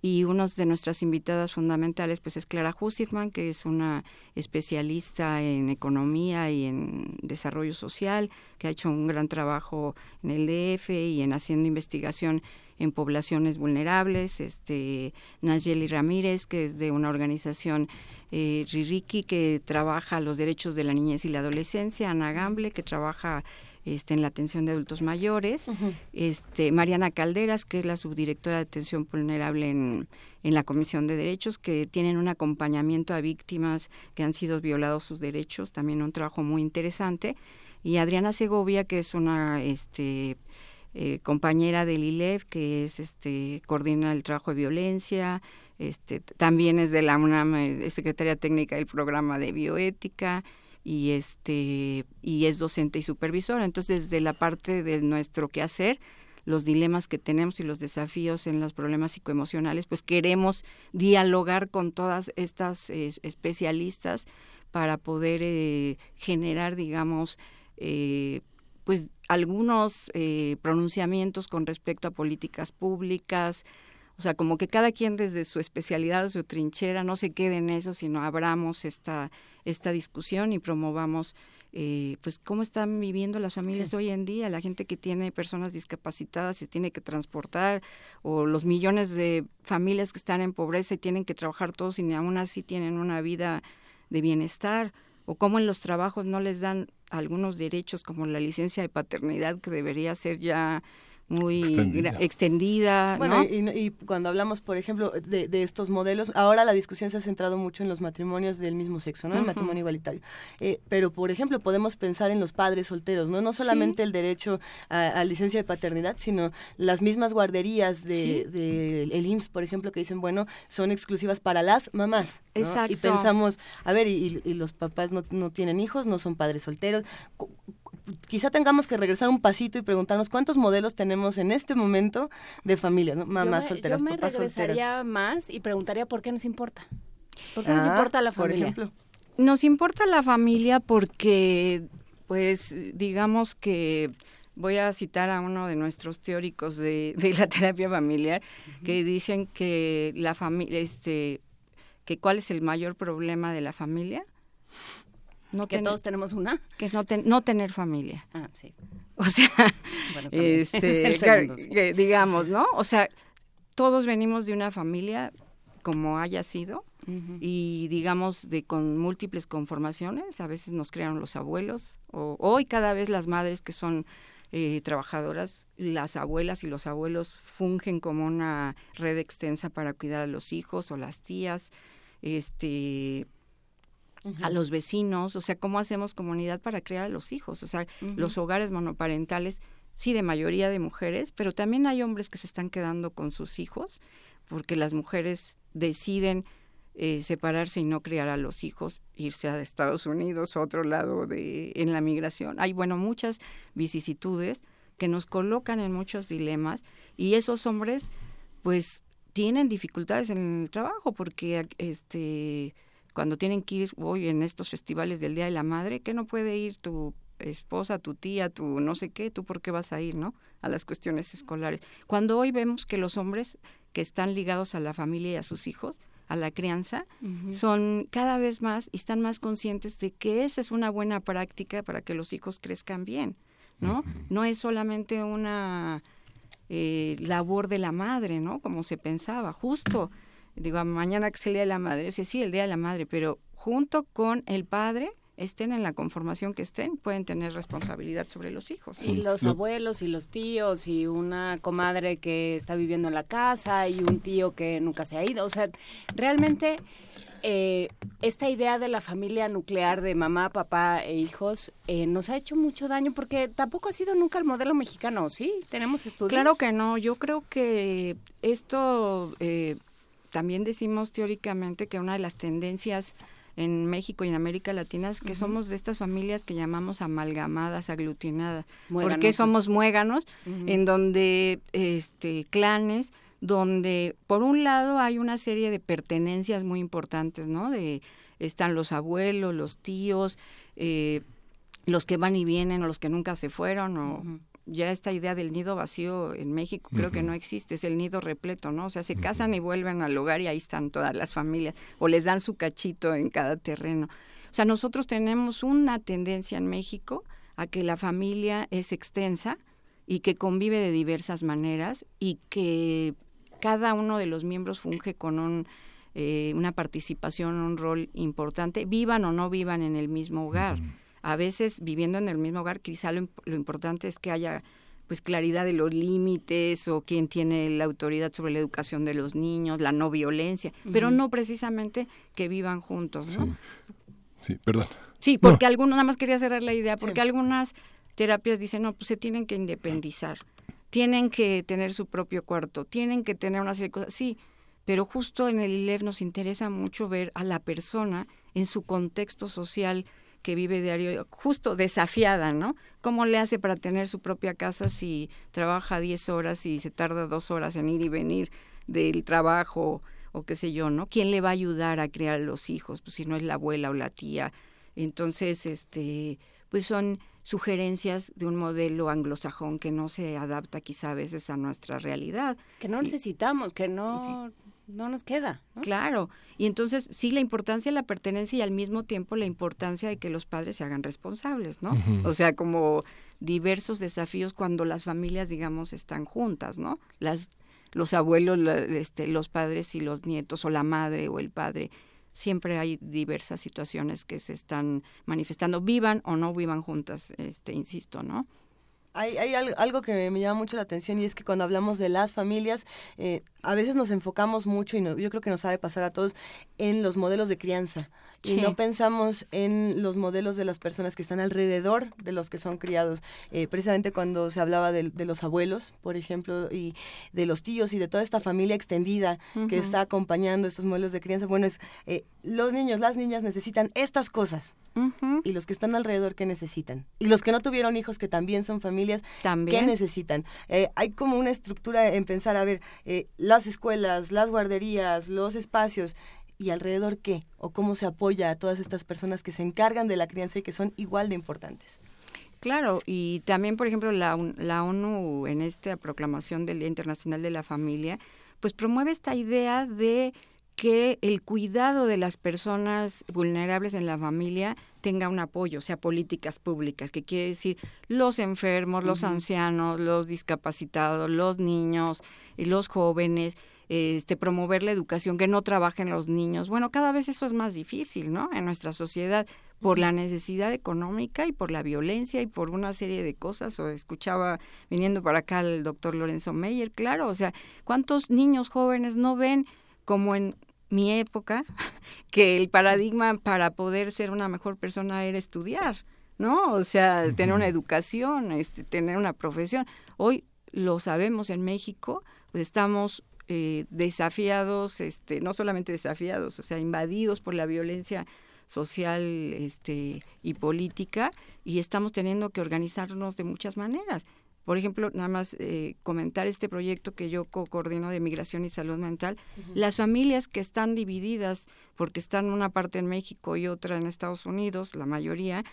y una de nuestras invitadas fundamentales pues es Clara Hussitman, que es una especialista en economía y en desarrollo social, que ha hecho un gran trabajo en el DF y en haciendo investigación en poblaciones vulnerables, este Nayeli Ramírez, que es de una organización eh, Ririki que trabaja los derechos de la niñez y la adolescencia, Ana Gamble, que trabaja este, en la atención de adultos mayores, este, Mariana Calderas, que es la subdirectora de atención vulnerable en, en la Comisión de Derechos, que tienen un acompañamiento a víctimas que han sido violados sus derechos, también un trabajo muy interesante, y Adriana Segovia, que es una este, eh, compañera del ILEF, que es este, coordina el trabajo de violencia, este, también es de la UNAM, eh, secretaria técnica del programa de bioética y este y es docente y supervisora. Entonces, desde la parte de nuestro quehacer, los dilemas que tenemos y los desafíos en los problemas psicoemocionales, pues queremos dialogar con todas estas eh, especialistas para poder generar, digamos, pues algunos eh, pronunciamientos con respecto a políticas públicas, O sea, como que cada quien desde su especialidad o su trinchera no se quede en eso, sino abramos esta, esta discusión y promovamos eh, pues cómo están viviendo las familias hoy en día, la gente que tiene personas discapacitadas y tiene que transportar, o los millones de familias que están en pobreza y tienen que trabajar todos y aún así tienen una vida de bienestar, o cómo en los trabajos no les dan algunos derechos como la licencia de paternidad que debería ser ya muy extendida.
bueno, y, cuando hablamos, por ejemplo, de, estos modelos, ahora la discusión se ha centrado mucho en los matrimonios del mismo sexo, ¿no? El matrimonio igualitario. Eh, pero, por ejemplo, podemos pensar en los padres solteros, ¿no? No solamente el derecho a, licencia de paternidad, sino las mismas guarderías de, el IMSS, por ejemplo, que dicen, bueno, son exclusivas para las mamás.
Exacto.
Y pensamos, a ver, y, los papás no, no tienen hijos, no son padres solteros quizá tengamos que regresar un pasito y preguntarnos cuántos modelos tenemos en este momento de familia, ¿no? mamás solteras,
yo me
papás
regresaría más y preguntaría por qué nos importa. ¿Por qué nos ah, importa la familia?
Por ejemplo.
Nos importa la familia porque, pues, digamos que voy a citar a uno de nuestros teóricos de, la terapia familiar que dicen que la familia, este, que cuál es el mayor problema de la familia
no que todos tenemos una.
Que es no, no tener familia.
Ah, sí.
O sea, este, *laughs* digamos, ¿no? O sea, todos venimos de una familia como haya sido y digamos de con múltiples conformaciones. A veces nos crearon los abuelos o hoy cada vez las madres que son eh, trabajadoras, las abuelas y los abuelos fungen como una red extensa para cuidar a los hijos o las tías. Este, a los vecinos, o sea, cómo hacemos comunidad para crear a los hijos, o sea, los hogares monoparentales, sí, de mayoría de mujeres, pero también hay hombres que se están quedando con sus hijos porque las mujeres deciden eh, separarse y no criar a los hijos, irse a Estados Unidos o a otro lado de en la migración. Hay bueno muchas vicisitudes que nos colocan en muchos dilemas y esos hombres pues tienen dificultades en el trabajo porque este cuando tienen que ir hoy en estos festivales del Día de la Madre, que no puede ir tu esposa, tu tía, tu no sé qué, tú por qué vas a ir, ¿no? A las cuestiones escolares. Cuando hoy vemos que los hombres que están ligados a la familia y a sus hijos, a la crianza, son cada vez más y están más conscientes de que esa es una buena práctica para que los hijos crezcan bien, ¿no? No es solamente una eh, labor de la madre, ¿no? Como se pensaba, justo digo, mañana que es el Día de la Madre, sí, sí, el Día de la Madre, pero junto con el padre, estén en la conformación que estén, pueden tener responsabilidad sobre los hijos.
Y los abuelos y los tíos y una comadre que está viviendo en la casa y un tío que nunca se ha ido. O sea, realmente eh, esta idea de la familia nuclear de mamá, papá e hijos eh, nos ha hecho mucho daño porque tampoco ha sido nunca el modelo mexicano, ¿sí? ¿Tenemos estudios?
Claro que no. Yo creo que esto... Eh, también decimos teóricamente que una de las tendencias en México y en América Latina es que somos de estas familias que llamamos amalgamadas, aglutinadas. porque somos muéganos? En donde este clanes donde por un lado hay una serie de pertenencias muy importantes, ¿no? De están los abuelos, los tíos, eh, los que van y vienen o los que nunca se fueron o ya esta idea del nido vacío en México creo que no existe, es el nido repleto, ¿no? O sea, se casan y vuelven al hogar y ahí están todas las familias, o les dan su cachito en cada terreno. O sea, nosotros tenemos una tendencia en México a que la familia es extensa y que convive de diversas maneras y que cada uno de los miembros funge con un, eh, una participación, un rol importante, vivan o no vivan en el mismo hogar a veces viviendo en el mismo hogar, quizá lo, importante es que haya pues claridad de los límites o quién tiene la autoridad sobre la educación de los niños, la no violencia, pero no precisamente que vivan juntos,
¿no? Sí, perdón.
Sí, porque algunos, nada más quería cerrar la idea, porque algunas terapias dicen, no, pues se tienen que independizar, tienen que tener su propio cuarto, tienen que tener una serie de cosas, sí, pero justo en el ILEF nos interesa mucho ver a la persona en su contexto social, que vive diario justo desafiada, ¿no? ¿Cómo le hace para tener su propia casa si trabaja 10 horas y se tarda dos horas en ir y venir del trabajo o qué sé yo, ¿no? ¿Quién le va a ayudar a criar a los hijos? Pues si no es la abuela o la tía. Entonces, este, pues son sugerencias de un modelo anglosajón que no se adapta quizá a veces a nuestra realidad.
Que no necesitamos, que no, no nos queda.
Claro, y entonces sí la importancia de la pertenencia y al mismo tiempo la importancia de que los padres se hagan responsables, ¿no? O sea, como diversos desafíos cuando las familias, digamos, están juntas, ¿no? Las los abuelos, este, los padres y los nietos, o la madre o el padre siempre hay diversas situaciones que se están manifestando, vivan o no vivan juntas, este, insisto, ¿no?
Hay, hay, algo que me llama mucho la atención y es que cuando hablamos de las familias, eh, a veces nos enfocamos mucho, y yo creo que nos sabe pasar a todos, en los modelos de crianza. Y no pensamos en los modelos de las personas que están alrededor de los que son criados. Eh, precisamente cuando se hablaba de, los abuelos, por ejemplo, y de los tíos y de toda esta familia extendida que está acompañando estos modelos de crianza, bueno, es eh, los niños, las niñas necesitan estas cosas. Y los que están alrededor, ¿qué necesitan? Y los que no tuvieron hijos, que también son familias, ¿qué necesitan? Eh, hay como una estructura en pensar, a ver, las escuelas, las guarderías, los espacios, y alrededor qué o cómo se apoya a todas estas personas que se encargan de la crianza y que son igual de importantes.
Claro, y también, por ejemplo, la, la ONU en esta proclamación del Día Internacional de la Familia, pues promueve esta idea de que el cuidado de las personas vulnerables en la familia tenga un apoyo, o sea, políticas públicas, que quiere decir los enfermos, los ancianos, los discapacitados, los niños, y los jóvenes, este, promover la educación, que no trabajen los niños. Bueno, cada vez eso es más difícil, ¿no? En nuestra sociedad, por la necesidad económica y por la violencia y por una serie de cosas. O escuchaba viniendo para acá el doctor Lorenzo Meyer, claro, o sea, ¿cuántos niños jóvenes no ven como en mi época *laughs* que el paradigma para poder ser una mejor persona era estudiar? ¿no? O sea, tener una educación, este, tener una profesión. Hoy lo sabemos en México, pues estamos eh, desafiados, este, no solamente desafiados, o sea, invadidos por la violencia social este, y política y estamos teniendo que organizarnos de muchas maneras. Por ejemplo, nada más eh, comentar este proyecto que yo co-coordino de migración y salud mental. Las familias que están divididas porque están una parte en México y otra en Estados Unidos, la mayoría,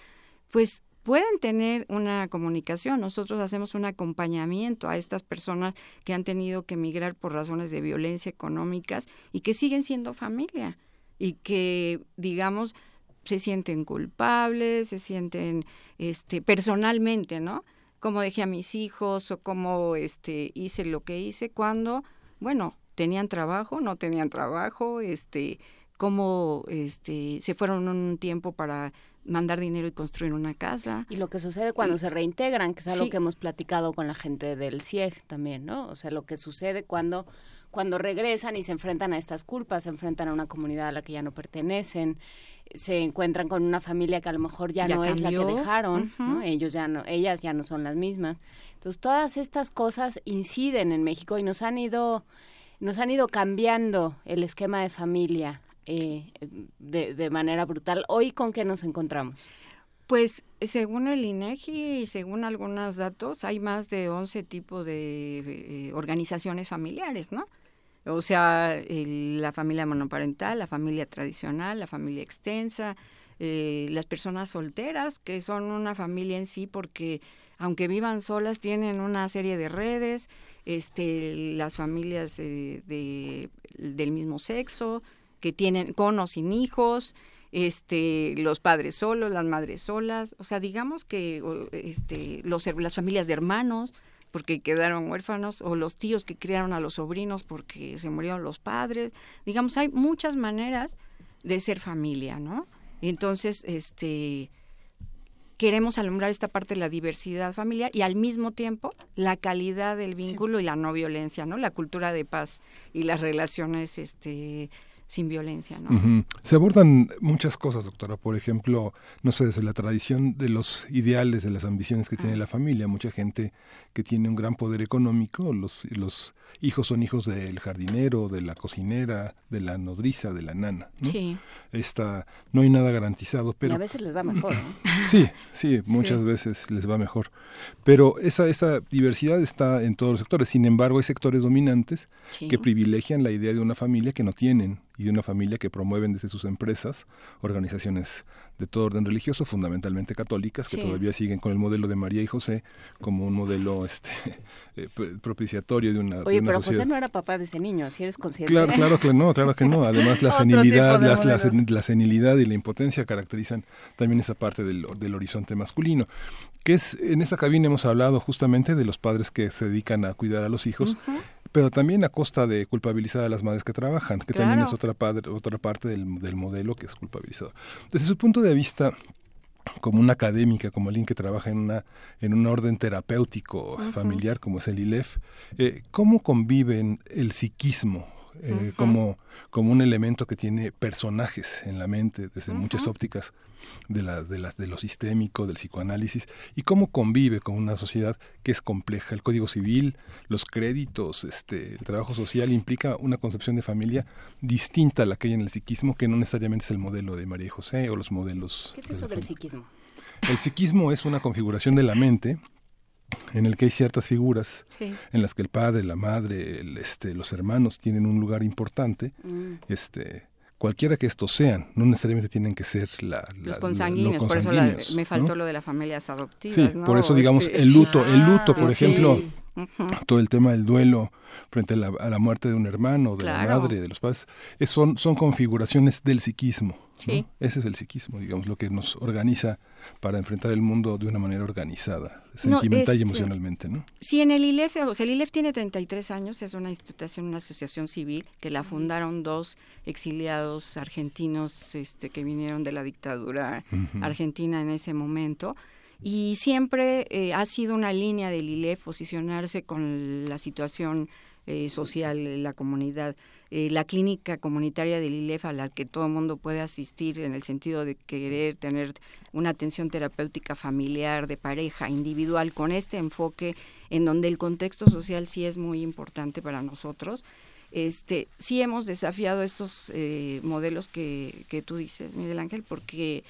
pues pueden tener una comunicación. Nosotros hacemos un acompañamiento a estas personas que han tenido que emigrar por razones de violencia económicas y que siguen siendo familia y que, digamos, se sienten culpables, se sienten este personalmente, ¿no? Como dejé a mis hijos o cómo este hice lo que hice cuando, bueno, tenían trabajo, no tenían trabajo, este cómo este se fueron un tiempo para mandar dinero y construir una casa.
Y lo que sucede cuando se reintegran, que es algo que hemos platicado con la gente del CIEG también, ¿no? O sea, lo que sucede cuando cuando regresan y se enfrentan a estas culpas, se enfrentan a una comunidad a la que ya no pertenecen, se encuentran con una familia que a lo mejor ya, no es la que dejaron, ¿no? Ellos ya no, ellas ya no son las mismas. Entonces, todas estas cosas inciden en México y nos han ido nos han ido cambiando el esquema de familia eh, de, de manera brutal. ¿Hoy con qué nos encontramos?
Pues según el INEGI y según algunos datos, hay más de 11 tipos de eh, organizaciones familiares, ¿no? O sea, la familia monoparental, la familia tradicional, la familia extensa, eh, las personas solteras, que son una familia en sí porque aunque vivan solas tienen una serie de redes, este, las familias de, del mismo sexo, que tienen con o sin hijos, este, los padres solos, las madres solas, o sea, digamos que este, los, las familias de hermanos, porque quedaron huérfanos, o los tíos que criaron a los sobrinos porque se murieron los padres, digamos, hay muchas maneras de ser familia, ¿no? Entonces, este, queremos alumbrar esta parte de la diversidad familiar y al mismo tiempo la calidad del vínculo y la no violencia, ¿no? La cultura de paz y las relaciones, este, sin violencia. ¿no?
Se abordan muchas cosas, doctora. Por ejemplo, no sé, desde la tradición de los ideales, de las ambiciones que tiene ah. la familia. Mucha gente que tiene un gran poder económico, los, los hijos son hijos del jardinero, de la cocinera, de la nodriza, de la nana. ¿no? Sí. Esta, no hay nada garantizado, pero...
Y a veces les va mejor, ¿no? *laughs*
sí, sí, muchas veces les va mejor. Pero esa, esa diversidad está en todos los sectores. Sin embargo, hay sectores dominantes que privilegian la idea de una familia que no tienen y de una familia que promueven desde sus empresas organizaciones de todo orden religioso, fundamentalmente católicas, que todavía siguen con el modelo de María y José como un modelo este *laughs* eh, propiciatorio de una,
Oye,
de
pero
sociedad.
José no era papá de ese niño, si eres consciente.
Claro, claro que no, claro que no. Además, la *laughs* senilidad, la, la senilidad y la impotencia caracterizan también esa parte del, del horizonte masculino. Que es, en esta cabina hemos hablado justamente de los padres que se dedican a cuidar a los hijos, pero también a costa de culpabilizar a las madres que trabajan, que también es otra, padre- otra parte del, del modelo que es culpabilizado. Desde su punto de vista, como una académica, como alguien que trabaja en una en un orden terapéutico familiar como es el ILEF, eh, ¿cómo conviven el psiquismo eh, como, como un elemento que tiene personajes en la mente desde muchas ópticas de, las de, las de lo sistémico, del psicoanálisis, y cómo convive con una sociedad que es compleja? El Código Civil, los créditos, este, el trabajo social implica una concepción de familia distinta a la que hay en el psiquismo, que no necesariamente es el modelo de María y José o los modelos
¿Qué es
de
eso
la
del psiquismo?
El psiquismo es una configuración de la mente en el que hay ciertas figuras
Sí.
en las que el padre, la madre, el, este, los hermanos tienen un lugar importante.
Mm.
Este, cualquiera que estos sean, no necesariamente tienen que ser la, la-
Los consanguíneos,
lo
por eso la- me faltó
¿no?
lo de las familias adoptivas.
Sí,
¿no?
por eso digamos
Este,
el luto, el luto, por
Ah,
ejemplo,
sí.
Todo el tema del duelo frente a la, a la muerte de un hermano, de la madre, de los padres, es- son, son configuraciones del psiquismo. ¿no?
Sí.
Ese es el psiquismo, digamos, lo que nos organiza para enfrentar el mundo de una manera organizada,
No,
sentimental y
es-
emocionalmente, ¿no?
Sí, en el ILEF, o sea, el ILEF tiene 33 años, es una institución, una asociación civil que la fundaron dos exiliados argentinos este, que vinieron de la dictadura argentina en ese momento. Y siempre eh, ha sido una línea del ILEF posicionarse con la situación eh, social la comunidad. Eh, la clínica comunitaria del ILEF a la que todo el mundo puede asistir en el sentido de querer tener una atención terapéutica familiar, de pareja, individual, con este enfoque en donde el contexto social sí es muy importante para nosotros. Este, sí hemos desafiado estos eh, modelos que, que tú dices, Miguel Ángel, porque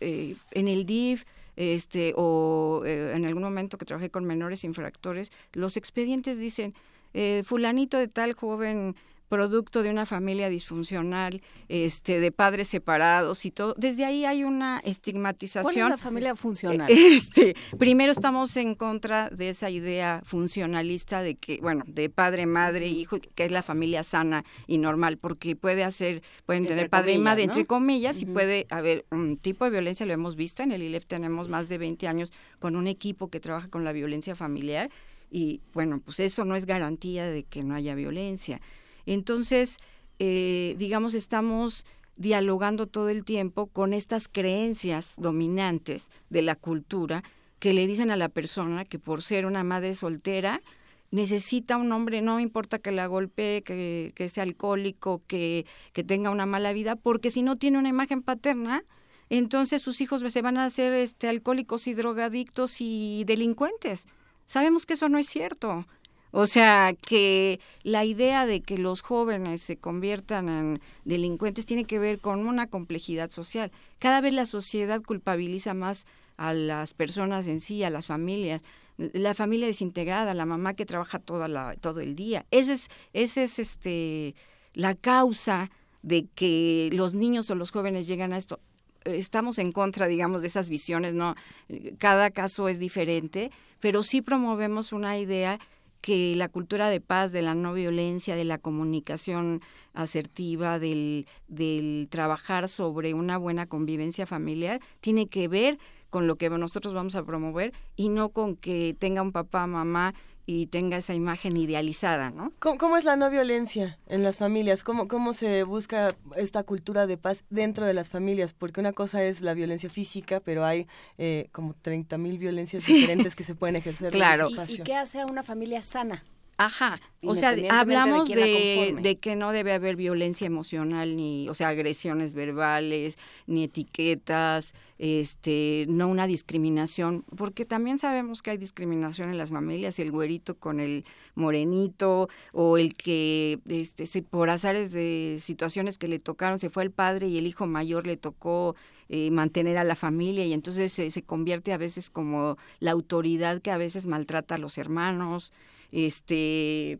eh, en el DIF este, o eh, en algún momento que trabajé con menores infractores, los expedientes dicen, eh, fulanito de tal joven producto de una familia disfuncional, este, de padres separados y todo. Desde ahí hay una estigmatización.
¿Cuál es la familia funcional?
Este, primero estamos en contra de esa idea funcionalista de que, bueno, de padre, madre, hijo, que es la familia sana y normal, porque puede hacer, pueden
Entre
tener padre y madre,
¿no?
entre comillas, y puede haber un tipo de violencia, lo hemos visto, en el ILEF tenemos más de 20 años con un equipo que trabaja con la violencia familiar, y bueno, pues eso no es garantía de que no haya violencia. Entonces, eh, digamos, estamos dialogando todo el tiempo con estas creencias dominantes de la cultura que le dicen a la persona que por ser una madre soltera necesita un hombre, no importa que la golpee, que, que sea alcohólico, que, que tenga una mala vida, porque si no tiene una imagen paterna, entonces sus hijos se van a hacer este, alcohólicos y drogadictos y delincuentes. Sabemos que eso no es cierto. O sea, que la idea de que los jóvenes se conviertan en delincuentes tiene que ver con una complejidad social. Cada vez la sociedad culpabiliza más a las personas en sí, a las familias. La familia desintegrada, la mamá que trabaja toda la, todo el día. Ese es, ese es este, la causa de que los niños o los jóvenes llegan a esto estamos en contra, digamos, de esas visiones, ¿no? Cada caso es diferente, pero sí promovemos una idea que la cultura de paz, de la no violencia, de la comunicación asertiva, del, del trabajar sobre una buena convivencia familiar, tiene que ver con lo que nosotros vamos a promover y no con que tenga un papá, mamá y tenga esa imagen idealizada, ¿no?
¿Cómo, cómo es la no violencia en las familias? ¿Cómo, ¿Cómo se busca esta cultura de paz dentro de las familias? Porque una cosa es la violencia física, pero hay eh, como 30.000 violencias
Sí.
diferentes que se pueden *laughs* ejercer
Claro.
en ese
¿Y,
espacio.
y qué hace a una familia sana?
Ajá, o sea, hablamos
de
que no debe haber violencia emocional, ni, o sea, agresiones verbales, ni etiquetas, este, no una discriminación, porque también sabemos que hay discriminación en las familias, el güerito con el morenito, o el que, este, se, por azares de situaciones que le tocaron, se fue el padre y el hijo mayor le tocó eh, mantener a la familia y entonces se, se convierte a veces como la autoridad que a veces maltrata a los hermanos este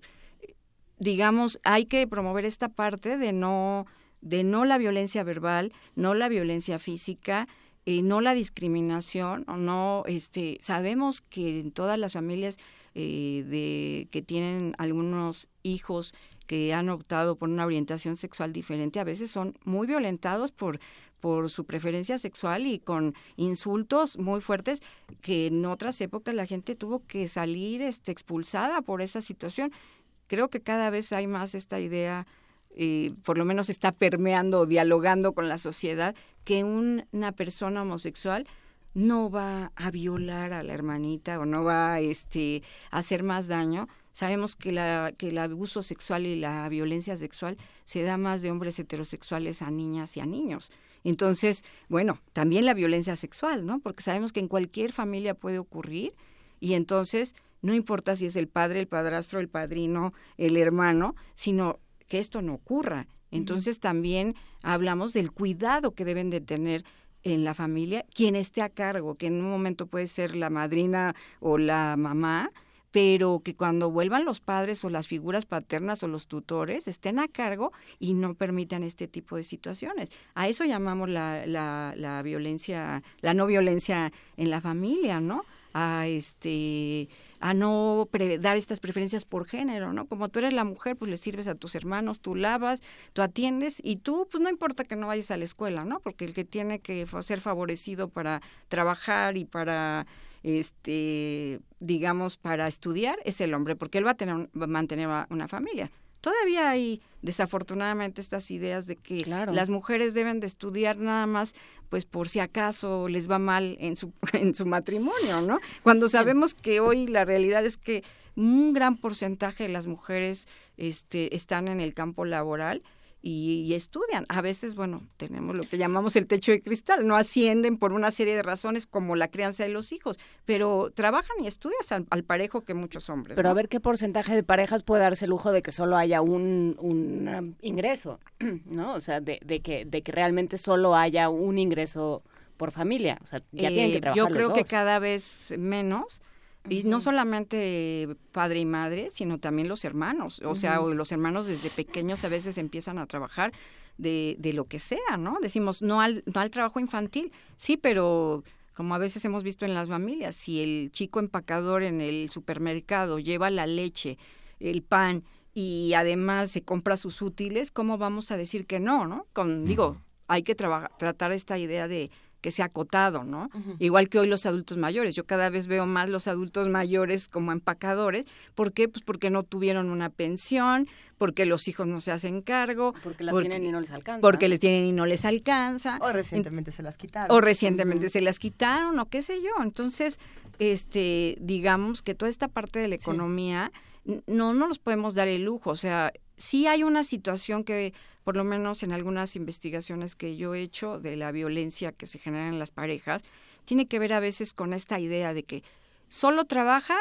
digamos, hay que promover esta parte de no, de no la violencia verbal, no la violencia física, eh, no la discriminación, o no, este, sabemos que en todas las familias eh, de que tienen algunos hijos que han optado por una orientación sexual diferente, a veces son muy violentados por por su preferencia sexual y con insultos muy fuertes que en otras épocas la gente tuvo que salir este, expulsada por esa situación. Creo que cada vez hay más esta idea, eh, por lo menos está permeando o dialogando con la sociedad, que una persona homosexual no va a violar a la hermanita o no va este, a hacer más daño. Sabemos que, la, que el abuso sexual y la violencia sexual se da más de hombres heterosexuales a niñas y a niños. Entonces, bueno, también la violencia sexual, ¿no? Porque sabemos que en cualquier familia puede ocurrir y entonces no importa si es el padre, el padrastro, el padrino, el hermano, sino que esto no ocurra. Entonces también hablamos del cuidado que deben de tener en la familia quien esté a cargo, que en un momento puede ser la madrina o la mamá, pero que cuando vuelvan los padres o las figuras paternas o los tutores estén a cargo y no permitan este tipo de situaciones. A eso llamamos la, la, la violencia, la no violencia en la familia, ¿no? A este a no dar estas preferencias por género, ¿no? Como tú eres la mujer, pues le sirves a tus hermanos, tú lavas, tú atiendes y tú, pues no importa que no vayas a la escuela, ¿no? Porque el que tiene que ser favorecido para trabajar y para este, digamos, para estudiar es el hombre, porque él va a tener, va a mantener una familia. Todavía hay, desafortunadamente, estas ideas de que las mujeres deben de estudiar nada más, pues por si acaso les va mal en su, *laughs* en su matrimonio, ¿no? Cuando sabemos que hoy la realidad es que un gran porcentaje de las mujeres este, están en el campo laboral y, estudian. A veces, bueno, tenemos lo que llamamos el techo de cristal, no ascienden por una serie de razones como la crianza de los hijos, pero trabajan y estudian al, parejo que muchos hombres.
Pero a ver qué porcentaje de parejas puede darse el lujo de que solo haya un, un um, ingreso, *clears throat* ¿no? O sea, de, de, que, de que realmente solo haya un ingreso por familia. O sea, ya tienen que eh, trabajar
Yo creo que cada vez menos y no solamente padre y madre, sino también los hermanos. O sea, los hermanos desde pequeños a veces empiezan a trabajar de, de lo que sea, ¿no? Decimos, no al, no al trabajo infantil, sí, pero como a veces hemos visto en las familias, si el chico empacador en el supermercado lleva la leche, el pan y además se compra sus útiles, ¿cómo vamos a decir que no, no? Con, Digo, hay que tratar esta idea de que sea acotado, ¿no? Igual que hoy los adultos mayores. Yo cada vez veo más los adultos mayores como empacadores. ¿Por qué? Pues porque no tuvieron una pensión, porque los hijos no se hacen cargo.
Porque la tienen y no les alcanza.
Porque les tienen y no les alcanza.
O recientemente se las quitaron.
O recientemente se las quitaron, o qué sé yo. Entonces, este, digamos que toda esta parte de la economía no, no los podemos dar el lujo. O sea, sí hay una situación que por lo menos en algunas investigaciones que yo he hecho de la violencia que se genera en las parejas, tiene que ver a veces con esta idea de que solo trabaja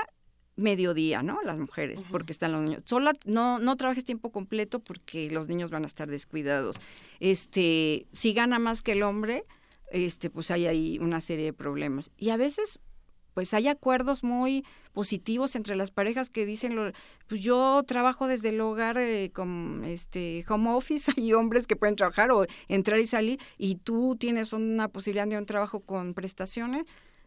mediodía, ¿no? Las mujeres, porque están los niños. Solo no no trabajes tiempo completo porque los niños van a estar descuidados. Este, si gana más que el hombre, este pues hay ahí una serie de problemas. Y a veces pues hay acuerdos muy positivos entre las parejas que dicen pues yo trabajo desde el hogar eh, con este home office *laughs* hay hombres que pueden trabajar o entrar y salir y tú tienes una posibilidad de un trabajo con prestaciones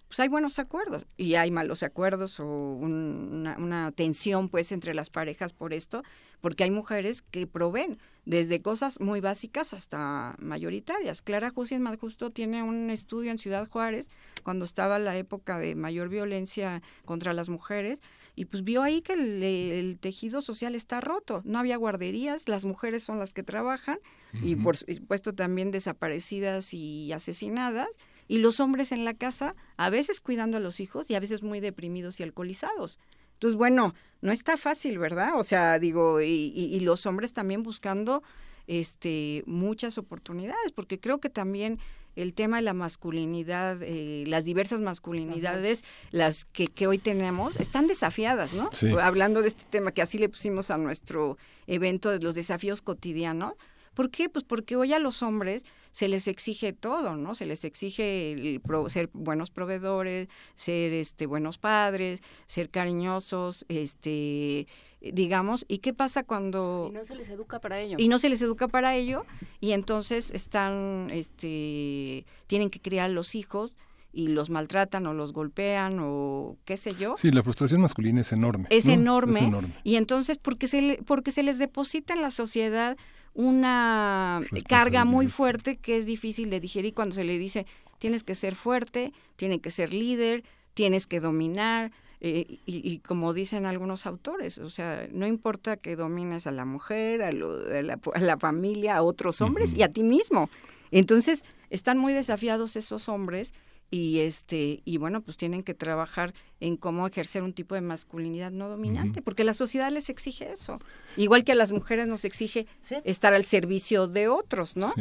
pues hay buenos acuerdos y hay malos acuerdos o una, una, tensión pues entre las parejas por esto, porque hay mujeres que proveen desde cosas muy básicas hasta mayoritarias. Clara Jussi Justo tiene un estudio en Ciudad Juárez cuando estaba la época de mayor violencia contra las mujeres y pues vio ahí que el, el tejido social está roto, no había guarderías, las mujeres son las que trabajan y por supuesto también desaparecidas y asesinadas y los hombres en la casa, a veces cuidando a los hijos y a veces muy deprimidos y alcoholizados. Entonces, bueno, no está fácil, ¿verdad? O sea, digo, y, y, los hombres también buscando este, muchas oportunidades, porque creo que también el tema de la masculinidad, eh, las diversas masculinidades, las, que, que, hoy tenemos, están desafiadas, ¿no? Hablando de este tema que así le pusimos a nuestro evento de los desafíos cotidianos. ¿Por qué? Pues porque hoy a los hombres se les exige todo, ¿no? Se les exige ser buenos proveedores, ser este buenos padres, ser cariñosos, este digamos, ¿y qué pasa cuando
y no se les educa para ello?
Y no se les educa para ello y entonces están este tienen que criar los hijos y los maltratan o los golpean o qué sé yo.
Sí, la frustración masculina es enorme.
Es, enorme, es enorme. Y entonces, porque se, porque se les deposita en la sociedad una carga muy fuerte que es difícil de digerir cuando se le dice tienes que ser fuerte, tienes que ser líder, tienes que dominar. Eh, y, como dicen algunos autores, o sea, no importa que domines a la mujer, a, la, familia, a otros hombres y a ti mismo. Entonces, están muy desafiados esos hombres y este y bueno pues tienen que trabajar en cómo ejercer un tipo de masculinidad no dominante porque la sociedad les exige eso. Igual que a las mujeres nos exige estar al servicio de otros no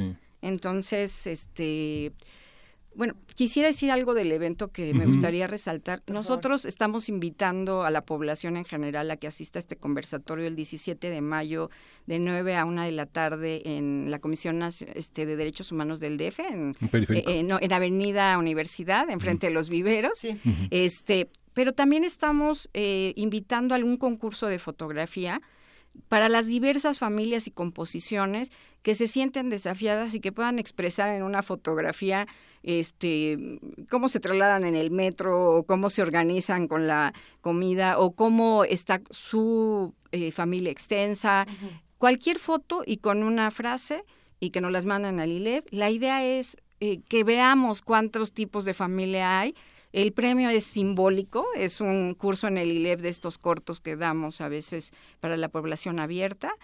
entonces este bueno, quisiera decir algo del evento que me gustaría resaltar. Nosotros estamos invitando a la población en general a que asista a este conversatorio el 17 de mayo de 9 a 1 de la tarde en la Comisión este, de Derechos Humanos del DF, en, eh, en, Avenida Universidad, enfrente de los viveros. este, pero también estamos eh, invitando a algún concurso de fotografía para las diversas familias y composiciones que se sienten desafiadas y que puedan expresar en una fotografía este, cómo se trasladan en el metro, o cómo se organizan con la comida, o cómo está su eh, familia extensa. Cualquier foto y con una frase y que nos las mandan al ILEV. La idea es eh, que veamos cuántos tipos de familia hay. El premio es simbólico, es un curso en el ILEV de estos cortos que damos a veces para la población abierta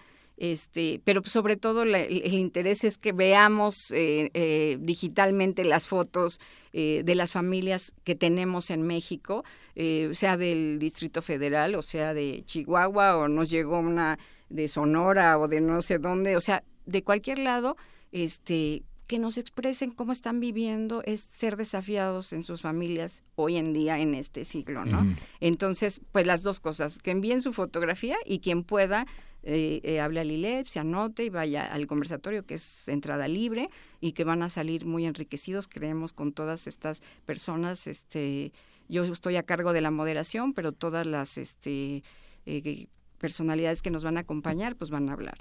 este, pero sobre todo el interés es que veamos eh, eh, digitalmente las fotos eh, de las familias que tenemos en México, sea del Distrito Federal o sea de Chihuahua o nos llegó una de Sonora o de no sé dónde, o sea, de cualquier lado, este, que nos expresen cómo están viviendo es ser desafiados en sus familias hoy en día en este siglo, ¿no? Entonces, pues las dos cosas, que envíen su fotografía y quien pueda eh, eh, hable al ILEP, se anote y vaya al conversatorio que es entrada libre y que van a salir muy enriquecidos, creemos, con todas estas personas. Este, yo estoy a cargo de la moderación, pero todas las este, eh, personalidades que nos van a acompañar, pues van a hablar.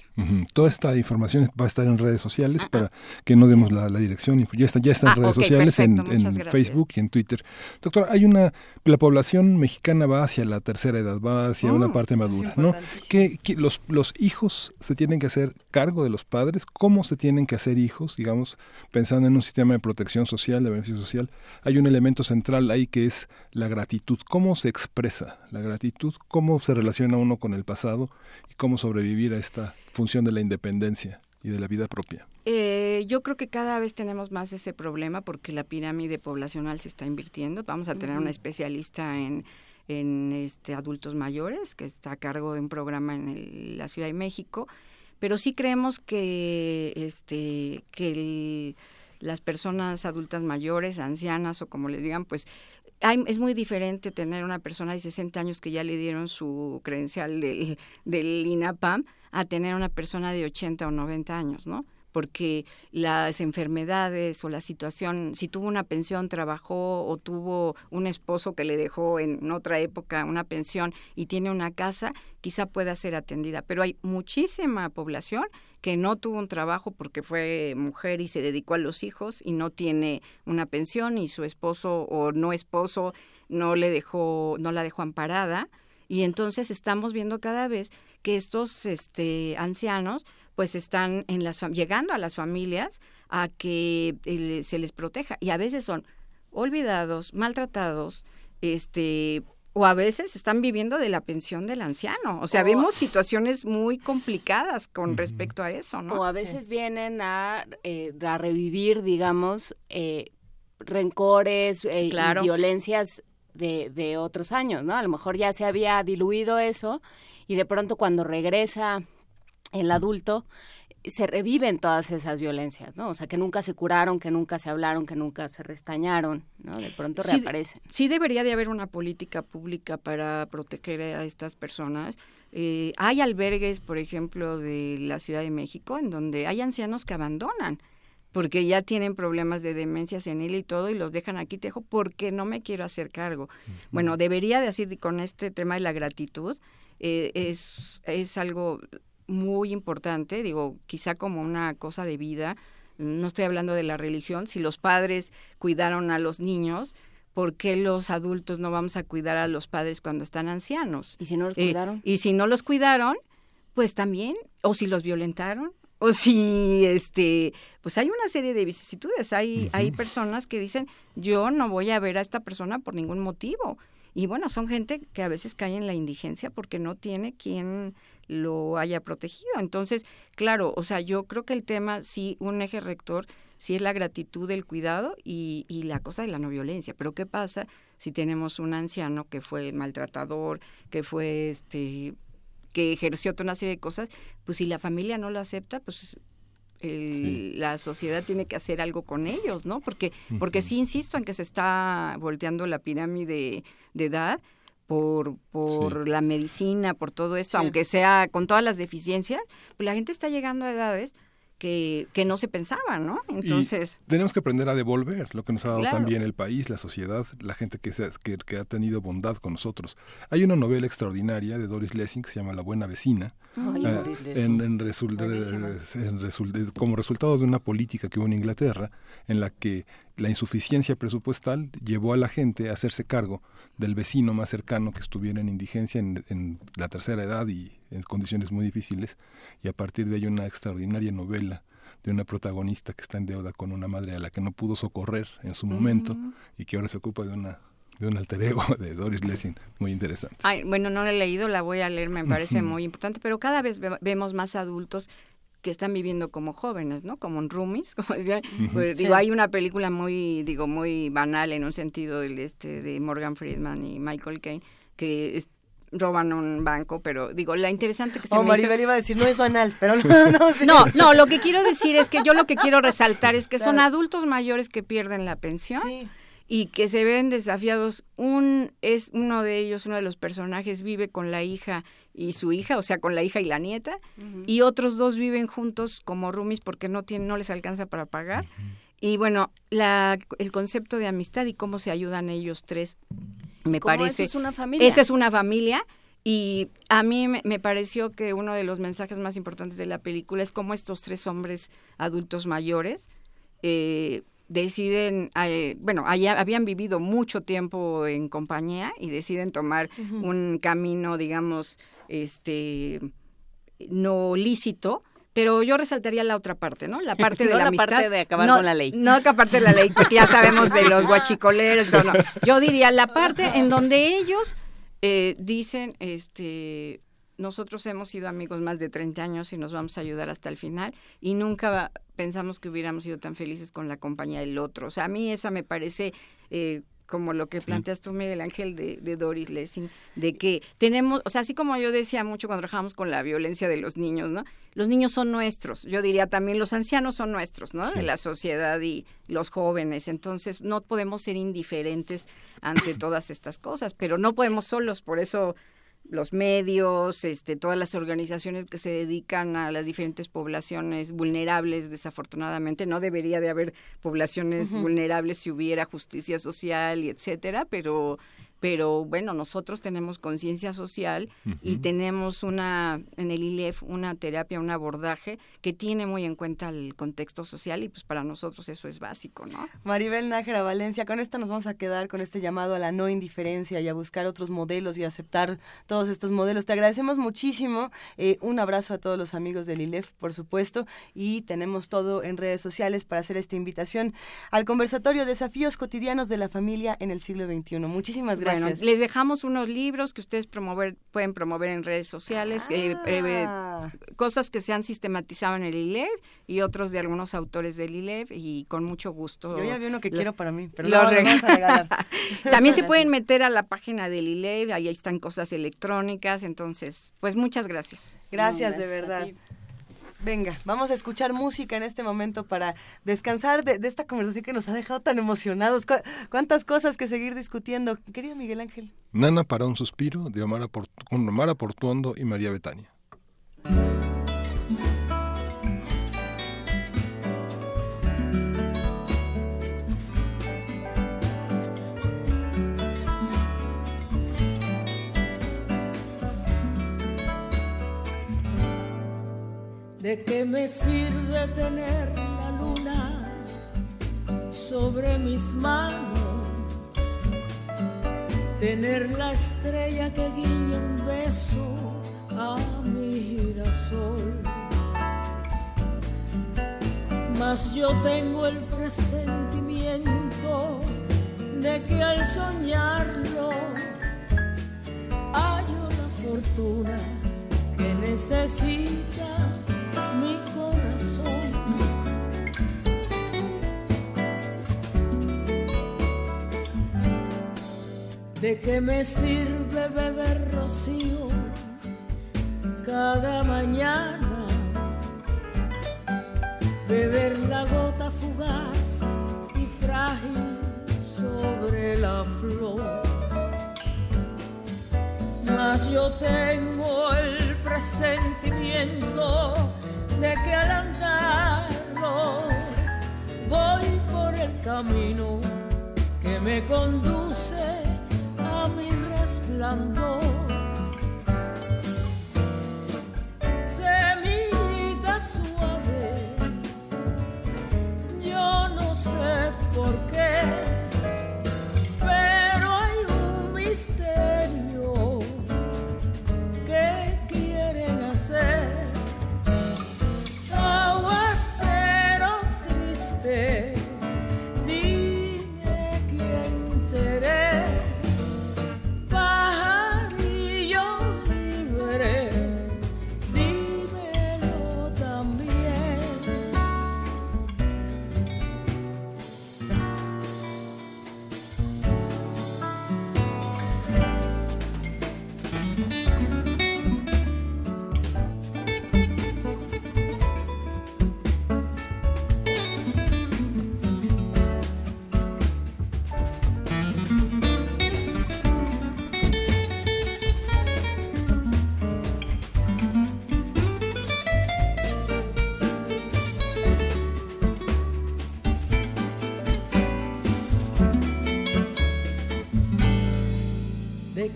Toda esta información va a estar en redes sociales ah, para ah. que no demos la, dirección. Ya está, ya está en ah, redes sociales, en, Facebook y en Twitter. Doctora, hay una, la población mexicana va hacia la tercera edad, va hacia una oh, parte madura, ¿no? que los, los hijos se tienen que hacer cargo de los padres? ¿Cómo se tienen que hacer hijos? Digamos, pensando en un sistema de protección social, de beneficio social, hay un elemento central ahí que es la gratitud. ¿Cómo se expresa la gratitud? ¿Cómo se relaciona uno con el pasado y cómo sobrevivir a esta función de la independencia y de la vida propia?
Eh, yo creo que cada vez tenemos más ese problema porque la pirámide poblacional se está invirtiendo. Vamos a tener una especialista en, en este, adultos mayores que está a cargo de un programa en la Ciudad de México, pero sí creemos que, este, que las personas adultas mayores, ancianas o como les digan, pues es muy diferente tener una persona de 60 años que ya le dieron su credencial del, del INAPAM a tener una persona de 80 o 90 años, ¿no? porque las enfermedades o la situación, si tuvo una pensión, trabajó o tuvo un esposo que le dejó en otra época una pensión y tiene una casa, quizá pueda ser atendida. Pero hay muchísima población que no tuvo un trabajo porque fue mujer y se dedicó a los hijos y no tiene una pensión y su esposo o no esposo no le dejó no la dejó amparada. Y entonces estamos viendo cada vez que estos este ancianos pues están en las llegando a las familias a que eh, se les proteja. Y a veces son olvidados, maltratados, este o a veces están viviendo de la pensión del anciano. O sea, vemos situaciones muy complicadas con respecto a eso, ¿no?
O a veces vienen a, eh, a, revivir, digamos, eh, rencores eh, y violencias de, de otros años, ¿no? A lo mejor ya se había diluido eso y de pronto cuando regresa el adulto, se reviven todas esas violencias, ¿no? O sea, que nunca se curaron, que nunca se hablaron, que nunca se restañaron, ¿no? De pronto reaparecen.
Sí, debería de haber una política pública para proteger a estas personas. Eh, hay albergues, por ejemplo, de la Ciudad de México, en donde hay ancianos que abandonan porque ya tienen problemas de demencia senil y todo y los dejan aquí tejo porque no me quiero hacer cargo. Bueno, debería decir con este tema de la gratitud, eh, es, es algo muy importante, digo, quizá como una cosa de vida, no estoy hablando de la religión, si los padres cuidaron a los niños, ¿por qué los adultos no vamos a cuidar a los padres cuando están ancianos?
¿Y si no los
Eh,
cuidaron?
y si no los cuidaron, pues también, o si los violentaron, o si, este, pues hay una serie de vicisitudes. Hay, hay personas que dicen, yo no voy a ver a esta persona por ningún motivo. Y bueno, son gente que a veces cae en la indigencia porque no tiene quien lo haya protegido. Entonces, claro, o sea, yo creo que el tema, sí, un eje rector, sí es la gratitud, el cuidado y, y la cosa de la no violencia. Pero ¿qué pasa si tenemos un anciano que fue maltratador, que fue, este, que ejerció toda una serie de cosas? Pues si la familia no lo acepta, pues el-
Sí.
la sociedad tiene que hacer algo con ellos, ¿no? Porque, porque sí insisto en que se está volteando la pirámide de edad por, por la medicina, por todo esto, aunque sea con todas las deficiencias, pues la gente está llegando a edades que, que no se pensaba, ¿no? Entonces,
Y tenemos que aprender a devolver lo que nos ha dado
Claro.
también el país, la sociedad, la gente que, se- que, que ha tenido bondad con nosotros. Hay una novela extraordinaria de Doris Lessing que se llama La Buena Vecina.
Ay,
eh,
Doris Lessing.
en, en resul- en resul- como resultado de una política que hubo en Inglaterra en la que la insuficiencia presupuestal llevó a la gente a hacerse cargo del vecino más cercano que estuviera en indigencia en, en la tercera edad y en condiciones muy difíciles y a partir de ahí una extraordinaria novela de una protagonista que está en deuda con una madre a la que no pudo socorrer en su momento
Ujú.
y que ahora se ocupa de una de un alter ego *laughs* de Doris Lessing muy interesante.
Ay, bueno, no la he leído, la voy a leer, me parece muy importante, pero cada vez ve- vemos más adultos que están viviendo como jóvenes, ¿no? Como en roomies, *laughs* como decía. Pues,
Sí.
Digo, hay una película muy, digo, muy banal en un sentido del este de Morgan Friedman y Michael Caine que es- roban un banco, pero digo, la interesante que se
Oh,
me hizo-
Maribel iba a decir, no es banal, pero *laughs* no, no. *laughs* sí.
no, no, lo que quiero decir es que yo lo que quiero resaltar es que son adultos mayores que pierden la pensión y que se ven desafiados. Un es uno de ellos, uno de los personajes vive con la hija y su hija, o sea, con la hija y la nieta, y otros dos viven juntos como roomies porque no tienen no les alcanza para pagar. Y bueno, la, el concepto de amistad y cómo se ayudan ellos tres me
¿Cómo
parece
eso es una familia?
Esa es una familia y a mí me, me pareció que uno de los mensajes más importantes de la película es cómo estos tres hombres adultos mayores eh, deciden, eh, bueno, allá habían vivido mucho tiempo en compañía y deciden tomar un camino, digamos, este no lícito, pero yo resaltaría la otra parte, ¿no? La *laughs* parte de
No
la,
la
amistad.
parte de acabar
No-
con la ley.
No la parte de la ley, porque ya sabemos de los guachicoleros. no, no. Yo diría la parte en donde ellos eh, dicen, este, nosotros hemos sido amigos más de 30 años y nos vamos a ayudar hasta el final y nunca pensamos que hubiéramos sido tan felices con la compañía del otro. O sea, a mí esa me parece eh, como lo que planteas tú, Miguel Ángel, de, de Doris Lessing, de que tenemos, o sea, así como yo decía mucho cuando trabajamos con la violencia de los niños, ¿no? Los niños son nuestros, yo diría también los ancianos son nuestros, ¿no? De la sociedad y los jóvenes, entonces no podemos ser indiferentes ante todas estas cosas, pero no podemos solos, por eso los medios, este, todas las organizaciones que se dedican a las diferentes poblaciones vulnerables, desafortunadamente, no debería de haber poblaciones vulnerables si hubiera justicia social y etcétera, pero pero bueno, nosotros tenemos conciencia social y tenemos una en el ILEF una terapia, un abordaje que tiene muy en cuenta el contexto social y pues para nosotros eso es básico, ¿no?
Maribel Nájera Valencia, con esto nos vamos a quedar con este llamado a la no indiferencia y a buscar otros modelos y aceptar todos estos modelos. Te agradecemos muchísimo. eh, un abrazo a todos los amigos del ILEF, por supuesto, y tenemos todo en redes sociales para hacer esta invitación al conversatorio Desafíos cotidianos de la familia en el siglo XXI. Muchísimas gracias.
Bueno, les dejamos unos libros que ustedes promover, pueden promover en redes sociales, eh, eh,
Ah.
cosas que se han sistematizado en el ILEV y otros de algunos autores del ILEV y con mucho gusto.
Yo ya vi uno que
lo-
quiero para mí, pero no, lo vamos a regalar. *laughs*
También se pueden meter a la página del ILEV, ahí están cosas electrónicas, entonces, pues muchas gracias.
Gracias, de verdad. Venga, vamos a escuchar música en este momento para descansar de, esta conversación que nos ha dejado tan emocionados. Cu- ¿Cuántas cosas que seguir discutiendo? Querido Miguel Ángel.
Nana para un suspiro de Omar Portuondo y María Betania.
¿De qué me sirve tener la luna sobre mis manos? Tener la estrella que guiña un beso a mi girasol. Mas yo tengo el presentimiento de que al soñarlo hallo la fortuna que necesita. ¿De qué me sirve beber rocío cada mañana? Beber la gota fugaz y frágil sobre la flor. Mas yo tengo el presentimiento de que al andarlo voy por el camino que me conduce a mi resplandor. Semillita suave, yo no sé por qué, triste,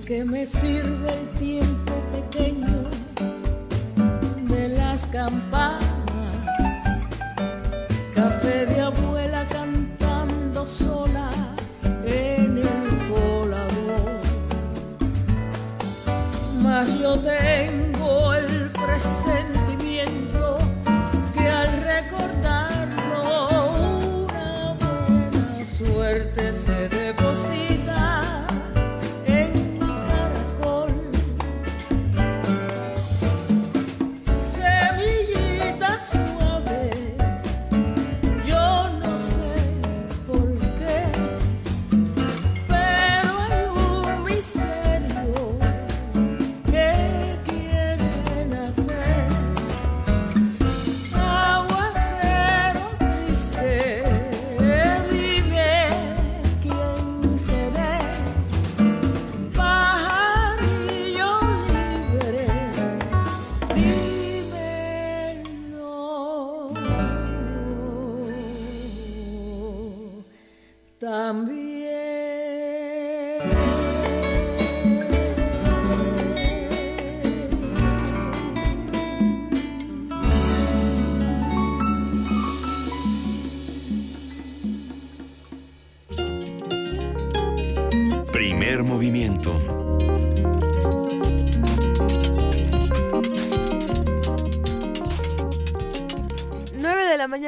¿De qué me sirve el tiempo pequeño de las campanas?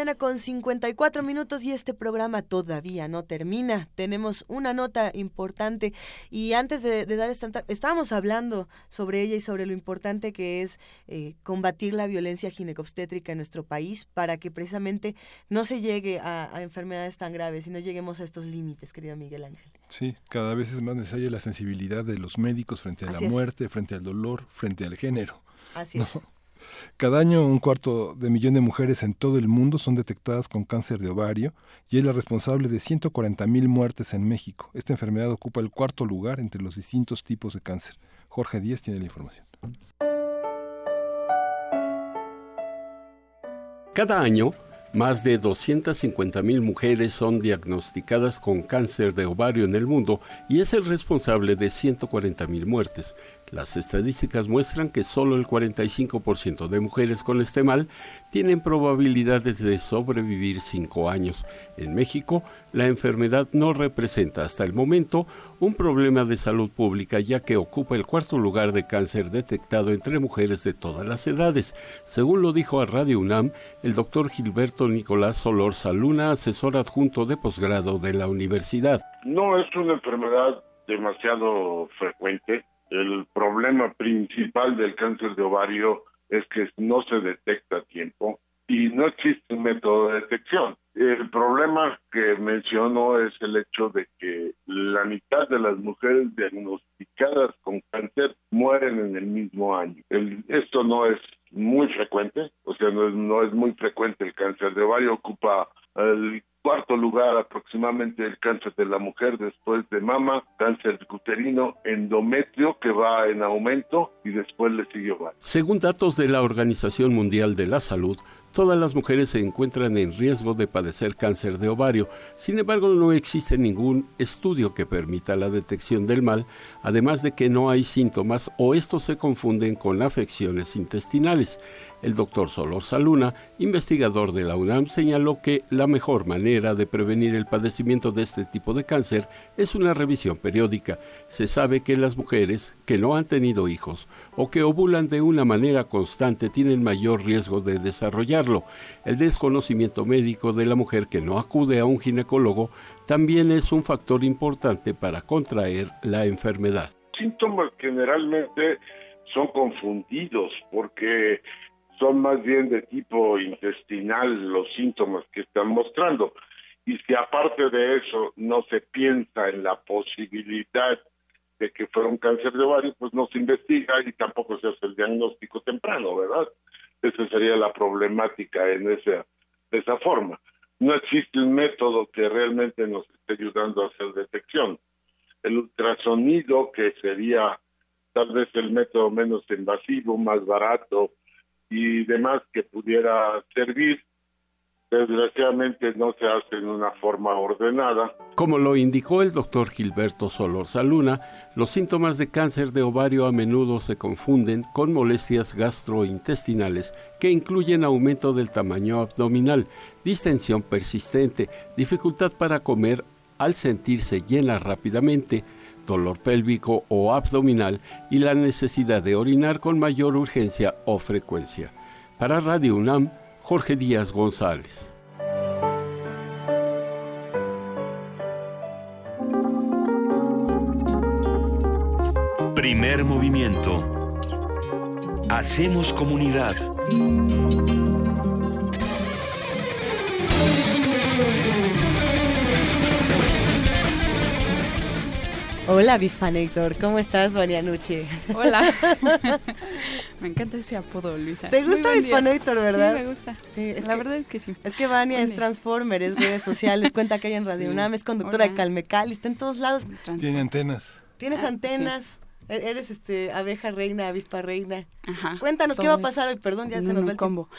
Mañana con 54 minutos y este programa todavía no termina. Tenemos una nota importante y antes de, de dar esta nota, estábamos hablando sobre ella y sobre lo importante que es eh, combatir la violencia ginecobstétrica en nuestro país para que precisamente no se llegue a, a enfermedades tan graves y no lleguemos a estos límites, querido Miguel Ángel.
Sí, cada vez es más necesaria la sensibilidad de los médicos frente a
Así
la
es.
muerte, frente al dolor, frente al género.
Así
¿no?
es.
Cada año un cuarto de millón de mujeres en todo el mundo son detectadas con cáncer de ovario y es la responsable de 140 mil muertes en México. Esta enfermedad ocupa el cuarto lugar entre los distintos tipos de cáncer. Jorge Díaz tiene la información.
Cada año, más de 250.000 mujeres son diagnosticadas con cáncer de ovario en el mundo y es el responsable de 140.000 muertes. Las estadísticas muestran que solo el 45% de mujeres con este mal tienen probabilidades de sobrevivir 5 años. En México, la enfermedad no representa hasta el momento un problema de salud pública ya que ocupa el cuarto lugar de cáncer detectado entre mujeres de todas las edades, según lo dijo a Radio UNAM el doctor Gilberto Nicolás Solor Saluna, asesor adjunto de posgrado de la universidad.
No es una enfermedad demasiado frecuente el problema principal del cáncer de ovario es que no se detecta a tiempo y no existe un método de detección. El problema que menciono es el hecho de que la mitad de las mujeres diagnosticadas con cáncer mueren en el mismo año. esto no es muy frecuente, o sea, no es, no es muy frecuente el cáncer de ovario, ocupa el cuarto lugar aproximadamente el cáncer de la mujer después de mama, cáncer uterino, endometrio que va en aumento y después le sigue ovario.
Según datos de la Organización Mundial de la Salud, todas las mujeres se encuentran en riesgo de padecer cáncer de ovario. Sin embargo, no existe ningún estudio que permita la detección del mal, además de que no hay síntomas o estos se confunden con afecciones intestinales. El doctor Solor Saluna, investigador de la UNAM, señaló que la mejor manera de prevenir el padecimiento de este tipo de cáncer es una revisión periódica. Se sabe que las mujeres que no han tenido hijos o que ovulan de una manera constante tienen mayor riesgo de desarrollarlo. El desconocimiento médico de la mujer que no acude a un ginecólogo también es un factor importante para contraer la enfermedad.
Síntomas generalmente son confundidos porque son más bien de tipo intestinal los síntomas que están mostrando. Y si aparte de eso no se piensa en la posibilidad de que fuera un cáncer de ovario, pues no se investiga y tampoco se hace el diagnóstico temprano, ¿verdad? Esa sería la problemática en esa, de esa forma. No existe un método que realmente nos esté ayudando a hacer detección. El ultrasonido, que sería tal vez el método menos invasivo, más barato, y demás que pudiera servir, desgraciadamente no se hace en una forma ordenada.
Como lo indicó el doctor Gilberto Solorza-Luna, los síntomas de cáncer de ovario a menudo se confunden con molestias gastrointestinales que incluyen aumento del tamaño abdominal, distensión persistente, dificultad para comer al sentirse llena rápidamente, dolor pélvico o abdominal y la necesidad de orinar con mayor urgencia o frecuencia. Para Radio UNAM, Jorge Díaz González.
Primer movimiento. Hacemos comunidad.
Hola, Vispanator. ¿Cómo estás, Nucci?
Hola. *laughs* me encanta ese apodo, Luisa.
¿Te gusta Vispanator, verdad?
Sí, me gusta. Sí, la verdad es que sí.
Es que Vania es Transformer, es redes sociales, cuenta que hay en *laughs* Radio UNAM, es conductora de Calmecal, está en todos lados.
Tiene antenas.
Tienes ah, antenas. Eres este abeja reina, avispa reina. Ajá. Cuéntanos qué va a pasar hoy, perdón, ya se nos va el
combo.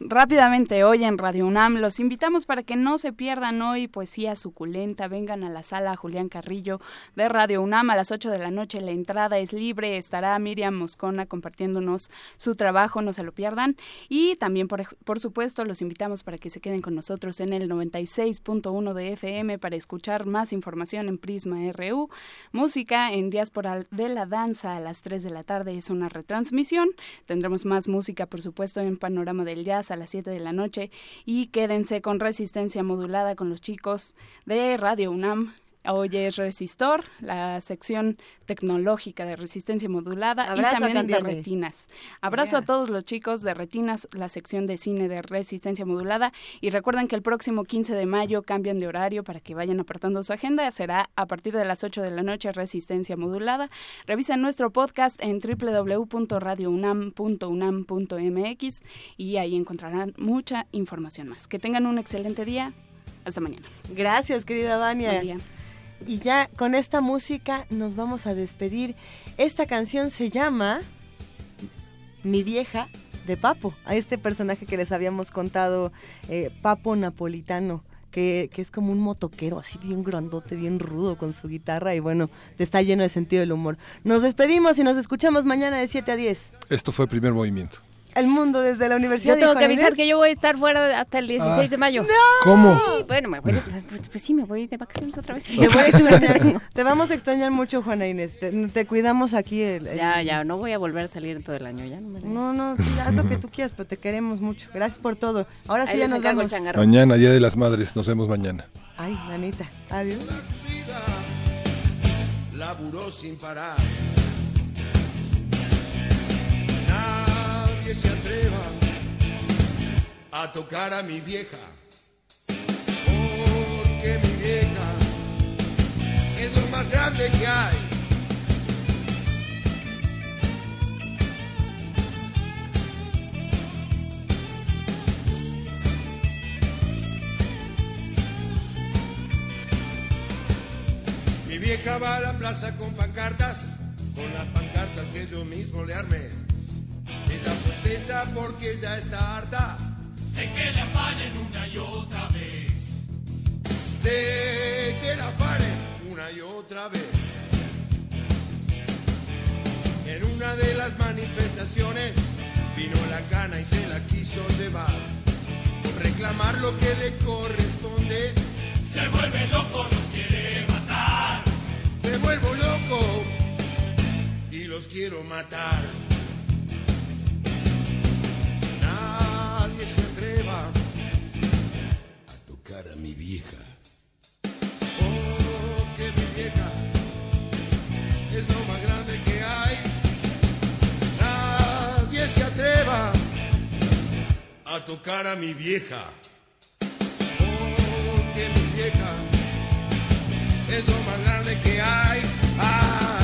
Rápidamente hoy en Radio UNAM los invitamos para que no se pierdan hoy poesía suculenta, vengan a la sala Julián Carrillo de Radio UNAM a las 8 de la noche, la entrada es libre, estará Miriam Moscona compartiéndonos su trabajo, no se lo pierdan y también por, por supuesto los invitamos para que se queden con nosotros en el 96.1 de FM para escuchar más información en Prisma RU, música en Diáspora de la danza a las 3 de la tarde es una retransmisión. Tendremos más música, por supuesto, en Panorama del Jazz a las 7 de la noche. Y quédense con resistencia modulada con los chicos de Radio UNAM Hoy es Resistor, la sección tecnológica de resistencia modulada y también de retinas. Abrazo a todos los chicos de retinas, la sección de cine de resistencia modulada y recuerden que el próximo 15 de mayo cambian de horario para que vayan apartando su agenda. Será a partir de las 8 de la noche resistencia modulada. Revisen nuestro podcast en www.radiounam.unam.mx y ahí encontrarán mucha información más. Que tengan un excelente día. Hasta mañana.
Gracias, querida Vania. Y ya con esta música nos vamos a despedir. Esta canción se llama Mi vieja de Papo, a este personaje que les habíamos contado, eh, Papo Napolitano
que, que es como un motoquero, así bien grandote, bien rudo con su guitarra y bueno, está lleno de sentido del humor. Nos despedimos y nos escuchamos mañana de 7 a 10.
Esto fue Primer Movimiento.
El mundo desde la Universidad
Yo tengo que avisar que yo voy a estar fuera hasta el 16
Ah.
de mayo.
¿Cómo?
Sí, bueno, me voy, pues, pues sí, me voy de vacaciones otra vez. *laughs*
Te, voy a extrañar. Te vamos a extrañar mucho, Juana Inés. Te, te cuidamos aquí. El, el-
Ya, ya, no voy a volver a salir en todo el año, ya no me...
No, no, sí, haz lo que tú quieras, pero te queremos mucho. Gracias por todo. Ahora sí
Ahí
ya nos vamos.
Mañana, Día de las Madres. Nos vemos mañana.
Ay, manita. Adiós.
laburó sin parar. Se atreva a tocar a mi vieja, porque mi vieja es lo más grande que hay. Mi vieja va a la plaza con pancartas, con las pancartas que yo mismo le armé. Protesta porque ya está harta
de que le afanen una y otra vez.
de que la paren una y otra vez. En una de las manifestaciones vino la cana y se la quiso llevar. Por reclamar lo que le corresponde,
Se vuelve loco, nos quiere matar.
me vuelvo loco y los quiero matar. Nadie se atreva a tocar a mi vieja. Porque mi vieja es lo más grande que hay. Nadie se atreva a tocar a mi vieja. Porque mi vieja es lo más grande que hay. Ay.